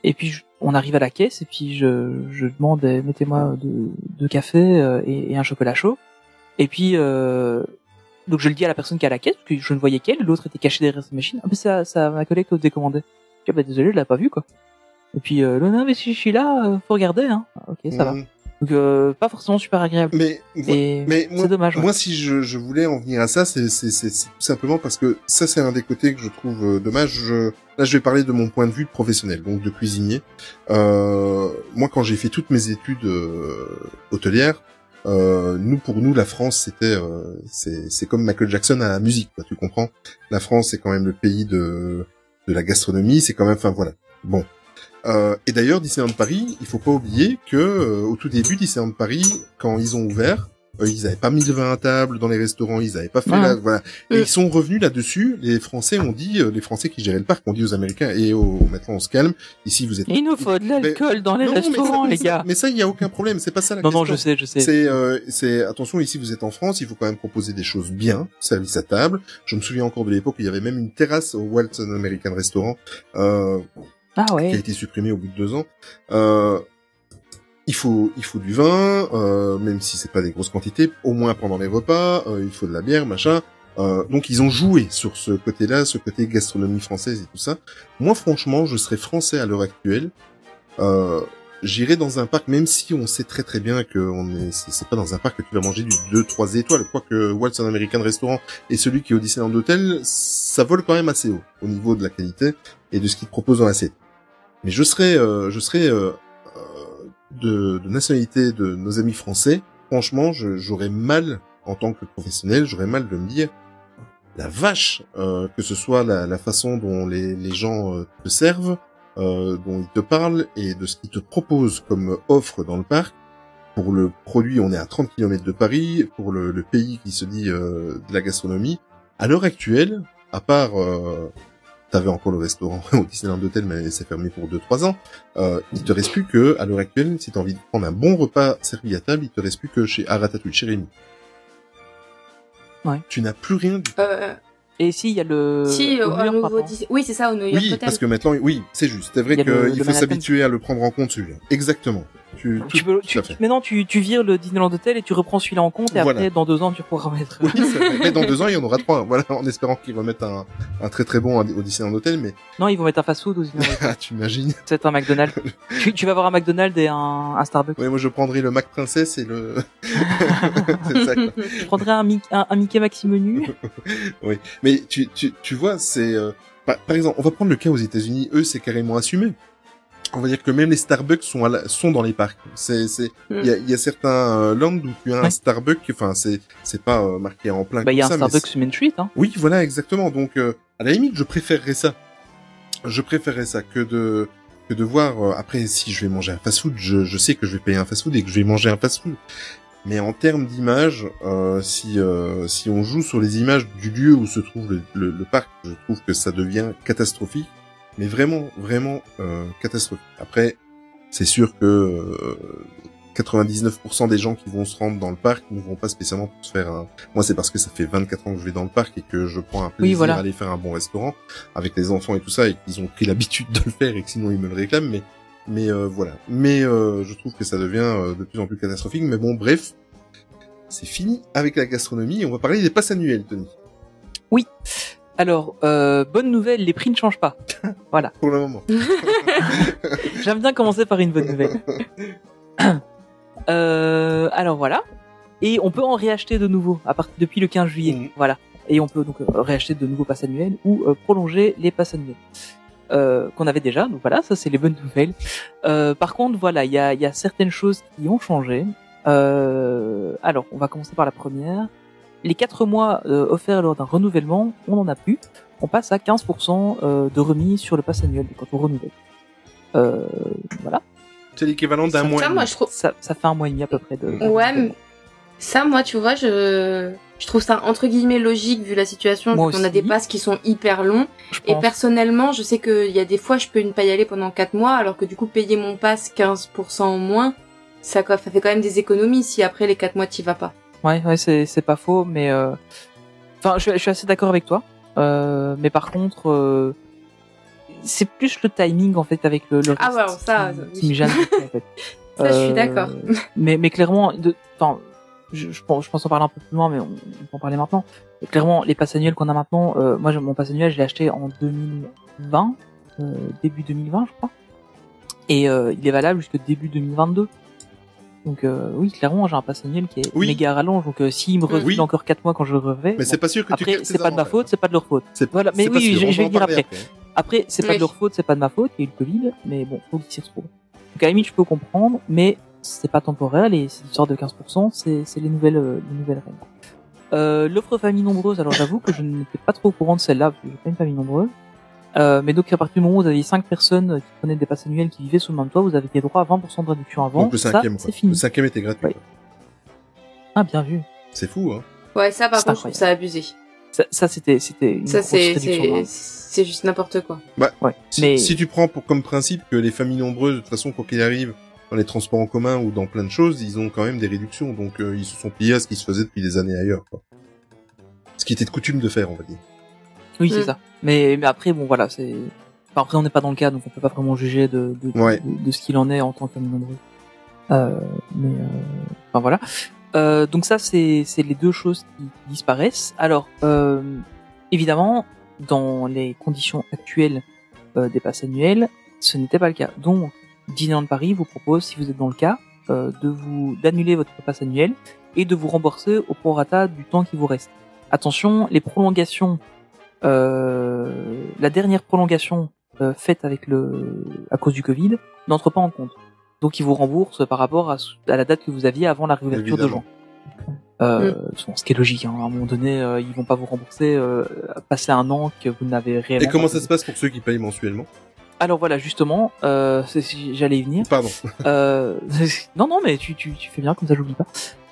et puis, je- on arrive à la caisse, et puis je, je demande, eh, mettez-moi deux, deux cafés euh, et, et un chocolat chaud. Et puis, euh, donc je le dis à la personne qui est à la caisse, parce que je ne voyais qu'elle, l'autre était caché derrière sa machine. Ah, mais ça, ça, ma collègue qui décommandait. Je dis, ah, bah, désolé, je l'ai pas vu, quoi. Et puis, euh, non, mais si je suis là, euh, faut regarder, hein. Ah, Ok, ça va. Mhm. Donc, euh, pas forcément super agréable. Mais Et Mais moi, c'est dommage. ouais. moi, si je, je voulais en venir à ça, c'est tout simplement parce que ça, c'est un des côtés que je trouve euh, dommage. Je, là, je vais parler de mon point de vue de professionnel, donc de cuisinier. Euh, moi, quand j'ai fait toutes mes études euh, hôtelières, euh, nous, pour nous, la France, c'était, euh, c'est comme Michael Jackson à la musique, quoi, tu comprends? La France, c'est quand même le pays de de la gastronomie. C'est quand même, enfin voilà. Bon. Euh, et d'ailleurs, Disneyland Paris, il faut pas oublier que euh, au tout début, Disneyland Paris, quand ils ont ouvert, ils avaient pas mis le vin à table dans les restaurants, ils avaient pas fait Ouais. la, voilà. Et Mm. ils sont revenus là-dessus. Les Français ont dit, euh, les Français qui géraient le parc ont dit aux Américains et aux, maintenant on se calme. Ici, vous êtes. Il nous faut de l'alcool dans les Non, mais restaurants, les gars. ça- Mais ça, il y a aucun problème. C'est pas ça la Non, question. non, je sais, je sais. C'est, euh, c'est attention ici vous êtes en France, il faut quand même proposer des choses bien, service à table. Je me souviens encore de l'époque où il y avait même une terrasse au Walton American Restaurant euh, Ah qui a ouais. été supprimée au bout de deux ans. Euh, il faut il faut du vin, euh, même si c'est pas des grosses quantités, au moins pendant les repas. euh, il faut de la bière, machin. Euh, donc ils ont joué sur ce côté-là, ce côté gastronomie française et tout ça. Moi, franchement, je serais français à l'heure actuelle. Euh, J'irai dans un parc, même si on sait très très bien que on est, c'est pas dans un parc que tu vas manger du 2-3 étoiles. Quoique Waltz un American Restaurant et celui qui est au Disneyland Hotel, ça vole quand même assez haut au niveau de la qualité et de ce qu'ils proposent dans l'assiette. Mais je serais, euh, je serais euh, de, de nationalité de nos amis français. Franchement, j'aurais mal en tant que professionnel, j'aurais mal de me dire la vache, euh, que ce soit la, la façon dont les, les gens euh, te servent, euh, dont ils te parlent et de ce qu'ils te proposent comme offre dans le parc. Pour le produit, on est à 30 km de Paris. Pour le, le pays qui se dit euh, de la gastronomie, à l'heure actuelle, à part, euh, t'avais encore le restaurant au Disneyland Hotel, mais c'est fermé pour 2-3 ans. Euh, il te reste plus que, à l'heure actuelle, si t'as envie de prendre un bon repas servi à table, il te reste plus que chez Aratatouille, chez Rémi. Ouais. Tu n'as plus rien du Euh, Et si, il y a le. si, au au, nouveau maintenant. Dis- Oui, c'est ça, au New York Oui, Hotel. parce que maintenant, oui, c'est juste. C'est vrai qu'il faut s'habituer à le prendre en compte, celui-là. Exactement. Tu, Tu peux, maintenant, tu, tu vires le Disneyland Hotel et tu reprends celui-là en compte et Voilà. après, dans deux ans, tu pourras remettre. Oui. Mais dans deux ans, il y en aura trois. Voilà, en espérant qu'ils remettent un, un très très bon au Disneyland Hotel, mais, Non, ils vont mettre un fast-food au Disneyland Hotel. ah, tu imagines. C'est un McDonald's. tu, tu vas avoir un McDonald's et un, un Starbucks. Oui, moi, je prendrai le Mac Princesse et le, ça. Je prendrais un, Mic- un, un Mickey Maxi menu. Oui. Mais tu, tu, tu vois, c'est, euh, par, par exemple, on va prendre le cas aux États-Unis. Eux, c'est carrément assumé. On va dire que même les Starbucks sont, à la- sont dans les parcs. C'est, c'est, il y a, y a certains euh, lands où tu as un Ouais. Starbucks, enfin, c'est, c'est pas euh, marqué en plein Bah, il y a un ça, Starbucks sur Main Street, hein. Oui, voilà, exactement. Donc, euh, à la limite, je préférerais ça. Je préférerais ça que de que de voir. euh, après, si je vais manger un fast-food, je, je sais que je vais payer un fast-food et que je vais manger un fast-food. Mais en termes d'image, euh, si euh, si on joue sur les images du lieu où se trouve le, le- le parc, je trouve que ça devient catastrophique. Mais vraiment, vraiment euh, catastrophique. Après, c'est sûr que euh, 99% des gens qui vont se rendre dans le parc ne vont pas spécialement pour se faire un, moi, c'est parce que ça fait 24 ans que je vais dans le parc et que je prends un plaisir voilà. à aller faire un bon restaurant avec les enfants et tout ça et qu'ils ont pris l'habitude de le faire et que sinon ils me le réclament. Mais, mais euh, voilà. Mais euh, je trouve que ça devient euh, de plus en plus catastrophique. Mais bon, bref, c'est fini avec la gastronomie on va parler des passes annuelles, Tony. Alors, euh, bonne nouvelle, les prix ne changent pas. Voilà. Pour le moment. J'aime bien commencer par une bonne nouvelle. euh, alors voilà. Et on peut en réacheter de nouveau à partir depuis le 15 juillet. Mhm. Voilà. Et on peut donc euh, réacheter de nouveaux passes annuels ou euh, prolonger les passes annuelles euh, qu'on avait déjà. Donc voilà, ça c'est les bonnes nouvelles. Euh, par contre, voilà, il y a, y a certaines choses qui ont changé. Euh, alors, on va commencer par la première. Les quatre mois euh, offerts lors d'un renouvellement, on n'en a plus. On passe à 15% euh, de remise sur le pass annuel quand on renouvelle. Euh, voilà. C'est l'équivalent d'un Ça, mois. et moi, demi. je trouve. Ça, ça fait un mois et demi à peu près de. Ouais, mais ça, moi, tu vois, je, je trouve ça entre guillemets logique vu la situation. Moi On a des passes qui sont hyper longs. Je Et pense. personnellement, je sais qu'il y a des fois, je peux ne pas y aller pendant 4 mois, alors que du coup, payer mon pass 15% en moins, ça, ça fait quand même des économies si après les 4 mois, t'y vas pas. Ouais, ouais, c'est c'est pas faux, mais euh... enfin, je, je suis assez d'accord avec toi. Euh, mais par contre, euh, c'est plus le timing en fait avec le. le Ah ouais, ça, qui, me gêne beaucoup, en fait. Ça, je suis Euh, d'accord. Mais mais clairement, de, enfin, je, je pense je pense en parler un peu plus loin, mais on, on peut en parler maintenant. Et clairement, les passes annuelles qu'on a maintenant, euh, moi, mon pass annuel, je l'ai acheté en 2020, euh, début 2020, je crois, et euh, il est valable jusqu'au début 2022. Donc euh, oui, clairement, j'ai un pass annuel qui est Oui. méga rallonge. Donc euh, s'il me refile Oui. encore 4 mois quand je le revais, Mais c'est pas sûr que tu après c'est pas de ma faute, c'est pas de leur faute. C'est- Voilà, mais oui, sûr, je, vais le dire après. Après, c'est pas de leur faute, c'est pas de ma faute, il y a eu le Covid, mais bon, faut qu'ils s'y retrouvent. Donc à la limite, je peux comprendre, mais c'est pas temporel et c'est une sorte de 15%, c'est c'est les nouvelles euh, les nouvelles règles. Euh, L'offre famille nombreuse, alors j'avoue que je n'étais pas trop au courant de celle-là, parce que j'ai pas une famille nombreuse. Euh, mais donc à partir du moment où vous aviez 5 personnes qui prenaient des passes annuelles qui vivaient sous le même toit, vous avez droit à 20% de réduction avant. Donc le cinquième, quoi. c'est fini. Le cinquième était gratuit. Ouais. Ah, bien vu. C'est fou, hein. Ouais, ça, par contre, je trouve incroyable. ça abusé. Ça, ça c'était c'était une Ça, c'est, hein. c'est juste n'importe quoi. Ouais. Si, mais si tu prends pour, comme principe que les familles nombreuses, de toute façon, quoi qu'il arrive, dans les transports en commun ou dans plein de choses, ils ont quand même des réductions. Donc, euh, ils se sont pliés à ce qui se faisait depuis des années ailleurs. Quoi. Ce qui était de coutume de faire, on va dire. Oui, c'est Mm. ça. Mais, mais après, bon, voilà, c'est. Enfin, après, on n'est pas dans le cas, donc on peut pas vraiment juger de, de, Ouais. de, de ce qu'il en est en tant qu'homme nombreux. Euh, mais, euh... enfin voilà. Euh, donc ça, c'est c'est les deux choses qui disparaissent. Alors, euh, évidemment, dans les conditions actuelles euh, des passes annuelles, ce n'était pas le cas. Donc, Disneyland Paris vous propose, si vous êtes dans le cas, euh, de vous d'annuler votre passe annuel et de vous rembourser au prorata du temps qui vous reste. Attention, les prolongations, la dernière prolongation euh, faite avec le à cause du Covid n'entre pas en compte. Donc, ils vous remboursent par rapport à, à la date que vous aviez avant la réouverture de juin. Euh, ce qui est logique, hein. à un moment donné, euh, ils vont pas vous rembourser euh, passer un an que vous n'avez réellement. Et comment ça se passe pour ceux qui payent mensuellement? Alors voilà, justement, euh, j'allais y venir. Pardon. Euh, non, non, mais tu, tu, tu fais bien, comme ça j'oublie pas.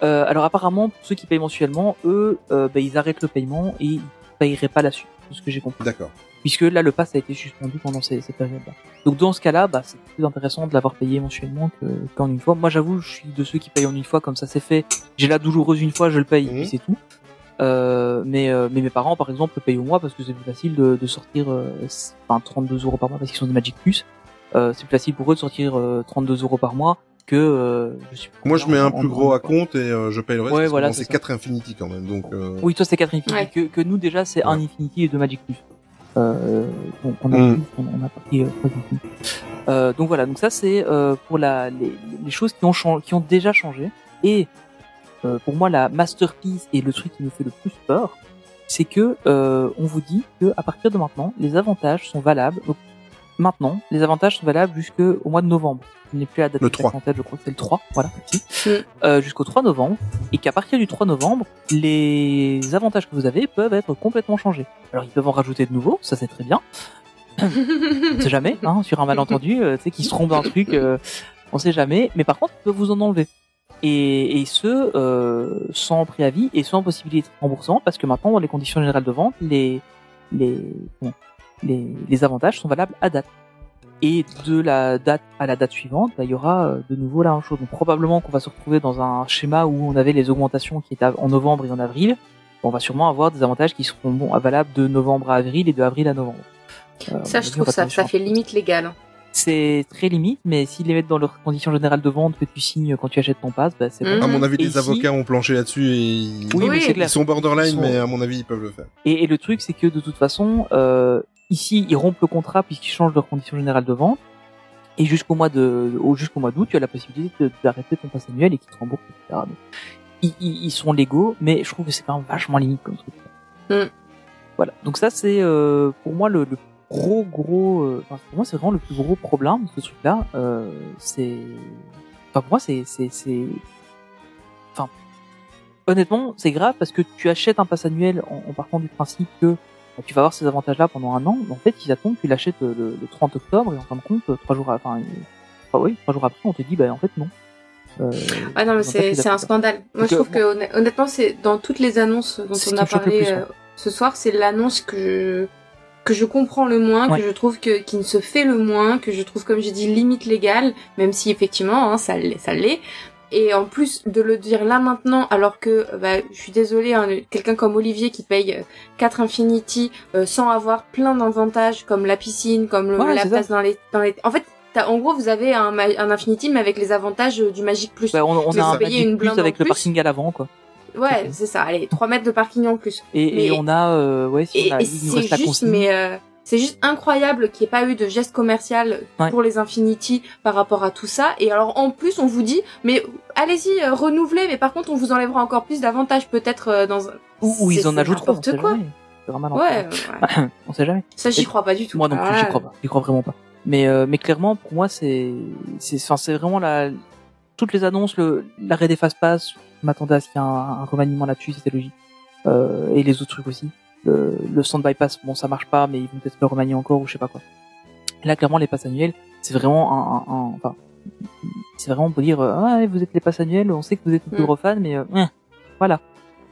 Euh, alors apparemment, pour ceux qui payent mensuellement, eux, euh, bah, ils arrêtent le paiement et ils paieraient pas la suite, de ce que j'ai compris. D'accord. Puisque là, le pass a été suspendu pendant ces, ces périodes-là. Donc dans ce cas-là, bah, c'est plus intéressant de l'avoir payé mensuellement que- qu'en une fois. Moi, j'avoue, je suis de ceux qui payent en une fois, comme ça c'est fait. J'ai la douloureuse une fois, je le paye, Mhm. puis c'est tout. Euh, mais, euh, mais mes parents, par exemple, le payent au mois parce que c'est plus facile de, de sortir euh, enfin, 32 euros par mois parce qu'ils sont des Magic Plus. Euh, c'est plus facile pour eux de sortir euh, 32 euros par mois que euh, je suis Moi, je mets un plus gros à compte et euh, je paye le reste. Ouais, voilà, c'est c'est ça. 4 Infinity quand même. Donc, euh, Oui, toi c'est 4 Infinity. Ouais. Que, que nous déjà c'est un Ouais. Infinity et deux Magic Plus. Euh, donc on a, Mm. plus, on, on a pris euh. Euh, donc voilà, donc ça c'est euh, pour la, les, les choses qui ont, changé, qui ont déjà changé. Et euh, pour moi la masterpiece et le truc qui nous fait le plus peur, c'est que euh, on vous dit que à partir de maintenant, les avantages sont valables. Maintenant, les avantages sont valables jusqu'au mois de novembre. Je n'ai plus la date Le exacte 3. en tête, je crois que c'est le 3, voilà, merci. Mm. Euh, jusqu'au 3 novembre, et qu'à partir du 3 novembre, les avantages que vous avez peuvent être complètement changés. Alors ils peuvent en rajouter de nouveaux, ça c'est très bien. on sait jamais, hein, sur un malentendu, euh, tu sais, qui se trompe d'un truc, euh, on sait jamais. Mais par contre, ils peuvent vous en enlever. Et, et ce, euh, sans préavis et sans possibilité de remboursement, parce que maintenant, dans les conditions générales de vente, les, les, les, les avantages sont valables à date. Et de la date à la date suivante, bah, il y aura euh, de nouveau la même chose. Donc probablement qu'on va se retrouver dans un schéma où on avait les augmentations qui étaient en novembre et en avril. On va sûrement avoir des avantages qui seront bon, valables de novembre à avril et de avril à novembre. Euh, Ça, je trouve ça, ça fait limite légal. hein. c'est très limite, mais s'ils les mettent dans leurs conditions générales de vente que tu signes quand tu achètes ton pass, bah, c'est bon. à mon avis, Et les ici- avocats ont planché là-dessus et Oui, Oui. mais c'est ils clair. sont borderline, Ils sont- mais à mon avis, ils peuvent le faire. Et, et le truc, c'est que de toute façon, euh, ici, ils rompent le contrat puisqu'ils changent leurs conditions générales de vente. Et jusqu'au mois de, au- jusqu'au mois d'août, tu as la possibilité d'arrêter ton pass annuel et qu'ils te remboursent, etc. Donc, ils, ils, ils sont légaux, mais je trouve que c'est quand même vachement limite comme truc. Mm. Voilà. Donc ça, c'est euh, pour moi le, le gros gros. euh, enfin, pour moi, c'est vraiment le plus gros problème de ce truc-là. Euh, c'est, enfin pour moi, c'est c'est c'est. Enfin, honnêtement, c'est grave parce que tu achètes un pass annuel en, en partant du principe que bah, tu vas avoir ces avantages-là pendant un an. mais En fait, ils attendent que tu l'achètes euh, le, le 30 octobre et en fin de compte, euh, trois jours, enfin, euh, oui, trois jours après, on te dit, bah en fait non. Euh, Ah non, mais c'est un scandale. Moi, Donc, je euh, trouve que honn- honnêtement, c'est dans toutes les annonces dont on a parlé plus, euh, ce soir, c'est l'annonce que je que je comprends le moins, Ouais. que je trouve que qui ne se fait le moins, que je trouve comme j'ai dit limite légale, même si effectivement hein, ça l'est, ça l'est. Et en plus de le dire là maintenant, alors que bah, je suis désolée, hein, quelqu'un comme Olivier qui paye euh, 4 Infinity euh, sans avoir plein d'avantages comme la piscine, comme le- Ouais, la place dans les dans les. En fait, en gros, vous avez un, un Infinity mais avec les avantages euh, du Magic Plus. bah, on, on a un Magic une Plus avec le parking à l'avant, quoi. Ouais, c'est ça. Allez, 3 mètres de parking en plus. Et, Mais- et on a, euh, ouais, si Et, on a, et il nous reste la consigne. mais euh, c'est juste incroyable qu'il n'y ait pas eu de geste commercial Ouais. pour les Infinity par rapport à tout ça. Et alors en plus, on vous dit, mais allez-y, euh, renouvelez, mais par contre, on vous enlèvera encore plus d'avantages peut-être euh, dans un. Ou, ils en sait quoi. C'est vraiment Ouais, ouais. on sait jamais. ça j'y crois pas du tout. Moi non plus, Ah, j'y crois pas. J'y crois vraiment pas. Mais, euh, mais clairement, pour moi, c'est, c'est vraiment la, toutes les annonces, le, l'arrêt des fast pass, je m'attendais à ce qu'il y ait un, un remaniement là-dessus, c'était logique. Euh, et les autres trucs aussi. Le, le stand bypass, bon, ça marche pas, mais ils vont peut-être le remanier encore ou je sais pas quoi. Là, clairement, les passes annuelles, c'est vraiment un, un, un- enfin, c'est vraiment pour dire, euh, ah, vous êtes les passes annuelles, on sait que vous êtes un peu Mm. gros fan, mais euh, voilà.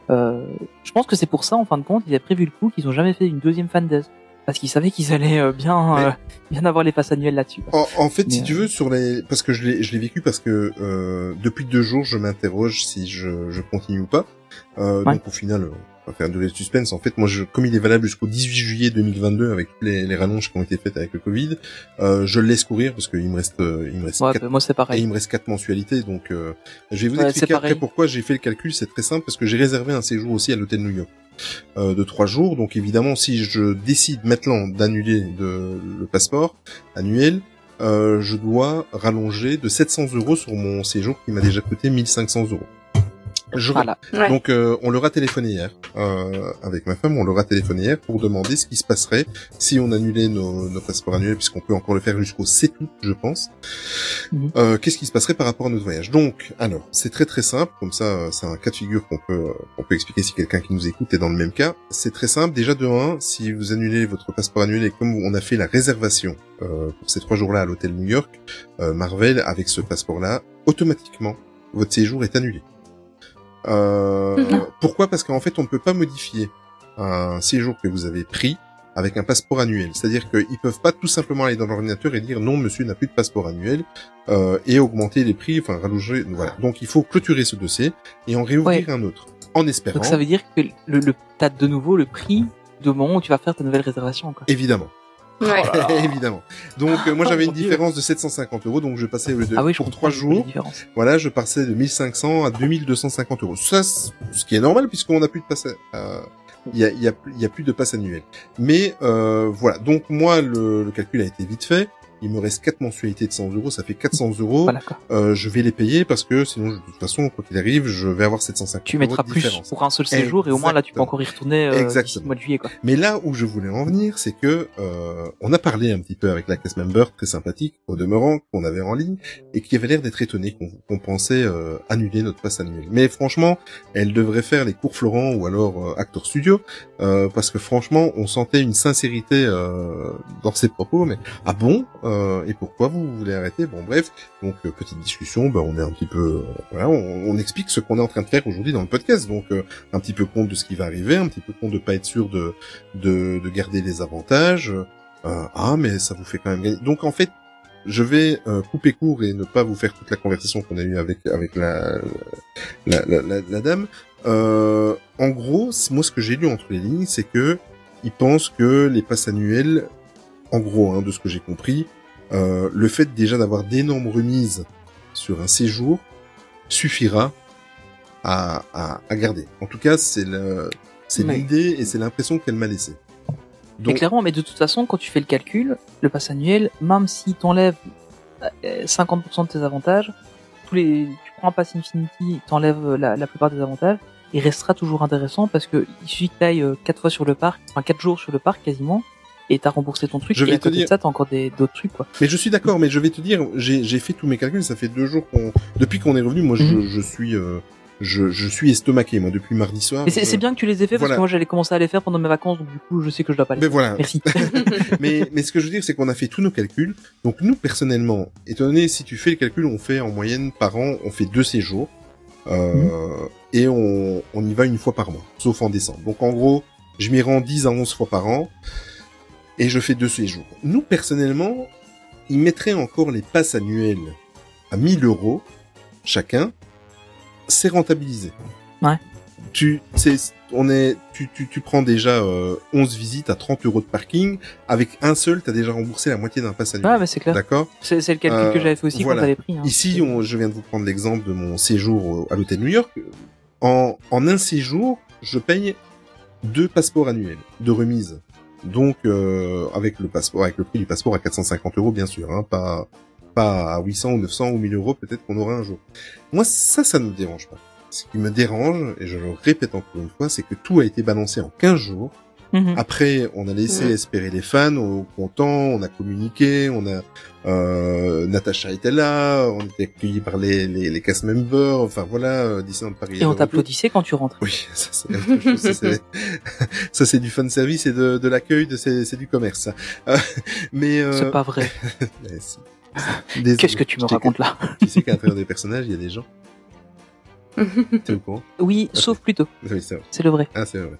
Euh, je pense que c'est pour ça, en fin de compte, ils avaient prévu le coup qu'ils ont jamais fait une deuxième fan days. Parce qu'ils savaient qu'ils allaient euh, bien, Mais- euh, bien avoir les passes annuelles là-dessus. En, en fait, si tu veux, sur les, parce que je l'ai, je l'ai vécu parce que euh, depuis deux jours, je m'interroge si je, je continue ou pas. Euh, Ouais. Donc au final, euh, pas faire durer le suspense. En fait, moi, je, comme il est valable jusqu'au 18 juillet 2022 avec les, les rallonges qui ont été faites avec le Covid, euh, je le laisse courir parce qu'il me reste, euh, il me reste Ouais, quatre- moi c'est et pareil. il me reste quatre mensualités. Donc, euh, je vais vous Ouais, expliquer après pareil. pourquoi j'ai fait le calcul. C'est très simple parce que j'ai réservé un séjour aussi à l'hôtel New York euh, de trois jours. Donc, évidemment, si je décide maintenant d'annuler le passeport annuel, euh, je dois rallonger de 700 euros sur mon séjour qui m'a déjà coûté 1500 euros. Je Voilà. Ouais. donc euh, on leur a téléphoné hier euh, avec ma femme, on leur a téléphoné hier pour demander ce qui se passerait si on annulait nos, nos passeports annuels, puisqu'on peut encore le faire jusqu'au 7 août, je pense. Mhm. Euh, Qu'est-ce qui se passerait par rapport à notre voyage? Donc, alors, c'est très très simple, comme ça, c'est un cas de figure qu'on peut euh, qu'on peut expliquer si quelqu'un qui nous écoute est dans le même cas. C'est très simple. Déjà de 1, si vous annulez votre passeport annuel et comme on a fait la réservation euh, pour ces trois jours-là à l'hôtel New York, euh, Marvel, avec ce passeport-là, automatiquement, votre séjour est annulé. Euh, pourquoi? Parce qu'en fait, on ne peut pas modifier un séjour que vous avez pris avec un passeport annuel. C'est-à-dire qu'ils peuvent pas tout simplement aller dans l'ordinateur et dire non, monsieur n'a plus de passeport annuel euh, et augmenter les prix, enfin rallonger. Voilà. Donc il faut clôturer ce dossier et en réouvrir un autre, en espérant. Donc ça veut dire que le, le t'as de nouveau le prix du moment où tu vas faire ta nouvelle réservation. Quoi. Évidemment. Ouais. Évidemment. Donc euh, moi Oh, j'avais une Dieu. différence de 750 euros, donc je passais au lieu de ah oui, je pour trois jours. Voilà, je passais de 1500 à 2250 euros. Ça, ce qui est normal puisqu'on n'a plus de passe. euh, Il y, a, y, a, il y a plus de passe annuel. Mais euh, voilà, donc moi le, le calcul a été vite fait. Il me reste quatre mensualités de 100 euros, ça fait 400 euros. Voilà. Euh, je vais les payer parce que sinon, de toute façon, quoi qu'il arrive, je vais avoir 750 Tu euros mettras de plus différence. pour un seul séjour et au moins là tu peux encore y retourner euh, Exactement. mois de juillet quoi. Mais là où je voulais en venir, c'est que euh, on a parlé un petit peu avec la cast member très sympathique, au demeurant, qu'on avait en ligne, et qui avait l'air d'être étonnée qu'on qu'on pensait euh, annuler notre passe annuel. Mais franchement, elle devrait faire les cours Florent ou alors euh, Actor Studio, euh, parce que franchement, on sentait une sincérité euh, dans ses propos. Mais ah bon Euh, Et pourquoi vous voulez arrêter? Bon bref, donc euh, petite discussion, ben, on est un petit peu, euh, voilà, on, explique ce qu'on est en train de faire aujourd'hui dans le podcast. Donc euh, un petit peu compte de ce qui va arriver, un petit peu compte de pas être sûr de de, de garder les avantages. Ah, mais ça vous fait quand même gagner. Donc en fait, je vais couper court et ne pas vous faire toute la conversation qu'on a eue avec avec la la, la, la- la dame. En gros, moi ce que j'ai lu entre les lignes, c'est que ils pensent que les passes annuelles, en gros, hein, de ce que j'ai compris, euh, le fait déjà d'avoir d'énormes remises sur un séjour suffira à, à, à garder. En tout cas, c'est le, c'est l'idée et c'est l'impression qu'elle m'a laissé. Mais clairement, mais de toute façon, quand tu fais le calcul, le pass annuel, même si t'enlèves euh, 50% de tes avantages, tous les, tu prends un pass Infinity, t'enlèves la, la plupart des avantages, il restera toujours intéressant parce que il suffit que t'ailles euh, quatre fois sur le parc, enfin quatre jours sur le parc quasiment, et t'as remboursé ton truc. Je et vais à te côté dire- de ça, t'as encore des d'autres trucs quoi. Mais je suis d'accord, mais je vais te dire, j'ai fait tous mes calculs, ça fait deux jours qu'on, depuis qu'on est revenu, moi je, Mhm. je suis, euh, je, je suis estomaqué, moi depuis mardi soir. Mais c'est c'est bien que tu les aies fait Voilà. parce que moi j'allais commencer à les faire pendant mes vacances, donc du coup je sais que je dois pas les Mais faire. voilà. Merci. mais, mais ce que je veux dire, c'est qu'on a fait tous nos calculs. Donc nous, personnellement, étant donné, si tu fais le calcul, on fait en moyenne par an, on fait deux séjours. Euh, Et on, on y va une fois par mois, sauf en décembre. Donc en gros, je m'y rends 10 à 11 fois par an. Et je fais deux séjours. Nous, personnellement, ils mettraient encore les passes annuelles à 1000 euros chacun. C'est rentabilisé. Ouais. Tu, c'est, on est, tu, tu, tu prends déjà euh, 11 visites à 30 euros de parking. Avec un seul, t'as déjà remboursé la moitié d'un pass annuel. Ouais, mais c'est clair. D'accord C'est le calcul Euh, que j'avais fait aussi voilà. quand pris. hein. Ici, on- je viens de vous prendre l'exemple de mon séjour au- à l'hôtel New York. En, en un séjour, je paye deux passeports annuels de remise. Donc, euh, avec le passeport, avec le prix du passeport à 450 euros, bien sûr, hein, pas pas à 800 ou 900 ou 1000 euros, peut-être qu'on aura un jour. Moi, ça, ça ne me dérange pas. Ce qui me dérange, et je le répète encore une fois, c'est que tout a été balancé en 15 jours. Mhm. Après, on a laissé espérer les fans, au content, on a communiqué, on a euh, Natacha était là, on était accueillis par les les, les cast members, enfin voilà, euh, Disneyland Paris. Et on t'applaudissait quand tu rentrais. Oui, ça c'est autre chose, ça, c'est- ça, c'est du fan service et de, de l'accueil, de c'est c'est du commerce. Euh, mais euh, C'est pas vrai. Qu'est-ce que tu me racontes là Tu sais qu'à l'intérieur des personnages, il y a des gens. T'es au courant Oui, Ok. sauf plutôt. Oui, c'est vrai. C'est le vrai. Ah, c'est vrai.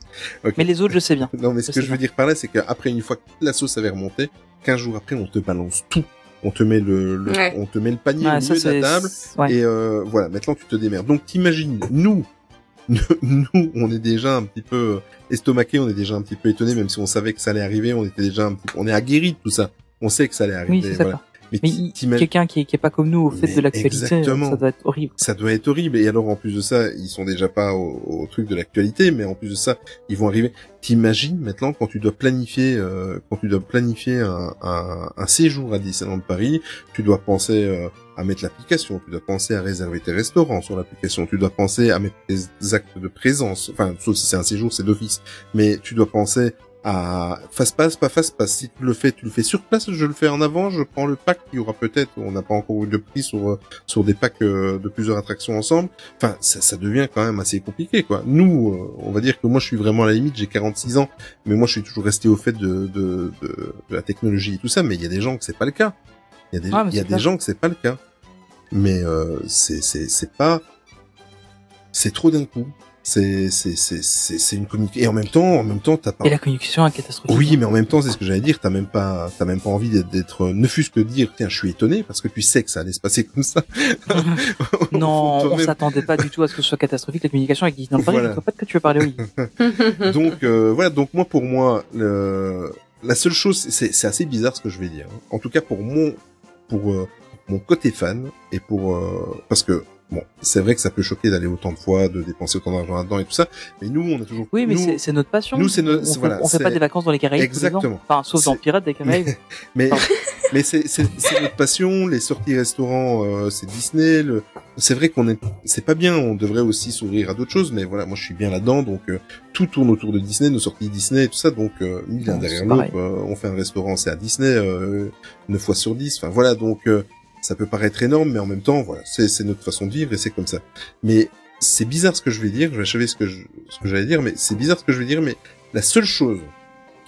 Mais les autres, je sais bien. Non, mais ce Je que je veux bien. dire par là, c'est qu'après, une fois que la sauce avait remonté, 15 jours après, on te balance tout. On te met le, le- Ouais. on te met le panier Ouais, au ça, milieu de la table. ouais. Et euh, voilà, maintenant tu te démerdes. Donc t'imagines, nous, nous, on est déjà un petit peu euh, estomaqué, on est déjà un petit peu étonné, même si on savait que ça allait arriver, on était déjà un petit, on est aguerri de tout ça. On sait que ça allait Oui, arriver. voilà. Mais, quelqu'un qui, est- qui est pas comme nous au fait Mais de l'actualité, exactement. ça doit être horrible. ça doit être horrible. Et alors, en plus de ça, ils sont déjà pas au, au truc de l'actualité, mais en plus de ça, ils vont arriver. T'imagines maintenant quand tu dois planifier, euh, quand tu dois planifier un, un, un séjour à Disneyland Paris, tu dois penser euh, à mettre l'application, tu dois penser à réserver tes restaurants sur l'application, tu dois penser à mettre tes actes de présence, enfin, sauf si c'est un séjour, c'est d'office, mais tu dois penser à face passe, pas face passe. Si tu le fais, tu le fais sur place, je le fais en avant, je prends le pack, il y aura peut-être, on n'a pas encore eu de prix sur euh, sur des packs euh, de plusieurs attractions ensemble. Enfin, ça, ça devient quand même assez compliqué, quoi. Nous, euh, on va dire que moi, je suis vraiment à la limite, j'ai 46 ans, mais moi, je suis toujours resté au fait de, de, de, de la technologie et tout ça, mais il y a des gens que c'est pas le cas. Il y a des, Ah, il y a des gens que c'est pas le cas. Mais euh, c'est c'est c'est pas c'est trop d'un coup. C'est c'est c'est c'est c'est une communication et en même temps en même temps t'as pas Et la communication est catastrophique. oui, mais en même temps, c'est ce que j'allais dire. T'as même pas, t'as même pas envie d'être, d'être, ne fût-ce que dire, tiens, je suis étonné parce que tu sais que ça allait se passer comme ça. non, on s'attendait pas du tout à ce que ce soit catastrophique la communication avec Disneyland Paris. Voilà. Je pas de quoi tu veux parler, oui. donc euh, voilà. Donc moi, pour moi, le, la seule chose, c'est, c'est assez bizarre ce que je vais dire. hein. En tout cas, pour mon, pour euh, mon côté fan et pour, euh, parce que bon, c'est vrai que ça peut choquer d'aller autant de fois, de dépenser autant d'argent là-dedans et tout ça. Mais nous, on a toujours. Oui, mais nous, c'est notre passion. nous, c'est notre- on, voilà, on fait pas des vacances dans les Caraïbes. tous les ans. Exactement. Enfin, sauf dans Pirates des Caraïbes. Mais mais c'est notre passion, les sorties restaurants, euh, c'est Disney. Le... C'est vrai qu'on est c'est pas bien, on devrait aussi s'ouvrir à d'autres choses, mais voilà, moi je suis bien là-dedans, donc euh, tout tourne autour de Disney, nos sorties Disney et tout ça, donc euh, l'un derrière l'autre. euh, on fait un restaurant, c'est à Disney, euh, 9 fois sur 10, enfin voilà, donc euh, ça peut paraître énorme, mais en même temps, voilà, c'est notre façon de vivre et c'est comme ça. Mais c'est bizarre ce que je vais dire, je vais achever ce que je, j'allais dire, mais c'est bizarre ce que je vais dire, mais la seule chose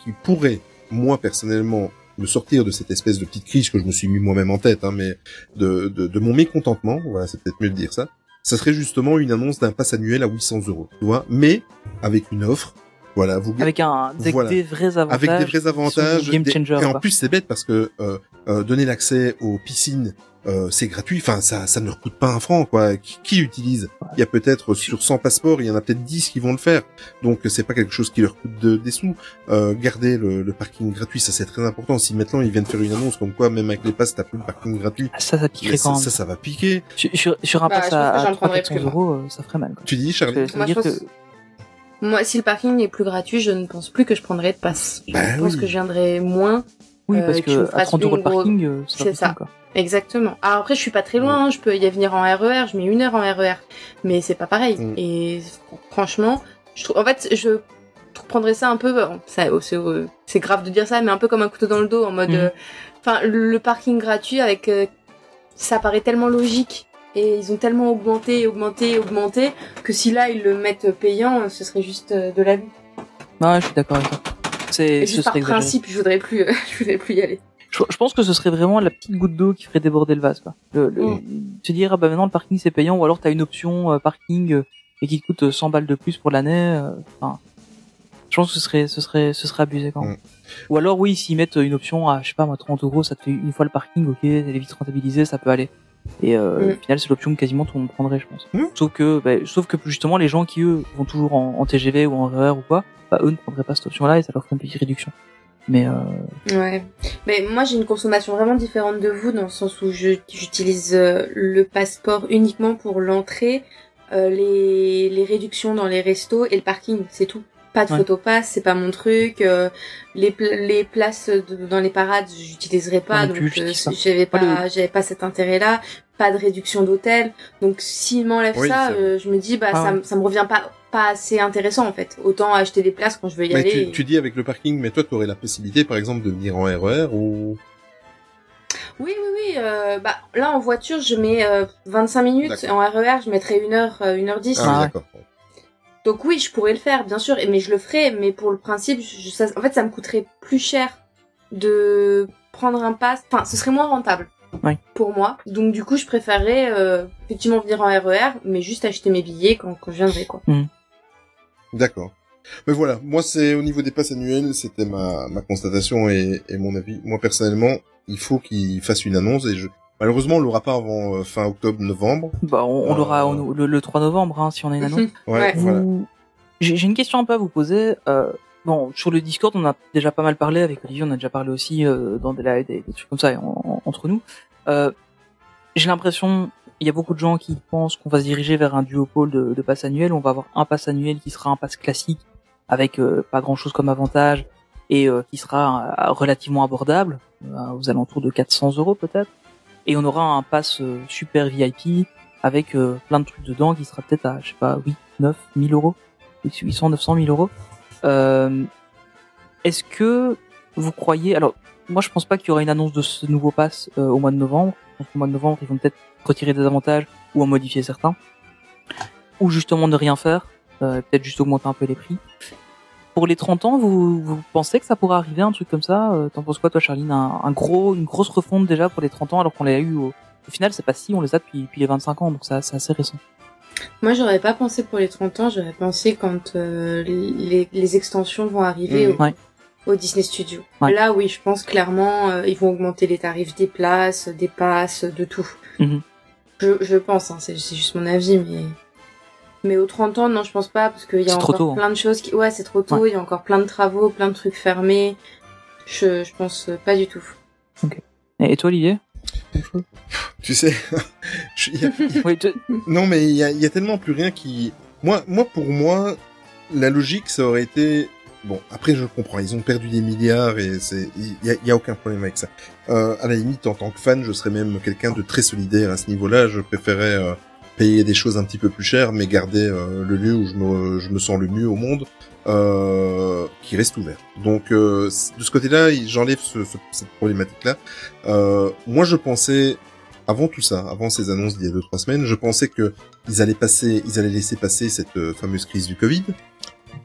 qui pourrait, moi personnellement, me sortir de cette espèce de petite crise que je me suis mis moi-même en tête, hein, mais de, de, de mon mécontentement, voilà, c'est peut-être mieux de dire ça, ça serait justement une annonce d'un pass annuel à 800 euros, tu vois, mais avec une offre, voilà, vous Avec un, avec Voilà. des vrais avantages. avec des vrais avantages. Game des- changer. et en plus, c'est bête parce que euh, euh, donner l'accès aux piscines, euh, c'est gratuit. Enfin, ça, ça ne leur coûte pas un franc, quoi. Qui, qui l'utilise Il y a peut-être sur 100 passeports, il y en a peut-être 10 qui vont le faire. Donc, c'est pas quelque chose qui leur coûte de- des sous. Euh, garder le, le parking gratuit, ça c'est très important. Si maintenant ils viennent faire une annonce comme quoi, même avec les passes, t'as plus de parking gratuit. Ah, Ça, ça piquerait ça, quand même. ça, ça va piquer. Sur, sur, sur un Bah, pass à, à 300 prendrais 400 plus, moi. euros, euh, ça ferait mal. Quoi. Tu dis, Charlie ça veut Moi, je dire pense- que Moi, si le parking est plus gratuit, je ne pense plus que je prendrais de passe. Je Bah pense oui. que je viendrai moins. oui, euh, parce que je que à fasse 30 euros une le gros- parking, euh, c'est ça. quoi. Exactement. Alors après, je suis pas très loin, hein, je peux y venir en RER, je mets une heure en RER, mais c'est pas pareil. Mm. Et franchement, je trouve, en fait, je prendrais ça un peu, ça, oh, c'est, grave de dire ça, mais un peu comme un couteau dans le dos, en mode, Mm. euh, enfin, le, le parking gratuit avec, euh, ça paraît tellement logique. Et ils ont tellement augmenté, augmenté, augmenté, que si là ils le mettent payant, ce serait juste euh, de la vie. Ouais, je suis d'accord avec toi. C'est, ce juste par exagéré. principe, je voudrais plus, je voudrais plus y aller. Je, je pense que ce serait vraiment la petite goutte d'eau qui ferait déborder le vase, quoi. Le, le, Mm. Se dire, ah bah maintenant le parking c'est payant, ou alors t'as une option euh, parking euh, et qui te coûte euh, 100 balles de plus pour l'année. euh, Enfin, je pense que ce serait, ce serait, ce serait abusé quand même. Mm. Ou alors oui, s'ils mettent une option à, je sais pas moi, 30 euros, ça te fait une fois le parking, ok, elle est vite rentabilisée, ça peut aller. Et euh, Mm. au final, c'est l'option que quasiment tout le monde prendrait, je pense. Mm. Sauf que, bah, sauf que justement, les gens qui eux vont toujours en, en TGV ou en RER ou quoi, bah eux ne prendraient pas cette option-là et ça leur ferait une petite réduction. Mais euh, Ouais. Mais moi, j'ai une consommation vraiment différente de vous, dans le sens où je- j'utilise euh, le passeport uniquement pour l'entrée, euh, les, les réductions dans les restos et le parking, c'est tout. Pas de Ouais. photopass, c'est pas mon truc. euh, les, les places de- dans les parades, j'utiliserai pas, non donc euh, j'avais Pas pas, j'avais pas cet intérêt-là. Pas de réduction d'hôtel. Donc s'ils m'enlèvent Oui, ça, euh, je me dis bah Ah ça, ça me revient pas pas assez intéressant en fait. Autant acheter des places quand je veux y Mais aller. tu, tu dis avec le parking, mais toi, tu aurais la possibilité, par exemple, de venir en RER ou? Oui, oui, oui. euh, bah, là, en voiture, je mets euh, 25 minutes. En RER, je mettrais 1 heure, euh, 1 heure 10. Ah, d'accord. Donc oui, je pourrais le faire, bien sûr. et- Mais je le ferai. Mais pour le principe, je- ça- en fait, ça me coûterait plus cher de prendre un pass. Enfin, ce serait moins rentable. Ouais. Pour moi. Donc du coup, je préférerais euh, effectivement venir en RER, mais juste acheter mes billets quand, quand je viendrai, quoi. D'accord. Mais voilà, moi c'est au niveau des passes annuelles, c'était ma, ma constatation et, et mon avis. Moi personnellement, il faut qu'ils fassent une annonce et je Malheureusement, on l'aura pas avant euh, fin octobre-novembre. Bah, on, on Euh, l'aura au- le, le 3 novembre, hein, si on a une annonce. Ouais, Ouais. voilà. Vous- J'ai j'ai une question un peu à vous poser. Euh, bon, sur le Discord, on a déjà pas mal parlé avec Olivier, on a déjà parlé aussi euh, dans des lives, des, des trucs comme ça en- en- entre nous. Euh, J'ai l'impression, il y a beaucoup de gens qui pensent qu'on va se diriger vers un duopole de, de pass annuel. On va avoir un pass annuel qui sera un pass classique avec euh, pas grand chose comme avantage et euh, qui sera euh, relativement abordable, euh, aux alentours de 400 euros peut-être. Et on aura un pass euh, super VIP avec euh, plein de trucs dedans qui sera peut-être à, je sais pas, 8, 9, 1000 euros. 800, 900 000 euros. Euh, Est-ce que vous croyez, alors, moi je pense pas qu'il y aura une annonce de ce nouveau pass au mois de novembre. Pense qu'au mois de novembre, ils vont peut-être retirer des avantages ou en modifier certains. Ou justement ne rien faire, peut-être juste augmenter un peu les prix. Pour les 30 ans, vous, vous pensez que ça pourra arriver, un truc comme ça Euh, T'en penses quoi, toi, Charline? Un, un gros, Une grosse refonte déjà pour les 30 ans, alors qu'on l'a eu au, au final, c'est pas si, on les a depuis, depuis les 25 ans, donc ça- c'est assez récent. Moi, j'aurais pas pensé pour les 30 ans, j'aurais pensé quand euh, les, les extensions vont arriver Mhm. au, Ouais. au Disney Studio. Ouais. Là, oui, je pense clairement, euh, ils vont augmenter les tarifs des places, des passes, de tout. Mhm. Je, je pense, hein, c'est juste mon avis, mais... Mais aux 30 ans, non, je pense pas, parce qu'il y a encore tôt, hein. plein de choses qui... Ouais, c'est trop tôt, il y a encore plein de travaux, plein de trucs fermés. Je, je pense euh, pas du tout. Et, et toi, Olivier? Tu sais, je- il y a- Oui, tu- non mais il y a, il y a tellement plus rien qui. Moi, moi pour moi, la logique ça aurait été. Bon, après je comprends, ils ont perdu des milliards et c'est, il y y a aucun problème avec ça. Euh, à la limite, en tant que fan, je serais même quelqu'un de très solidaire à ce niveau-là. Je préférais euh, payer des choses un petit peu plus chères, mais garder euh, le lieu où je me, je me sens le mieux au monde, euh, qui reste ouvert. Donc euh, de ce côté-là, j'enlève ce, ce- cette problématique-là. Euh, moi, je pensais avant tout ça, avant ces annonces d'il y a deux trois semaines, je pensais que ils allaient passer, ils allaient laisser passer cette euh, fameuse crise du Covid.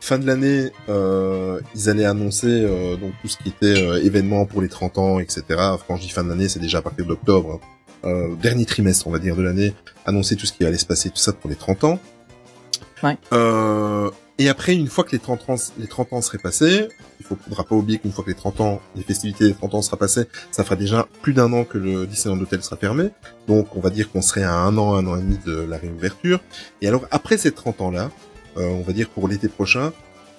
Fin de l'année, euh, ils allaient annoncer euh, donc tout ce qui était euh, événement pour les 30 ans, etc. Quand je dis fin de l'année, c'est déjà à partir d'octobre, hein. Euh, dernier trimestre, on va dire, de l'année, annoncer tout ce qui allait se passer, tout ça pour les 30 ans. Ouais. Euh, et après, une fois que les 30 ans, les 30 ans seraient passés, il faut, faudra pas oublier qu'une fois que les 30 ans, les festivités des 30 ans sera passées, ça fera déjà plus d'un an que le Disneyland Hotel sera fermé. Donc, on va dire qu'on serait à un an, un an et demi de la réouverture. Et alors, après ces 30 ans-là, euh, on va dire pour l'été prochain,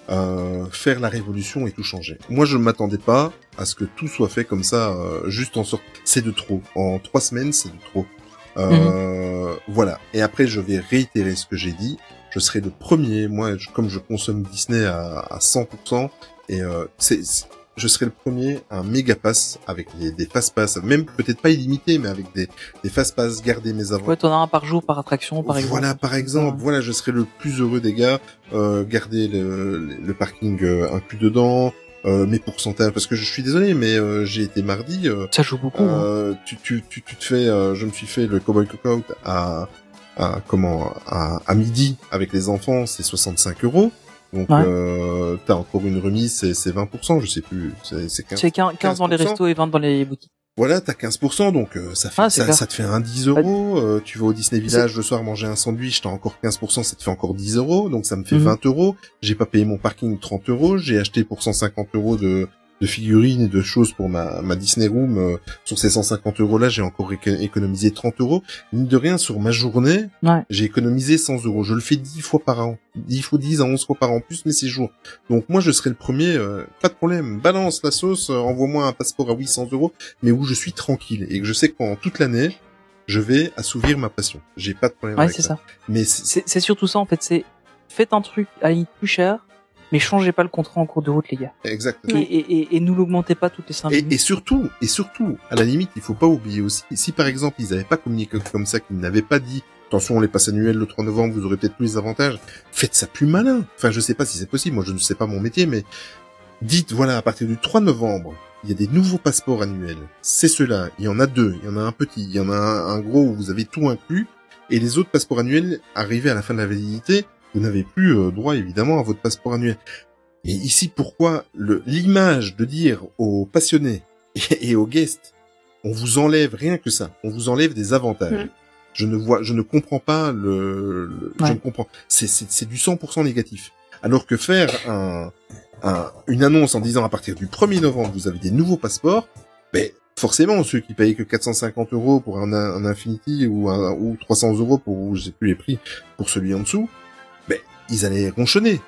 euh, faire la révolution et tout changer. Moi, je m'attendais pas à ce que tout soit fait comme ça, euh, juste en sorte. C'est de trop. En trois semaines, c'est de trop. Euh, Voilà. Et après, je vais réitérer ce que j'ai dit. Je serai le premier. Moi, je- comme je consomme Disney à, à 100%, et euh, c'est, c'est- je serai le premier à un méga pass avec les, des fast pass, même peut-être pas illimité, mais avec des, des fast pass, garder mes avantages. Ouais, t'en as un par jour par attraction, par exemple. Voilà, par exemple, voilà, je serai le plus heureux des gars, euh, garder le, le parking euh, inclus dedans, euh, mes pourcentages, parce que je suis désolé, mais euh, j'ai été mardi, euh, Ça joue beaucoup. hein. euh, tu, tu, tu, tu te fais, euh, je me suis fait le Cowboy Cookout à, à comment, à, à midi avec les enfants, c'est 65 euros. Donc, Ouais. euh, t'as encore une remise, c'est, c'est 20%, je sais plus, c'est, c'est 15. C'est 15, 15 dans les 15%. restos et 20 dans les boutiques. Voilà, t'as 15%, donc euh, ça fait Ah, ça, ça te fait un 10 euros. Euh, tu vas au Disney Village le soir manger un sandwich, t'as encore 15%, ça te fait encore 10 euros, donc ça me fait Mhm. 20 euros. J'ai pas payé mon parking 30 euros, j'ai acheté pour 150 euros de, de figurines et de choses pour ma, ma Disney Room. Euh, sur ces 150 euros là, j'ai encore éco- économisé 30 euros. Mine de rien, sur ma journée, Ouais. j'ai économisé 100 euros. Je le fais 10 fois par an. 10 fois 10 à 11 fois par an, plus mes séjours. Donc moi, je serai le premier, euh, pas de problème. Balance la sauce, euh, envoie-moi un passeport à 800 euros, mais où je suis tranquille et que je sais que pendant toute l'année, je vais assouvir ma passion. J'ai pas de problème Ouais, avec c'est ça. ça. Mais c'est surtout ça, en fait. C'est faites un truc à la limite plus cher, mais changez pas le contrat en cours de route, les gars. exactement. Et, et, et, et nous l'augmentez pas toutes les 5 Et, minutes. et surtout, et surtout, à la limite, il faut pas oublier aussi, si par exemple ils n'avaient pas communiqué comme ça, qu'ils n'avaient pas dit, attention, les passes annuelles le 3 novembre, vous aurez peut-être plus d'avantages, faites ça plus malin. Enfin, je sais pas si c'est possible, moi je ne sais pas mon métier, mais dites, voilà, à partir du 3 novembre, il y a des nouveaux passeports annuels. C'est ceux-là, il y en a deux, il y en a un petit, il y en a un, un gros où vous avez tout inclus, et les autres passeports annuels, arrivés à la fin de la validité, vous n'avez plus euh, droit évidemment à votre passeport annuel. Et ici, pourquoi l'image de dire aux passionnés et, et aux guests, on vous enlève rien que ça, on vous enlève des avantages. Mm. Je ne vois, je ne comprends pas le, le- je ne comprends. C'est, du 100% négatif. Alors que faire un, un- une annonce en disant à partir du 1er novembre vous avez des nouveaux passeports, ben forcément, ceux qui payaient que 450 euros pour un, un Infinity ou, un, ou 300 euros pour, je sais plus les prix, pour celui en dessous, ils allaient ronchonner.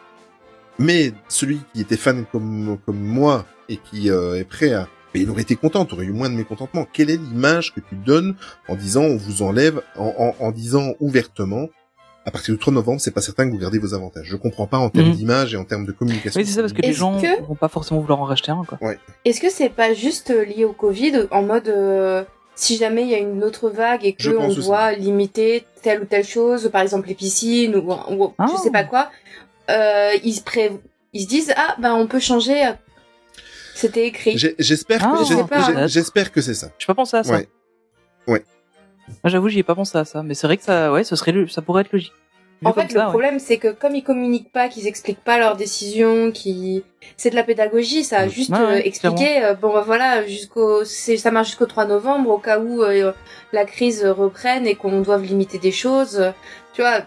Mais celui qui était fan comme, comme moi et qui euh, est prêt à... Mais il aurait été content, tu aurais eu moins de mécontentement. Quelle est l'image que tu donnes en disant on vous enlève, en, en, en disant ouvertement, à partir du 3 novembre, c'est pas certain que vous gardez vos avantages. Je comprends pas en termes Mhm. d'image et en termes de communication. Oui, c'est ça, parce que les gens que- vont pas forcément vouloir en racheter un, quoi. Est-ce que c'est pas juste lié au Covid en mode euh, si jamais il y a une autre vague et Je que on aussi. doit limiter telle ou telle chose, par exemple les piscines ou, ou Ah. je sais pas quoi, euh, ils se pré... ils se disent ah ben on peut changer. C'était écrit. J'espère Ah, que, je j'espère que c'est ça. J'ai pas pensé à ça. Ouais. Ouais. Moi, j'avoue, j'y ai pas pensé à ça, mais c'est vrai que ça, ouais, ce serait, ça pourrait être logique. En fait, ça, le ouais. problème, c'est que comme ils communiquent pas, qu'ils expliquent pas leurs décisions, qui c'est de la pédagogie, ça a Mm. juste Ouais, ouais, euh, expliqué. euh, bon, bah voilà, jusqu'au, c'est, ça marche jusqu'au 3 novembre, au cas où euh, la crise reprenne et qu'on doive limiter des choses, euh, tu vois.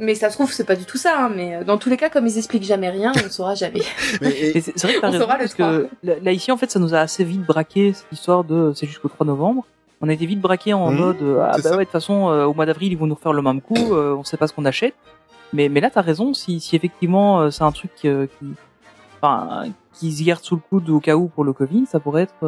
Mais ça se trouve, c'est pas du tout ça. Hein, mais euh, dans tous les cas, comme ils expliquent jamais rien, on saura jamais. C'est vrai que t'as On raison, saura le parce que là, ici, en fait, ça nous a assez vite braqué cette histoire de c'est jusqu'au 3 novembre. On a été vite braqué en Mhm, mode euh, ah bah ça. ouais, de toute façon, euh, au mois d'avril, ils vont nous refaire le même coup, euh, on sait pas ce qu'on achète. Mais, mais là, t'as raison, si, si effectivement euh, c'est un truc qui, enfin, qui se garde sous le coude au cas où pour le Covid, ça pourrait être.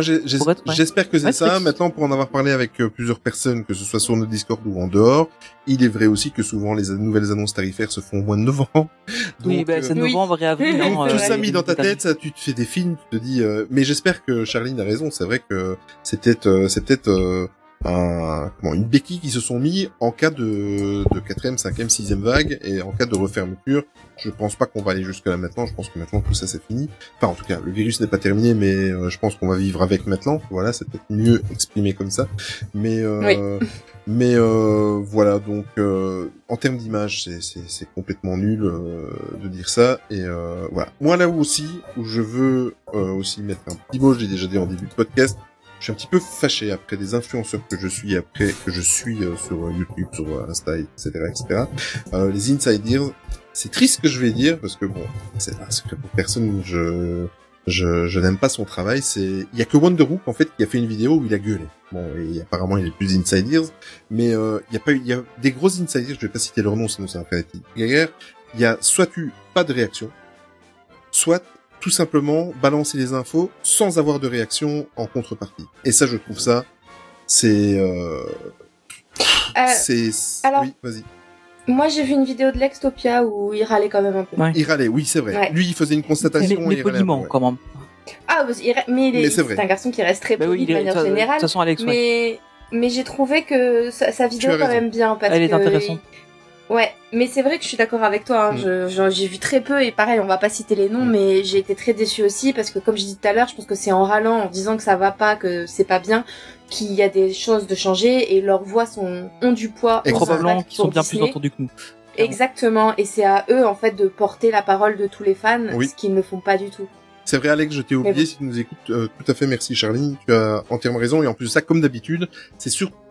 Euh, Moi, ouais. j'espère que c'est Ouais, ça. Maintenant, pour en avoir parlé avec euh, plusieurs personnes, que ce soit sur notre Discord ou en dehors, il est vrai aussi que souvent les nouvelles annonces tarifaires se font au mois de novembre. oui, Donc, bah, euh, c'est Oui. novembre et avril. Donc, hein, tout euh, ça les- mis dans ta tête, ça, tu te fais des films, tu te dis. euh, Mais j'espère que Charline a raison. C'est vrai que c'est peut-être, euh, c'est peut-être euh, un, comment, une béquille qui se sont mis en cas de, de quatrième, cinquième, sixième vague et en cas de refermeture. Je pense pas qu'on va aller jusque là maintenant. Je pense que maintenant tout ça c'est fini. Enfin, en tout cas, le virus n'est pas terminé, mais euh, je pense qu'on va vivre avec maintenant. Voilà, c'est peut-être mieux exprimé comme ça. Mais euh, mais euh, voilà, donc euh, en termes d'image, c'est complètement nul euh, de dire ça. Et euh, voilà. Moi là où aussi où je veux euh, aussi mettre un petit mot, je l'ai déjà dit en début de podcast. Je suis un petit peu fâché après des influenceurs que je suis, après que je suis euh, sur euh, YouTube, sur euh, Insta, etc., etc. Euh, les insiders, c'est triste que je vais dire parce que bon, c'est un secret pour personne. Je je, je n'aime pas son travail. C'est il y a que Wonderhook en fait qui a fait une vidéo où il a gueulé. Bon, et apparemment il est plus insiders, mais euh, il y a pas eu il y a des gros insiders. Je vais pas citer leur nom sinon ça va faire guerre. Il y a soit tu pas de réaction, soit tout simplement balancer les infos sans avoir de réaction en contrepartie. Et ça, je trouve ça, c'est, euh, Euh, c'est, alors- oui, vas-y. moi, j'ai vu une vidéo de Lextopia où il râlait quand même un peu. Ouais. Il râlait, oui, c'est vrai. Ouais. Lui, il faisait une Mais, constatation. mais et il râlait un peu, poliment, ouais. quand même. Ah, il ra- mais il est, Mais c'est un garçon qui reste très Bah poli oui, de manière de de générale. toute façon, Alex, ouais. Mais mais j'ai trouvé que sa, sa vidéo quand même bien parce Elle est que intéressante. Ouais, mais c'est vrai que je suis d'accord avec toi. Hein. Mm. Je- J'ai vu très peu et pareil, on va pas citer les noms, Mm. mais j'ai été très déçue aussi parce que comme je dis tout à l'heure, je pense que c'est en râlant, en disant que ça va pas, que c'est pas bien, qu'il y a des choses de changer et leurs voix sont ont du poids. Et Probablement qu'ils sont bien plus entendus que nous. Exactement, et c'est à eux en fait de porter la parole de tous les fans, Oui. ce qu'ils ne font pas du tout. C'est vrai, Alex, je t'ai oublié. bon. Si tu nous écoutes, euh, tout à fait, merci, Charline. Tu as entièrement raison. Et en plus de ça, comme d'habitude, c'est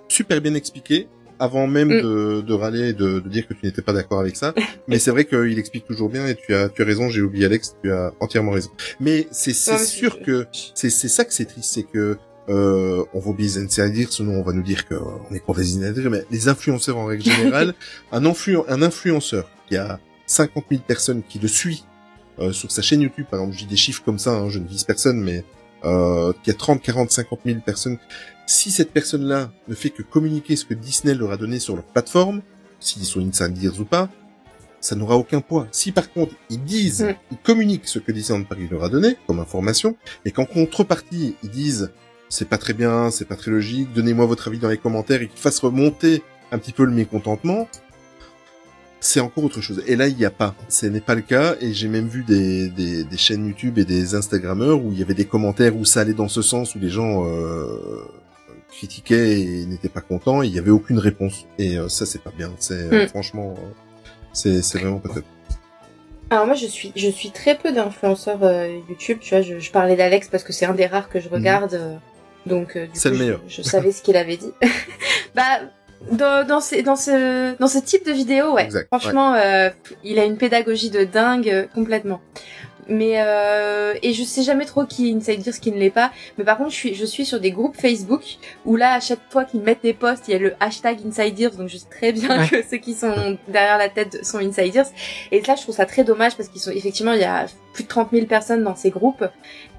super bien expliqué avant même Mm. de, de râler et de, de dire que tu n'étais pas d'accord avec ça. Mais c'est vrai qu'il explique toujours bien et tu as, tu as raison. J'ai oublié Alex. Tu as entièrement raison. Mais c'est, mais sûr que c'est, c'est ça que c'est triste, c'est que euh, on va oublier les insiders, sinon on va nous dire qu'on est contre les mais les influenceurs en règle générale, un, influ- un influenceur qui a 50 000 personnes qui le suit euh, sur sa chaîne YouTube, par exemple, je dis des chiffres comme ça, hein, je ne vise personne, mais euh, qui a 30, 40, 50 000 personnes, si cette personne-là ne fait que communiquer ce que Disney leur a donné sur leur plateforme, s'ils sont insiders ou pas, ça n'aura aucun poids. Si par contre ils disent, Mm. ils communiquent ce que Disneyland Paris leur a donné comme information, et qu'en contrepartie ils disent c'est pas très bien, c'est pas très logique, donnez-moi votre avis dans les commentaires et qu'ils fassent remonter un petit peu le mécontentement, c'est encore autre chose. Et là, il n'y a pas. Ce n'est pas le cas. Et j'ai même vu des, des, des chaînes YouTube et des Instagrammeurs où il y avait des commentaires où ça allait dans ce sens, où les gens euh, critiquaient et n'étaient pas contents. Et il n'y avait aucune réponse. Et euh, ça, c'est pas bien. C'est euh, Mm. franchement, euh, c'est c'est vraiment pas top. Alors moi je suis je suis très peu d'influenceurs euh, YouTube, tu vois, je, je parlais d'Alex parce que c'est un des rares que je regarde, euh, donc euh, du Mhm. Coup, le je- meilleur. Je, savais ce qu'il avait dit. bah dans, dans, ces, dans ce dans ce type de vidéo, ouais. Exact, Franchement, euh, il a une pédagogie de dingue euh, complètement. Mais euh, et je sais jamais trop qui est Insiders, qui ne l'est pas. Mais par contre, je suis je suis sur des groupes Facebook où là, à chaque fois qu'ils mettent des posts, il y a le hashtag Insiders, donc je sais très bien Ouais. que ceux qui sont derrière la tête sont Insiders. Et là, je trouve ça très dommage parce qu'ils sont effectivement, il y a plus de 30 000 personnes dans ces groupes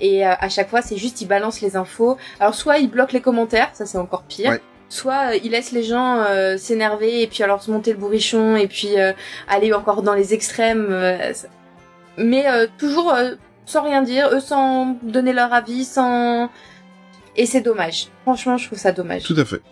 et euh, à chaque fois, c'est juste ils balancent les infos. Alors soit ils bloquent les commentaires, ça c'est encore pire. Ouais. Soit euh, ils laissent les gens euh, s'énerver et puis alors se monter le bourrichon et puis euh, aller encore dans les extrêmes. Mais euh, toujours euh, sans rien dire, eux sans donner leur avis, sans... Et c'est dommage. Franchement, je trouve ça dommage. Tout à fait.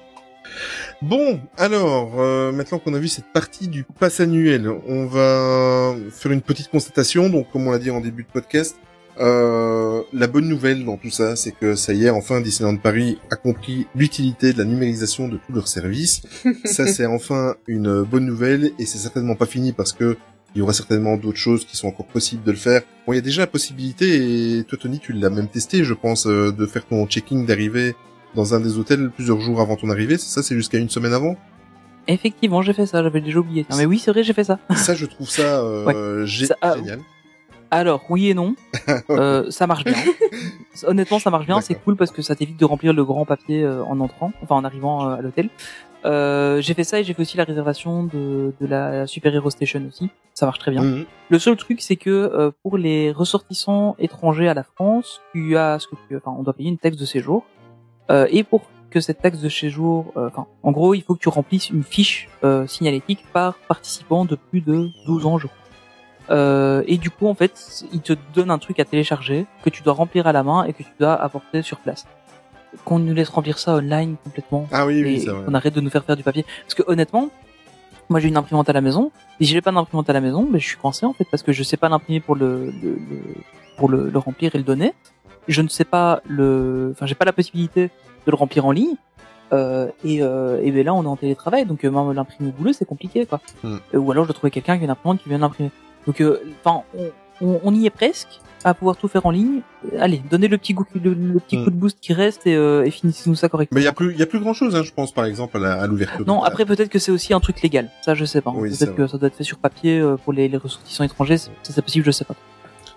Bon, alors, euh, maintenant qu'on a vu cette partie du pass annuel, on va faire une petite constatation. Donc, comme on l'a dit en début de podcast, euh, la bonne nouvelle dans tout ça, c'est que ça y est, enfin, Disneyland Paris a compris l'utilité de la numérisation de tous leurs services. ça, c'est enfin une bonne nouvelle, et c'est certainement pas fini parce que il y aura certainement d'autres choses qui sont encore possibles de le faire. Bon, il y a déjà la possibilité, et toi, Tony, tu l'as même testé, je pense, euh, de faire ton checking d'arrivée dans un des hôtels plusieurs jours avant ton arrivée. C'est ça, c'est jusqu'à une semaine avant. Effectivement, j'ai fait ça, j'avais déjà oublié. ça. Mais oui, c'est vrai, j'ai fait ça. Ça, je trouve ça euh, gé- Ça, ah, génial. Alors, oui et non. Euh, ça marche bien. Honnêtement, ça marche bien. C'est cool parce que ça t'évite de remplir le grand papier euh, en entrant, enfin en arrivant euh, à l'hôtel. Euh, j'ai fait ça et j'ai fait aussi la réservation de, de la Super Hero Station aussi. Ça marche très bien. Mhm. Le seul truc, c'est que euh, pour les ressortissants étrangers à la France, tu as ce que tu, enfin, on doit payer une taxe de séjour. Euh, et pour que cette taxe de séjour, euh, enfin, en gros, il faut que tu remplisses une fiche euh, signalétique par participant de plus de 12 ans, je crois. Euh, et du coup, en fait, il te donne un truc à télécharger que tu dois remplir à la main et que tu dois apporter sur place. Qu'on nous laisse remplir ça online complètement. Ah oui, oui, c'est vrai. qu'on arrête de nous faire faire du papier. Parce que honnêtement, moi j'ai une imprimante à la maison. Et si j'ai pas d'imprimante à la maison, ben, je suis coincé en fait parce que je sais pas l'imprimer pour le, le, le- pour le, le remplir et le donner. Je ne sais pas le, enfin j'ai pas la possibilité de le remplir en ligne. Euh, et, euh, et ben là on est en télétravail donc euh, même l'imprimer au boulot c'est compliqué quoi. Hmm. Euh, ou alors je dois trouver quelqu'un qui a une imprimante qui vient l'imprimer. Donc euh, enfin on, on, on y est presque à pouvoir tout faire en ligne. Allez, donnez le petit, goût, le, le petit Hmm. coup de boost qui reste et, euh, et finissez-nous ça correctement. Mais il y a plus, il y a plus grand chose, hein, je pense, par exemple, à l'ouverture. Non, après peut-être que c'est aussi un truc légal. Ça, je sais pas. Oui, peut-être que ça doit être fait sur papier euh, pour les, les ressortissants étrangers. Ça, c'est possible, je sais pas.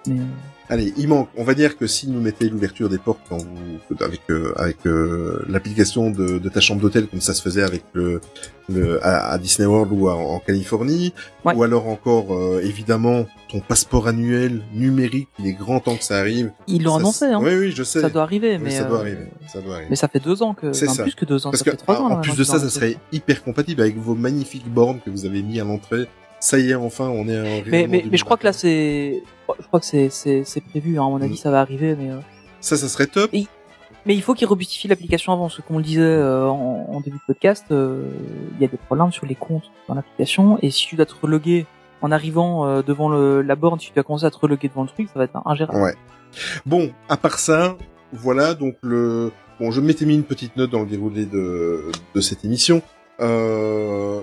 Mais euh, Allez, il manque. On va dire que si nous mettez l'ouverture des portes quand vous, avec euh, avec euh, l'application de, de ta chambre d'hôtel comme ça se faisait avec le, le à, à Disney World ou à- en Californie, Ouais. ou alors encore euh, évidemment ton passeport annuel numérique. Il est grand temps que ça arrive. ils l'ont annoncé. Hein. Oui, oui, je sais. Ça doit arriver, Oui, mais ça doit euh, arriver. Ça doit arriver. mais ça fait deux ans que, C'est enfin, ça. plus que deux ans. Parce ça que fait trois en, ans. en là, plus de ça, ça serait hyper compatible avec vos magnifiques bornes que vous avez mis à l'entrée. Ça y est, enfin, on est en Mais, mais, mais je crois que là, c'est, je crois que c'est, c'est, c'est prévu. Hein, à mon avis, Mm. ça va arriver, mais. euh, Ça, ça serait top. Mais il faut qu'ils robustifient l'application avant, parce que comme on le disait euh, en, en début de podcast, euh, il y a des problèmes sur les comptes dans l'application, et si tu dois te reloguer en arrivant euh, devant le, la borne, si tu dois commencer à te reloguer devant le truc, ça va être ingérable. Ouais. Bon, à part ça, voilà donc le. Bon, je m'étais mis une petite note dans le déroulé de de cette émission. Euh...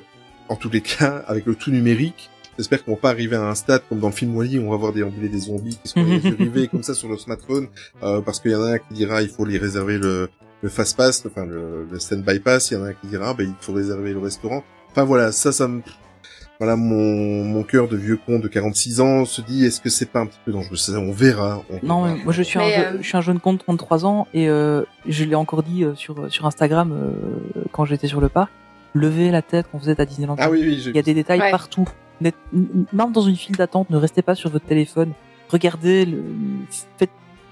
En tous les cas, avec le tout numérique, j'espère qu'on va pas arriver à un stade comme dans le film Wally, où on va voir déambuler des zombies qui sont les yeux rivés comme ça sur leur smartphone, euh, parce qu'il y en a un qui dira il faut les réserver le le fast pass, enfin le, le stand by pass. Il y en a un qui dira ben il faut réserver le restaurant. Enfin voilà, ça, ça me voilà, mon, mon cœur de vieux con de 46 ans se dit, est-ce que c'est pas un petit peu dangereux? Ça, On verra. on Non, verra. moi je suis, Mais, un, euh, je suis un jeune con de 33 ans et euh, je l'ai encore dit euh, sur sur Instagram euh, quand j'étais sur le parc. Levez la tête quand vous êtes à Disneyland. Ah oui, oui, Il y a des détails Ouais. partout. Même dans une file d'attente, ne restez pas sur votre téléphone. Regardez, le, faites,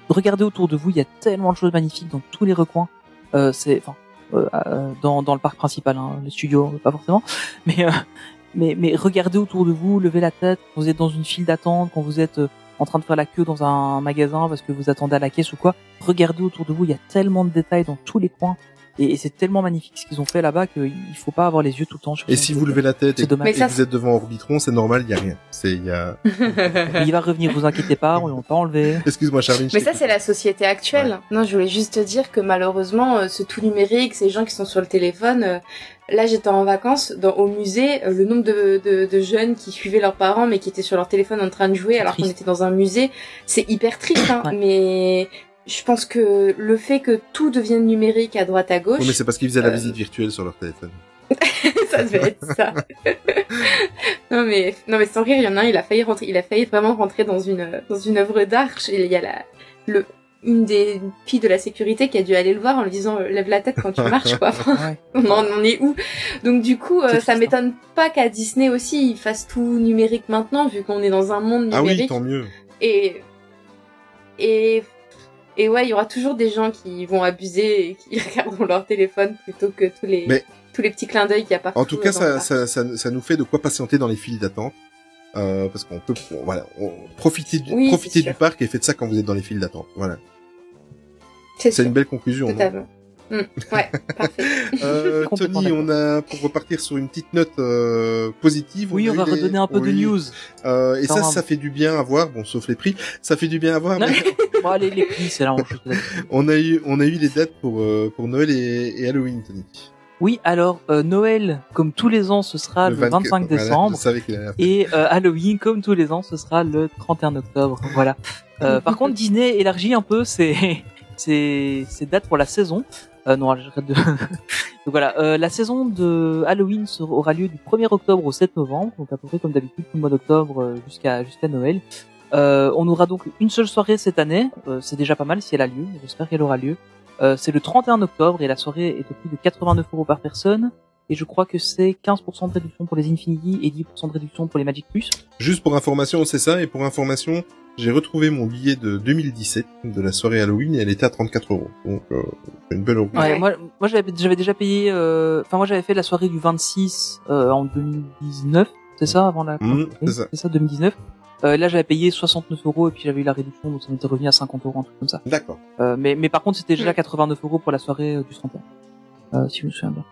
regardez autour de vous. Il y a tellement de choses magnifiques dans tous les recoins. Euh, c'est, enfin, euh, euh, dans, dans le parc principal, hein, les studios, pas forcément. Mais, euh, mais, mais regardez autour de vous, levez la tête. Quand vous êtes dans une file d'attente, quand vous êtes euh, en train de faire la queue dans un magasin parce que vous attendez à la caisse ou quoi, regardez autour de vous. Il y a tellement de détails dans tous les coins. Et, et c'est tellement magnifique ce qu'ils ont fait là-bas qu'il faut pas avoir les yeux tout le temps sur Et si vous levez la tête et, C'est dommage. et ça, vous êtes devant Orbitron, c'est normal, il y a rien. C'est il y a. Il va revenir, vous inquiétez pas, on l'a pas enlevé. Excuse-moi, Charline. Mais ça, c'est la société actuelle. Non, je voulais juste te dire que malheureusement, euh, ce tout numérique, ces gens qui sont sur le téléphone, euh, là, j'étais en vacances dans, au musée, euh, le nombre de, de, de jeunes qui suivaient leurs parents, mais qui étaient sur leur téléphone en train de jouer, alors qu'on était dans un musée, c'est hyper triste. Hein, Ouais. Mais je pense que le fait que tout devienne numérique à droite à gauche, Oui, mais c'est parce qu'ils faisaient la Euh, visite virtuelle sur leur téléphone. ça devait être ça. non mais non mais sans rire, il y en a un, il a failli rentrer, il a failli vraiment rentrer dans une dans une œuvre d'art. Il y a la le une des filles de la sécurité qui a dû aller le voir en lui disant euh, lève la tête quand tu marches quoi. Enfin, on en on est où? Donc du coup, euh, ça triste, m'étonne pas qu'à Disney aussi ils fassent tout numérique maintenant vu qu'on est dans un monde Ah oui, numérique tant mieux. et et et ouais, il y aura toujours des gens qui vont abuser et qui regarderont leur téléphone plutôt que tous les Mais- tous les petits clins d'œil qu'il y a partout. En tout cas, ça, ça, ça, ça nous fait de quoi patienter dans les files d'attente. Euh, parce qu'on peut, voilà, on, profiter du, Oui, profiter du parc et faites ça quand vous êtes dans les files d'attente. Voilà. C'est une belle conclusion. totalement. Mm, ouais, parfait. Euh, Tony, on a pour repartir sur une petite note euh, positive. Oui, on va redonner un peu de news. Euh, et ça, un- ça fait du bien à voir. Bon, sauf les prix, ça fait du bien à voir. Non, mais Bon, allez, les prix, c'est la même chose. on a eu, on a eu les dates pour euh, pour Noël et, et Halloween, Tony. Oui, alors, euh, Noël, comme tous les ans, ce sera le, 24, 25 voilà, décembre. faire. Et euh, Halloween, comme tous les ans, ce sera le 31 octobre. Voilà. Euh, par contre, Disney élargit un peu ses, ses, ses dates pour la saison. Euh, non, j'arrête de... Donc voilà, euh, la saison de Halloween aura lieu du 1er octobre au 7 novembre, donc à peu près comme d'habitude, tout le mois d'octobre euh, jusqu'à jusqu'à Noël. Euh, on aura donc une seule soirée cette année, euh, c'est déjà pas mal si elle a lieu, j'espère qu'elle aura lieu. Euh, c'est le 31 octobre et la soirée est au prix de 89 euros par personne. Et je crois que c'est 15% de réduction pour les Infinity et 10% de réduction pour les Magic Plus. Juste pour information, c'est ça? Et pour information, j'ai retrouvé mon billet de 2017 de la soirée Halloween et elle était à 34 euros. Donc, euh, c'est une belle augmentation. Ouais, moi, moi j'avais, j'avais déjà payé. euh, Enfin, moi j'avais fait la soirée du 26 euh, en 2019, c'est ça avant la. Mmh, c'est ça. c'est ça, 2019. Euh, là, j'avais payé 69 euros et puis j'avais eu la réduction, donc ça m'était revenu à 50 euros, un truc comme ça. D'accord. Euh, mais, mais par contre, c'était déjà Mm. 89 euros pour la soirée euh, du 31, euh, si je me souviens bien.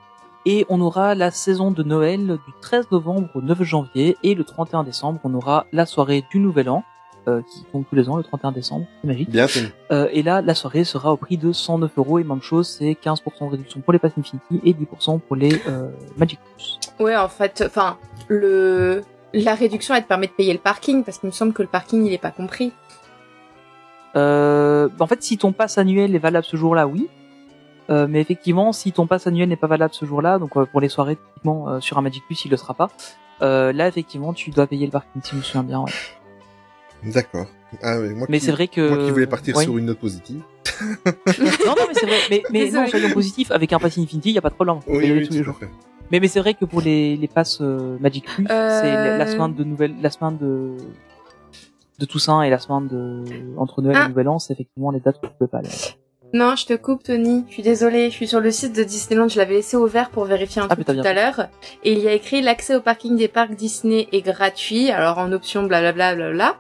Et on aura la saison de Noël du 13 novembre au 9 janvier et le 31 décembre, on aura la soirée du Nouvel An, euh, qui tombe tous les ans le 31 décembre, c'est magique. Bien, Tony. Euh, et là, la soirée sera au prix de 109 euros et même chose, c'est 15% de réduction pour les Pass Infinity et 10% pour les euh, Magic Plus. Ouais, en fait, enfin, le la réduction, elle te permet de payer le parking parce qu'il me semble que le parking, il est pas compris. Euh, en fait, si ton pass annuel est valable ce jour-là, oui. Euh, mais effectivement, si ton pass annuel n'est pas valable ce jour-là, donc euh, pour les soirées typiquement euh, sur un Magic Plus, il le sera pas. Euh, là, effectivement, tu dois payer le parking, si je me souviens bien. ouais. D'accord. Ah, oui, moi Mais qui, c'est vrai que moi qui voulais partir Oui. sur une note positive. non, non, mais c'est vrai. Mais, mais non, soyons positifs. Avec un pass Infinity, il y a pas de problème. Oui, oui, tous les jours. Mais, mais c'est vrai que pour les, les passes euh, Magic Plus, Euh. c'est la, la semaine de nouvelle, la semaine de de Toussaint et la semaine de entre Noël Ah. et Nouvel An, c'est effectivement les dates où tu peux pas aller. Non, je te coupe, Tony. Je suis désolée. Je suis sur le site de Disneyland. Je l'avais laissé ouvert pour vérifier un Ah, truc tout à l'heure. Et il y a écrit l'accès au parking des parcs Disney est gratuit. Alors en option, blablabla, blablabla.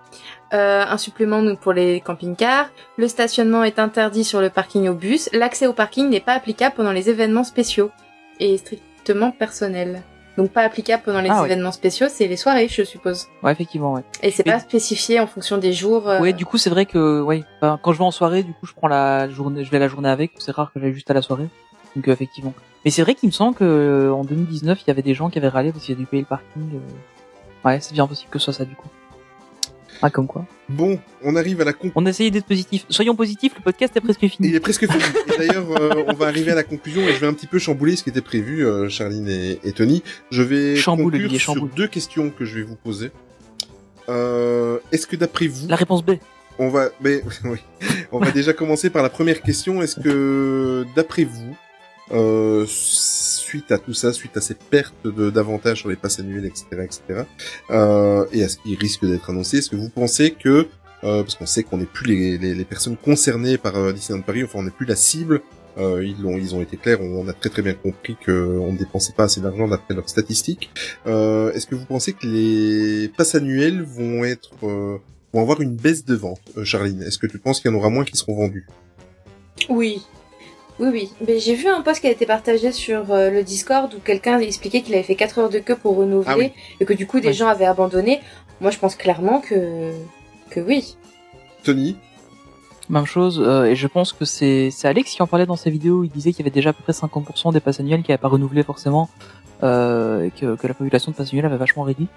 Euh, un supplément donc, pour les camping-cars. Le stationnement est interdit sur le parking au bus. L'accès au parking n'est pas applicable pendant les événements spéciaux et strictement personnel. Donc pas applicable pendant les Ah, ouais. événements spéciaux, c'est les soirées, je suppose. Ouais, effectivement, ouais. Et c'est Mais- pas spécifié en fonction des jours. euh, Ouais, du coup, c'est vrai que, ouais, enfin, quand je vais en soirée, du coup, je prends la journée, je vais la journée avec. C'est rare que j'aille juste à la soirée. Donc, euh, effectivement. Mais c'est vrai qu'il me semble que euh, en 2019, il y avait des gens qui avaient râlé parce qu'il y a dû payer le parking. Ouais, c'est bien possible que ce soit ça, du coup. Ah, comme quoi. Bon, on arrive à la conclusion. On a essayé d'être positif. Soyons positifs, le podcast est presque fini. Il est presque fini. Et d'ailleurs, euh, on va arriver à la conclusion et je vais un petit peu chambouler ce qui était prévu, euh, Charline et, et Tony. Je vais Chamboule, conclure Olivier, sur deux questions que je vais vous poser. Euh, Est-ce que d'après vous, La réponse B. on va, mais oui, on va déjà commencer par la première question. Est-ce que d'après vous, euh, suite à tout ça, suite à ces pertes d'avantages sur les passes annuelles, etc., etc., euh, et à ce qui risque d'être annoncé, est-ce que vous pensez que, euh, parce qu'on sait qu'on n'est plus les, les, les personnes concernées par euh, Disneyland Paris, enfin on n'est plus la cible, euh, ils l'ont, ils ont été clairs, on, a très très bien compris qu'on ne dépensait pas assez d'argent d'après leurs statistiques. Euh, est-ce que vous pensez que les passes annuelles vont être, euh, avoir une baisse de vente, euh, Charline? Est-ce que tu penses qu'il y en aura moins qui seront vendus Oui. Oui, oui. Mais j'ai vu un post qui a été partagé sur euh, le Discord où quelqu'un expliquait qu'il avait fait 4 heures de queue pour renouveler Ah oui. et que du coup des gens avaient abandonné. Moi, je pense clairement que que oui. Tony Même chose, euh, et je pense que c'est c'est Alex qui en parlait dans sa vidéo, il disait qu'il y avait déjà à peu près 50% des passes annuelles qui n'avaient pas renouvelé forcément, euh, et que, que la population de passes annuelles avait vachement réduit.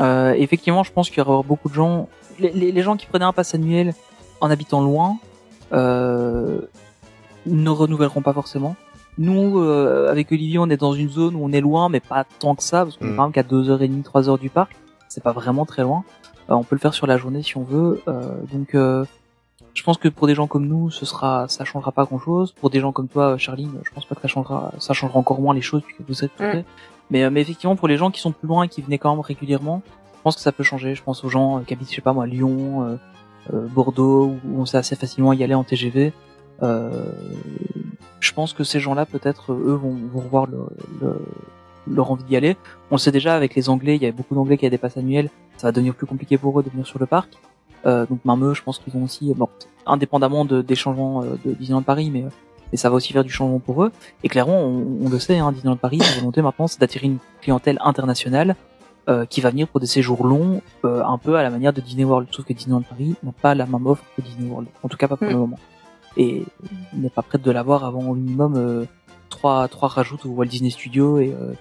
Euh, effectivement, je pense qu'il y aura beaucoup de gens, les, les, les gens qui prenaient un pass annuel en habitant loin, euh, ne renouvelleront pas forcément. nous, euh, avec Olivier, on est dans une zone où on est loin, mais pas tant que ça, parce qu'on est Mm. quand même qu'à 2h30, 3h du parc. C'est pas vraiment très loin. Euh, on peut le faire sur la journée si on veut. Euh, donc, euh, je pense que pour des gens comme nous, ce sera, ça changera pas grand chose. Pour des gens comme toi, Charline, je pense pas que ça changera, ça changera encore moins les choses puisque vous êtes Mm. près. Mais, euh, mais effectivement, pour les gens qui sont plus loin et qui venaient quand même régulièrement, je pense que ça peut changer. Je pense aux gens euh, qui habitent, je sais pas moi, Lyon, euh, euh, Bordeaux, où on sait assez facilement y aller en TGV. Euh, je pense que ces gens-là, peut-être, eux, vont, vont revoir le, le- leur envie d'y aller. On le sait déjà avec les Anglais, il y avait beaucoup d'Anglais qui avaient des passes annuelles. Ça va devenir plus compliqué pour eux de venir sur le parc. Euh, donc même eux, je pense qu'ils vont aussi, bon, indépendamment de, des changements euh, de Disneyland Paris, mais, euh, mais ça va aussi faire du changement pour eux. Et clairement, on, on le sait, hein, Disneyland Paris, sa volonté maintenant, c'est d'attirer une clientèle internationale euh, qui va venir pour des séjours longs, euh, un peu à la manière de Disney World. Sauf que Disneyland Paris n'a pas la même offre que Disney World. En tout cas, pas pour le Mm. moment. Et il n'est pas prêt de l'avoir avant au minimum euh, trois trois rajoutes au Walt Disney Studio et euh,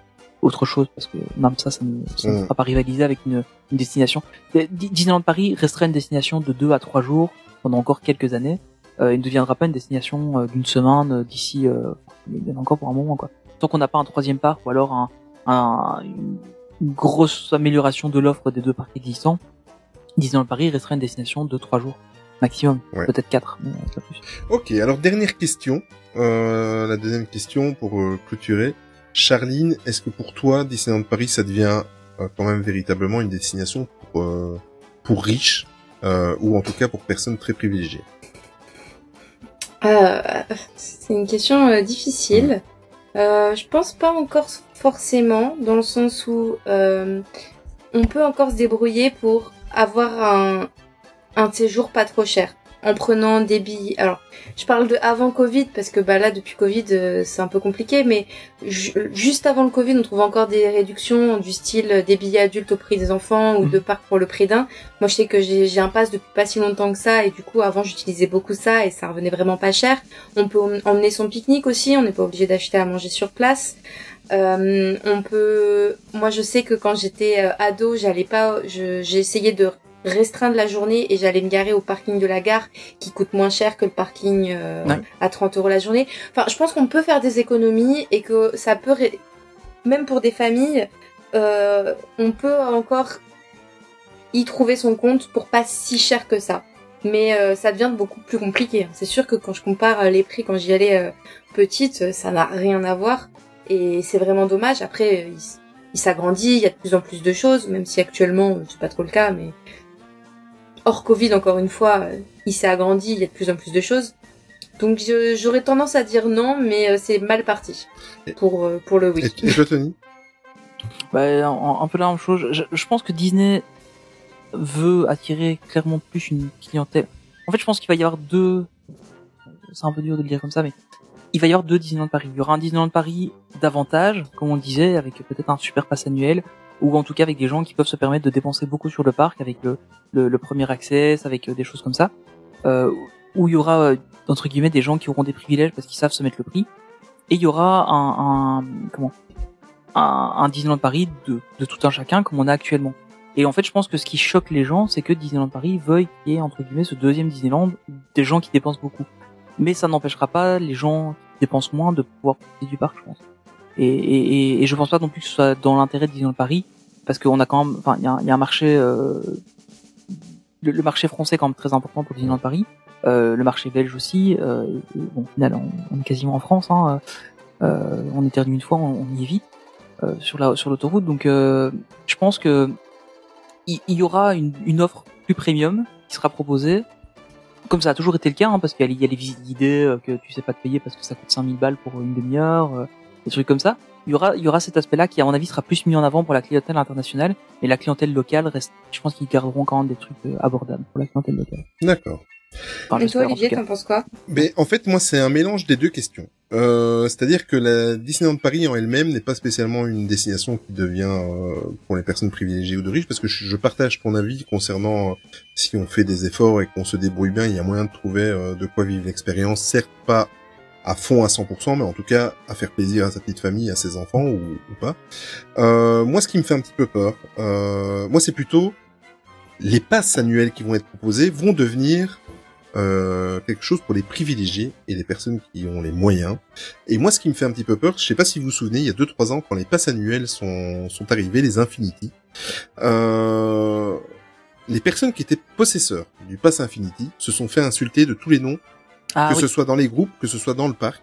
autre chose parce que même ça, ça ne, ça ne Mm. pourra pas rivaliser avec une, une destination. Di- Disneyland Paris restera une destination de deux à trois jours pendant encore quelques années. Euh, il ne deviendra pas une destination euh, d'une semaine euh, d'ici. Euh, il y en a encore pour un moment quoi. Tant qu'on n'a pas un troisième parc ou alors un, un une, une grosse amélioration de l'offre des deux parcs existants, Disneyland Paris restera une destination de trois jours maximum, Ouais. peut-être quatre, mais euh, pas plus. Ok, alors dernière question. Euh, la deuxième question pour euh, clôturer. Charline, est-ce que pour toi, Disneyland Paris, ça devient euh, quand même véritablement une destination pour, euh, pour riches, euh, ou en tout cas pour personnes très privilégiées? Euh, c'est une question euh, difficile. Euh, je pense pas encore forcément, dans le sens où euh, on peut encore se débrouiller pour avoir un, un séjour pas trop cher en prenant des billets. Alors, je parle de avant Covid parce que bah là depuis Covid euh, c'est un peu compliqué, mais ju- juste avant le Covid on trouve encore des réductions du style des billets adultes au prix des enfants ou Mhm. de parcs pour le prix d'un. Moi je sais que j'ai un pass depuis pas si longtemps que ça et du coup avant j'utilisais beaucoup ça et ça revenait vraiment pas cher. On peut em- emmener son pique-nique aussi, on n'est pas obligé d'acheter à manger sur place. Euh, on peut, moi je sais que quand j'étais euh, ado, j'allais pas, je- j'ai essayé de restreindre la journée et j'allais me garer au parking de la gare qui coûte moins cher que le parking euh, Ouais. à 30 euros la journée. Enfin, je pense qu'on peut faire des économies et que ça peut, ré- même pour des familles, euh, on peut encore y trouver son compte pour pas si cher que ça. Mais euh, ça devient beaucoup plus compliqué. C'est sûr que quand je compare euh, les prix quand j'y allais euh, petite, euh, ça n'a rien à voir. Et c'est vraiment dommage. Après, il, s'agrandit, il y a de plus en plus de choses, même si actuellement, c'est pas trop le cas, mais hors Covid, encore une fois, euh, il s'est agrandi, il y a de plus en plus de choses. Donc j'aurais tendance à dire non, mais euh, c'est mal parti pour, euh, pour le oui. Et, toi, Tony? Bah, un, un peu la même chose. Je, je pense que Disney veut attirer clairement plus une clientèle. En fait, je pense qu'il va y avoir deux. C'est un peu dur de le dire comme ça, mais il va y avoir deux Disneyland Paris. Il y aura un Disneyland Paris davantage, comme on le disait, avec peut-être un super pass annuel, ou en tout cas avec des gens qui peuvent se permettre de dépenser beaucoup sur le parc, avec le, le, le premier access, avec euh, des choses comme ça, euh, où il y aura euh, entre guillemets des gens qui auront des privilèges parce qu'ils savent se mettre le prix, et il y aura un, un comment? Un, un Disneyland Paris de, de tout un chacun comme on a actuellement. Et en fait, je pense que ce qui choque les gens, c'est que Disneyland Paris veuille qu'il y ait, entre guillemets, ce deuxième Disneyland des gens qui dépensent beaucoup. Mais ça n'empêchera pas les gens qui dépensent moins de pouvoir profiter du parc, je pense. Et, et, et, et je pense pas non plus que ce soit dans l'intérêt de Disneyland Paris, parce qu'on a quand même, enfin, il y a, un- marché, euh, le, marché français est quand même très important pour Disneyland Paris, euh, le marché belge aussi, euh, bon, au final, on, est quasiment en France, hein, euh, on éternue une fois, on, on y vite euh, sur la sur l'autoroute. Donc, euh, je pense que il, y aura une, une offre plus premium qui sera proposée, comme ça a toujours été le cas, hein, parce qu'il y, a les- visites guidées euh, que tu sais pas te payer parce que ça coûte 5000 balles pour une demi-heure, euh, des trucs comme ça. Il y aura il y aura cet aspect-là qui à mon avis sera plus mis en avant pour la clientèle internationale, mais la clientèle locale reste. Je pense qu'ils garderont quand même des trucs euh, abordables pour la clientèle locale. D'accord. Enfin, Et toi, Olivier, t'en penses quoi? Mais en fait, moi, c'est un mélange des deux questions. Euh, C'est-à-dire que la Disneyland Paris en elle-même n'est pas spécialement une destination qui devient euh, pour les personnes privilégiées ou de riches, parce que je, je partage ton avis concernant euh, si on fait des efforts et qu'on se débrouille bien, il y a moyen de trouver euh, de quoi vivre l'expérience, certes pas à fond à 100%, mais en tout cas à faire plaisir à sa petite famille, à ses enfants ou, ou pas. Euh, moi, ce qui me fait un petit peu peur, euh, moi, c'est plutôt les passes annuelles qui vont être proposées vont devenir euh, quelque chose pour les privilégiés et les personnes qui ont les moyens. Et moi, ce qui me fait un petit peu peur, je sais pas si vous vous souvenez, il y a 2-3 ans, quand les passes annuelles sont, sont arrivées, les Infinity, euh, les personnes qui étaient possesseurs du pass Infinity se sont fait insulter de tous les noms, Ah que oui. ce soit dans les groupes, que ce soit dans le parc.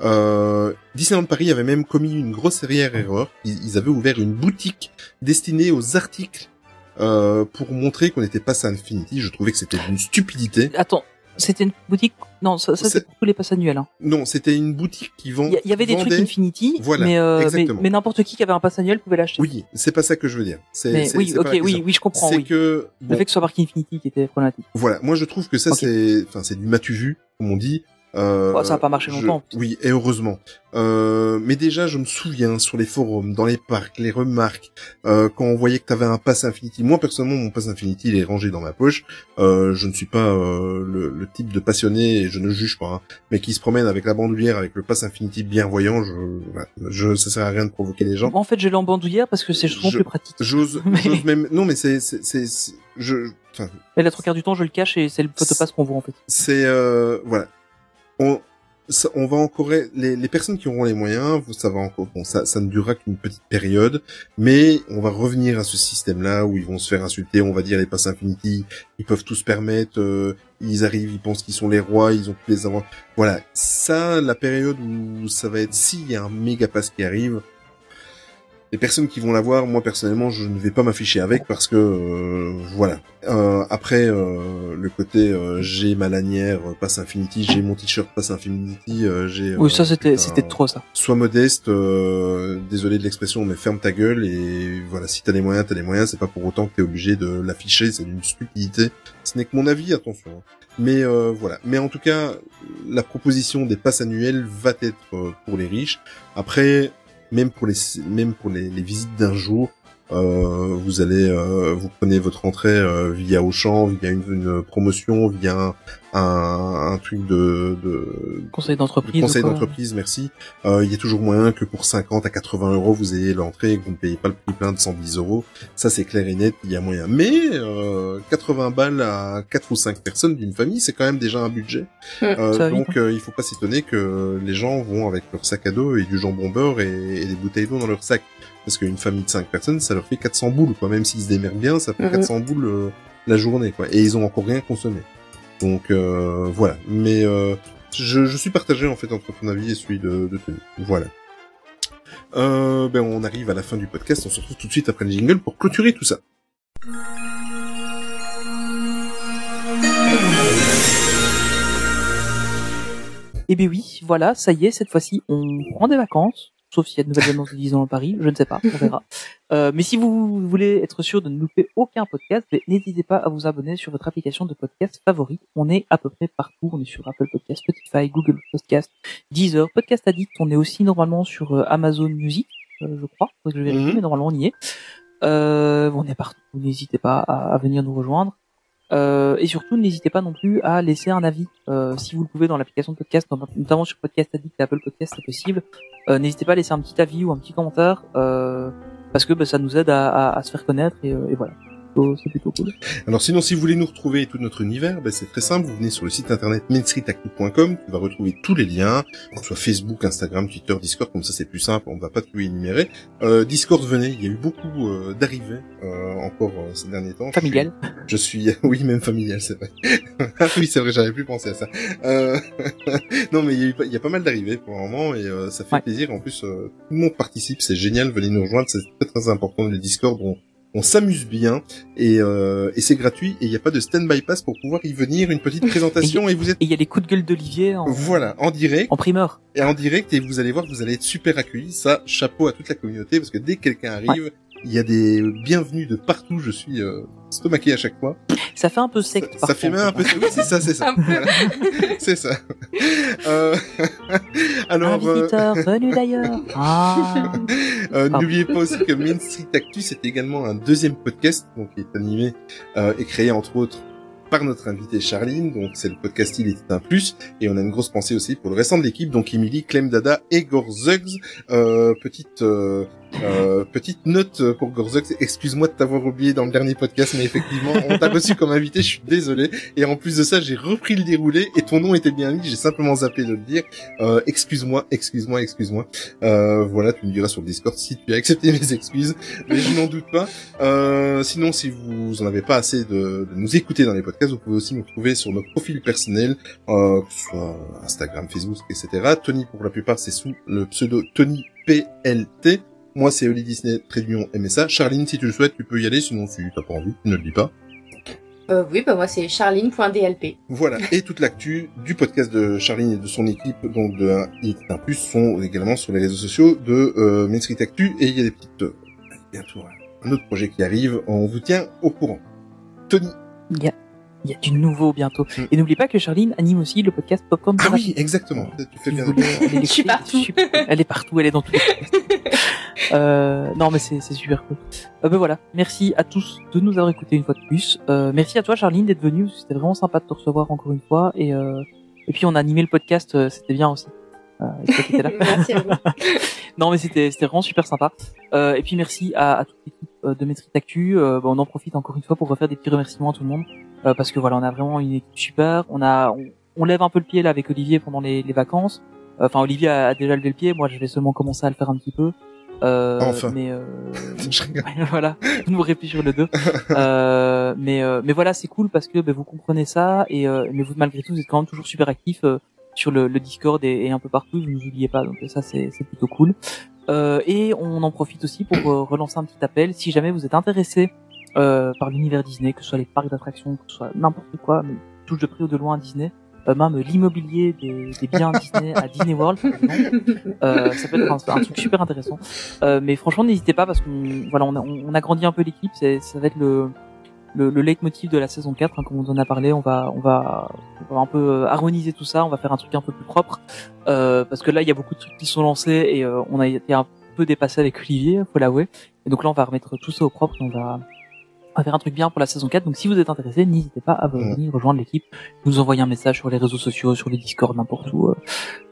Euh, Disneyland Paris avait même commis une grosse erreur. Ils, ils avaient ouvert une boutique destinée aux articles euh, pour montrer qu'on n'était pas à Infinity. Je trouvais que c'était une stupidité. Attends, c'était une boutique Non, ça, ça C'est- pour tous les passes annuels. hein. Non, c'était une boutique qui vend. Il y, avait des vendait- trucs Infinity, Voilà, mais, euh, mais, n'importe qui qui avait un pass annuel pouvait l'acheter. Oui, c'est pas ça que je veux dire. C'est, Mais oui, ok, oui, oui, je comprends. C'est Oui. que Le bon, fait que ce soit marqué Infinity qui était problématique. voilà, moi je trouve que ça c'est, enfin c'est du matu vu, comme on dit. Euh, Oh, ça a pas marché je- longtemps. Oui, et heureusement. Euh, mais déjà, je me souviens sur les forums, dans les parcs, les remarques, euh, quand on voyait que t'avais un pass Infinity. Moi personnellement, mon pass Infinity, il est rangé dans ma poche. Euh, je ne suis pas euh, le, le type de passionné, et je ne juge pas, hein, mais qui se promène avec la bandoulière, avec le pass Infinity bien voyant. Je, je, ça sert à rien de provoquer les gens. Moi, en fait, j'ai l'embandoulière parce que c'est souvent Je- plus pratique. J'ose, Mais- même. Non, mais c'est, c'est- je, enfin, Mais la trois quarts du temps, je le cache et c'est le photopass qu'on voit en fait. c'est euh, voilà. On, ça- on va encore les, les personnes qui auront les moyens, ça va encore bon, ça, ça ne durera qu'une petite période, mais on va revenir à ce système-là où ils vont se faire insulter. On va dire les passes Infinity, ils peuvent tout se permettre. euh, ils arrivent, ils pensent qu'ils sont les rois, ils ont tous les avantages. Voilà, ça, la période où ça va être s'il y a un méga pass qui arrive. Les personnes qui vont l'avoir, moi personnellement, je ne vais pas m'afficher avec parce que euh, voilà. Euh, après euh, le côté euh, j'ai ma lanière euh, Pass Infinity, j'ai mon t-shirt Pass Infinity, euh, j'ai. Oui, ça c'était c'était trop ça. Sois modeste, euh, désolé de l'expression, mais ferme ta gueule et voilà. Si t'as les moyens, t'as les moyens. C'est pas pour autant que t'es obligé de l'afficher. C'est d'une stupidité. Ce n'est que mon avis, attention. hein. Mais euh, voilà. Mais en tout cas, la proposition des passes annuelles va être euh, pour les riches. Après, même pour les même pour les, visites d'un jour, euh, vous allez euh, vous prenez votre entrée euh, via Auchan, via une, une promotion, via un, un, un truc de, de Conseil d'entreprise. conseil d'entreprise, merci. Euh, Il y a toujours moyen que pour 50 à 80 euros, vous ayez l'entrée et que vous ne payez pas le prix plein de 110 euros. Ça, c'est clair et net, il y a moyen. Mais euh, 80 balles à 4 ou 5 personnes d'une famille, c'est quand même déjà un budget. Euh, va vite, donc, euh, il faut pas s'étonner que les gens vont avec leur sac à dos et du jambon beurre et, et des bouteilles d'eau dans leur sac. Parce qu'une famille de 5 personnes, ça leur fait 400 boules, quoi. Même s'ils se démerdent bien, ça fait Mhm. 400 boules euh, la journée, quoi. Et ils ont encore rien consommé. Donc, euh, voilà. Mais... Euh, je, suis partagé en fait entre ton avis et celui de, de Tony. Voilà. Euh, ben on arrive à la fin du podcast, on se retrouve tout de suite après le jingle pour clôturer tout ça. Eh bien oui, voilà, ça y est, cette fois-ci, on prend des vacances. Sauf s'il y a de nouvelles annonces de Disneyland Paris, je ne sais pas, on verra. Euh, mais si vous voulez être sûr de ne louper aucun podcast, ben, n'hésitez pas à vous abonner sur votre application de podcast favori. On est à peu près partout. On est sur Apple Podcast, Spotify, Google Podcast, Deezer, Podcast Addict. On est aussi normalement sur euh, Amazon Music, euh, je crois. Que je vérifie, Mhm. mais normalement on y est. Euh, on est partout. N'hésitez pas à, à venir nous rejoindre. Euh, et surtout, n'hésitez pas non plus à laisser un avis. Euh, si vous le pouvez dans l'application de podcast, notamment sur Podcast Addict et Apple Podcast, c'est possible. Euh, n'hésitez pas à laisser un petit avis ou un petit commentaire, euh, parce que bah, ça nous aide à, se faire connaître et, euh, et voilà. So, C'est plutôt cool. Alors sinon, si vous voulez nous retrouver et tout notre univers, ben, c'est très simple. Vous venez sur le site internet mainstreetactu.com. Tu vas retrouver tous les liens, que ce soit Facebook, Instagram, Twitter, Discord. Comme ça, c'est plus simple. On va pas tout énumérer. Euh, Discord, venez. Il y a eu beaucoup euh, d'arrivées euh, encore euh, ces derniers temps. Je suis- Familial. Je suis, oui, même familial, c'est vrai. Oui, c'est vrai, j'avais plus pensé à ça. Euh... non, mais il y, a eu pas- il y a pas mal d'arrivées pour le moment et euh, ça fait Ouais. plaisir. En plus, euh, tout le monde participe, c'est génial. Venez nous rejoindre, c'est très très important. Le Discord, on, on s'amuse bien et, euh, et c'est gratuit et il n'y a pas de stand-by pass pour pouvoir y venir. Une petite présentation et vous êtes Et il y a les coups de gueule d'Olivier en, voilà en direct en primeur. et en direct et vous allez voir vous allez être super accueillis. Ça, chapeau à toute la communauté parce que dès que quelqu'un arrive, il y a des bienvenus de partout. Je suis euh, stomaqué à chaque fois. Ça fait un peu secte. Ça par fait même un peu. Oui, c'est ça, c'est ça. Voilà. c'est ça. Euh, Alors, un euh, visiteur venu d'ailleurs. Ah. euh, n'oubliez pas aussi que Main Street Actu, c'est également un deuxième podcast, donc qui est animé euh, et créé entre autres par notre invité Charline, donc c'est le podcast Il était un plus, et on a une grosse pensée aussi pour le restant de l'équipe, donc Emily, Clem Dada et Gorzugs, euh, petite euh, Euh, petite note pour Gorzok, excuse-moi de t'avoir oublié dans le dernier podcast, mais effectivement, on t'a reçu comme invité, je suis désolé. Et en plus de ça, j'ai repris le déroulé et ton nom était bien dit, j'ai simplement zappé de le dire. Euh, excuse-moi, excuse-moi, excuse-moi. Euh, voilà, tu me diras sur Discord si tu as accepté mes excuses, mais je n'en doute pas. Euh, sinon, si vous en avez pas assez de, de nous écouter dans les podcasts, vous pouvez aussi nous trouver sur nos profils personnels, euh, que ce soit Instagram, Facebook, etc. Tony, pour la plupart, c'est sous le pseudo Tony PLT. Moi, c'est Oli Disney, d'union MSA. Charline, si tu le souhaites, tu peux y aller, sinon si t'as pas envie, tu ne le dis pas. Euh, oui, bah moi c'est charline.dlp. Voilà. Et toute l'actu du podcast de Charline et de son équipe, donc de 1 et 1 plus, sont également sur les réseaux sociaux de euh, Main Street Actu. Et il y a des petites, euh, bientôt un autre projet qui arrive. On vous tient au courant. Tony. Il y a, il y a du nouveau bientôt. Et n'oublie pas que Charline anime aussi le podcast Popcorn Ah oui, exactement. Tu fais bien. Je suis partout. Elle est partout, elle est dans tous les podcasts. euh, non, mais c'est super cool. Euh, ben voilà, merci à tous de nous avoir écoutés une fois de plus. Euh, merci à toi, Charline, d'être venue. C'était vraiment sympa de te recevoir encore une fois. Et, euh, et puis on a animé le podcast, euh, c'était bien aussi. Euh, toi là. Merci à vous. non, mais c'était c'était vraiment super sympa. Euh, et puis merci à, à toute l'équipe de Maîtrise Actu. Euh, bah, on en profite encore une fois pour refaire des petits remerciements à tout le monde. Euh, parce que voilà, on a vraiment une équipe super. On a, on, on lève un peu le pied là avec Olivier pendant les, les vacances. Enfin, Olivier a, a déjà levé le pied. Moi, je vais seulement commencer à le faire un petit peu. Euh, Enfin. Mais euh, Je voilà, vous nous répétez sur le deux. euh, mais euh, mais voilà, c'est cool parce que ben, vous comprenez ça et euh, mais vous malgré tout vous êtes quand même toujours super actifs euh, sur le, le Discord et, et un peu partout. Vous nous oubliez pas, donc ça c'est c'est plutôt cool. Euh, et on en profite aussi pour relancer un petit appel si jamais vous êtes intéressé euh, par l'univers Disney, que ce soit les parcs d'attractions, que ce soit n'importe quoi, mais touche de près ou de loin à Disney. Euh, même l'immobilier des, des biens Disney à Disney World. Euh, ça peut être un, un truc super intéressant. Euh, mais franchement, n'hésitez pas parce qu'on voilà, on a, on a grandi un peu l'équipe. C'est, ça va être le, le, le leitmotiv de la saison 4, hein, comme on en a parlé. On va, on va, on va un peu euh, harmoniser tout ça. On va faire un truc un peu plus propre euh, parce que là, il y a beaucoup de trucs qui sont lancés et euh, on a été un peu dépassé avec Olivier, faut l'avouer. Et donc là, on va remettre tout ça au propre. On va, on va faire un truc bien pour la saison 4. Donc si vous êtes intéressé, n'hésitez pas à Mhm. venir rejoindre l'équipe, nous envoyer un message sur les réseaux sociaux, sur les Discord, n'importe où. euh,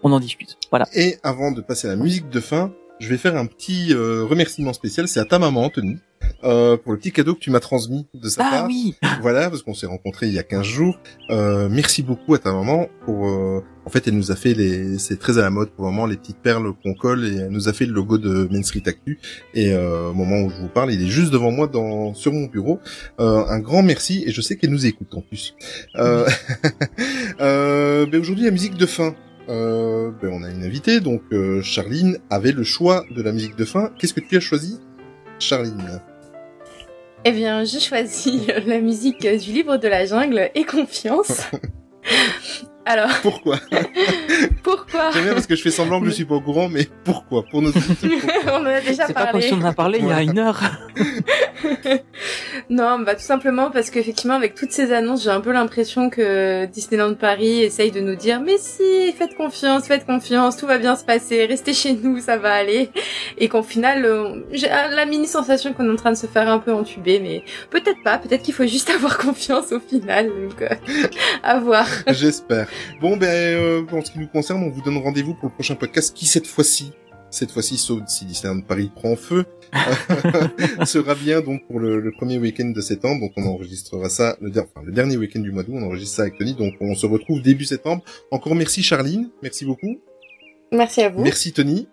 on en discute. Voilà. Et avant de passer à la musique de fin, je vais faire un petit euh, remerciement spécial. C'est à ta maman, Tony, euh, pour le petit cadeau que tu m'as transmis de sa Ah part. oui. Voilà, parce qu'on s'est rencontrés il y a 15 jours. Euh, merci beaucoup à ta maman pour... euh, en fait, elle nous a fait les... C'est très à la mode pour le moment, les petites perles qu'on colle et elle nous a fait le logo de Main Street Actu. Et euh, au moment où je vous parle, il est juste devant moi dans sur mon bureau. Euh, un grand merci et je sais qu'elle nous écoute en plus. Euh, ben aujourd'hui, la musique de fin. Euh, ben on a une invitée, donc euh, Charline avait le choix de la musique de fin. Qu'est-ce que tu as choisi, Charline? Eh bien, j'ai choisi la musique du livre de la jungle et confiance. Alors, Pourquoi pourquoi J'aime bien parce que je fais semblant que je suis pas au courant, mais pourquoi Pour nos On en a déjà C'est pas comme parlé. si on en a parlé il y a une heure. Non, bah tout simplement parce qu'effectivement avec toutes ces annonces, j'ai un peu l'impression que Disneyland Paris essaye de nous dire mais si, faites confiance, faites confiance, tout va bien se passer, restez chez nous, ça va aller. Et qu'au final, euh, j'ai la mini sensation qu'on est en train de se faire un peu entuber, mais peut-être pas, peut-être qu'il faut juste avoir confiance au final, donc euh, à voir. J'espère. Bon, ben, euh, en ce qui nous concerne, on vous donne rendez-vous pour le prochain podcast qui, cette fois-ci, cette fois-ci, sauf si Disneyland Paris prend feu, sera bien donc pour le, le premier week-end de septembre. Donc, on enregistrera ça le, der- enfin, le dernier week-end du mois d'août. On enregistre ça avec Tony. Donc, on se retrouve début septembre. Encore merci Charline. Merci beaucoup. Merci à vous. Merci Tony.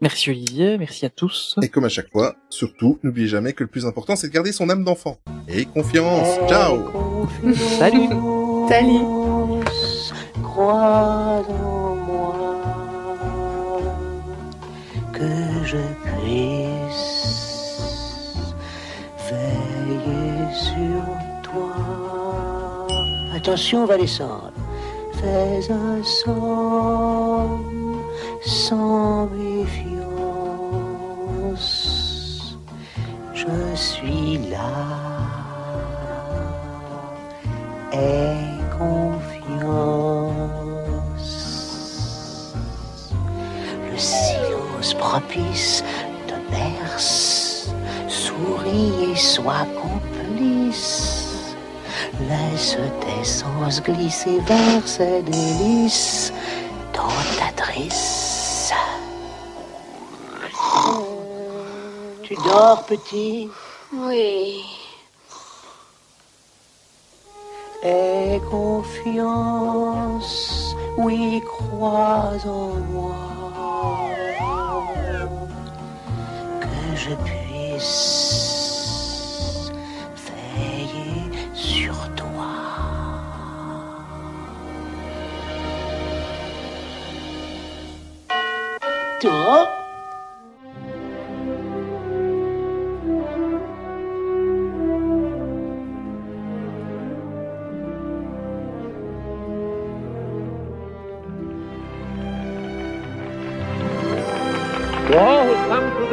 Merci Olivier, merci à tous. Et comme à chaque fois, surtout, n'oubliez jamais que le plus important, c'est de garder son âme d'enfant. Et confiance. Ciao Salut. Salut. Crois en moi que je puisse veiller sur toi. Attention, on va descendre. Fais un somme sans méfiance. Je suis là. Aie confiance. Propice te berce. Souris et sois complice. Laisse tes sens glisser vers ces délices tentatrices. Tu dors, petit? Oui. Aie confiance, oui, crois en moi. Je puisse veiller sur toi. Toi?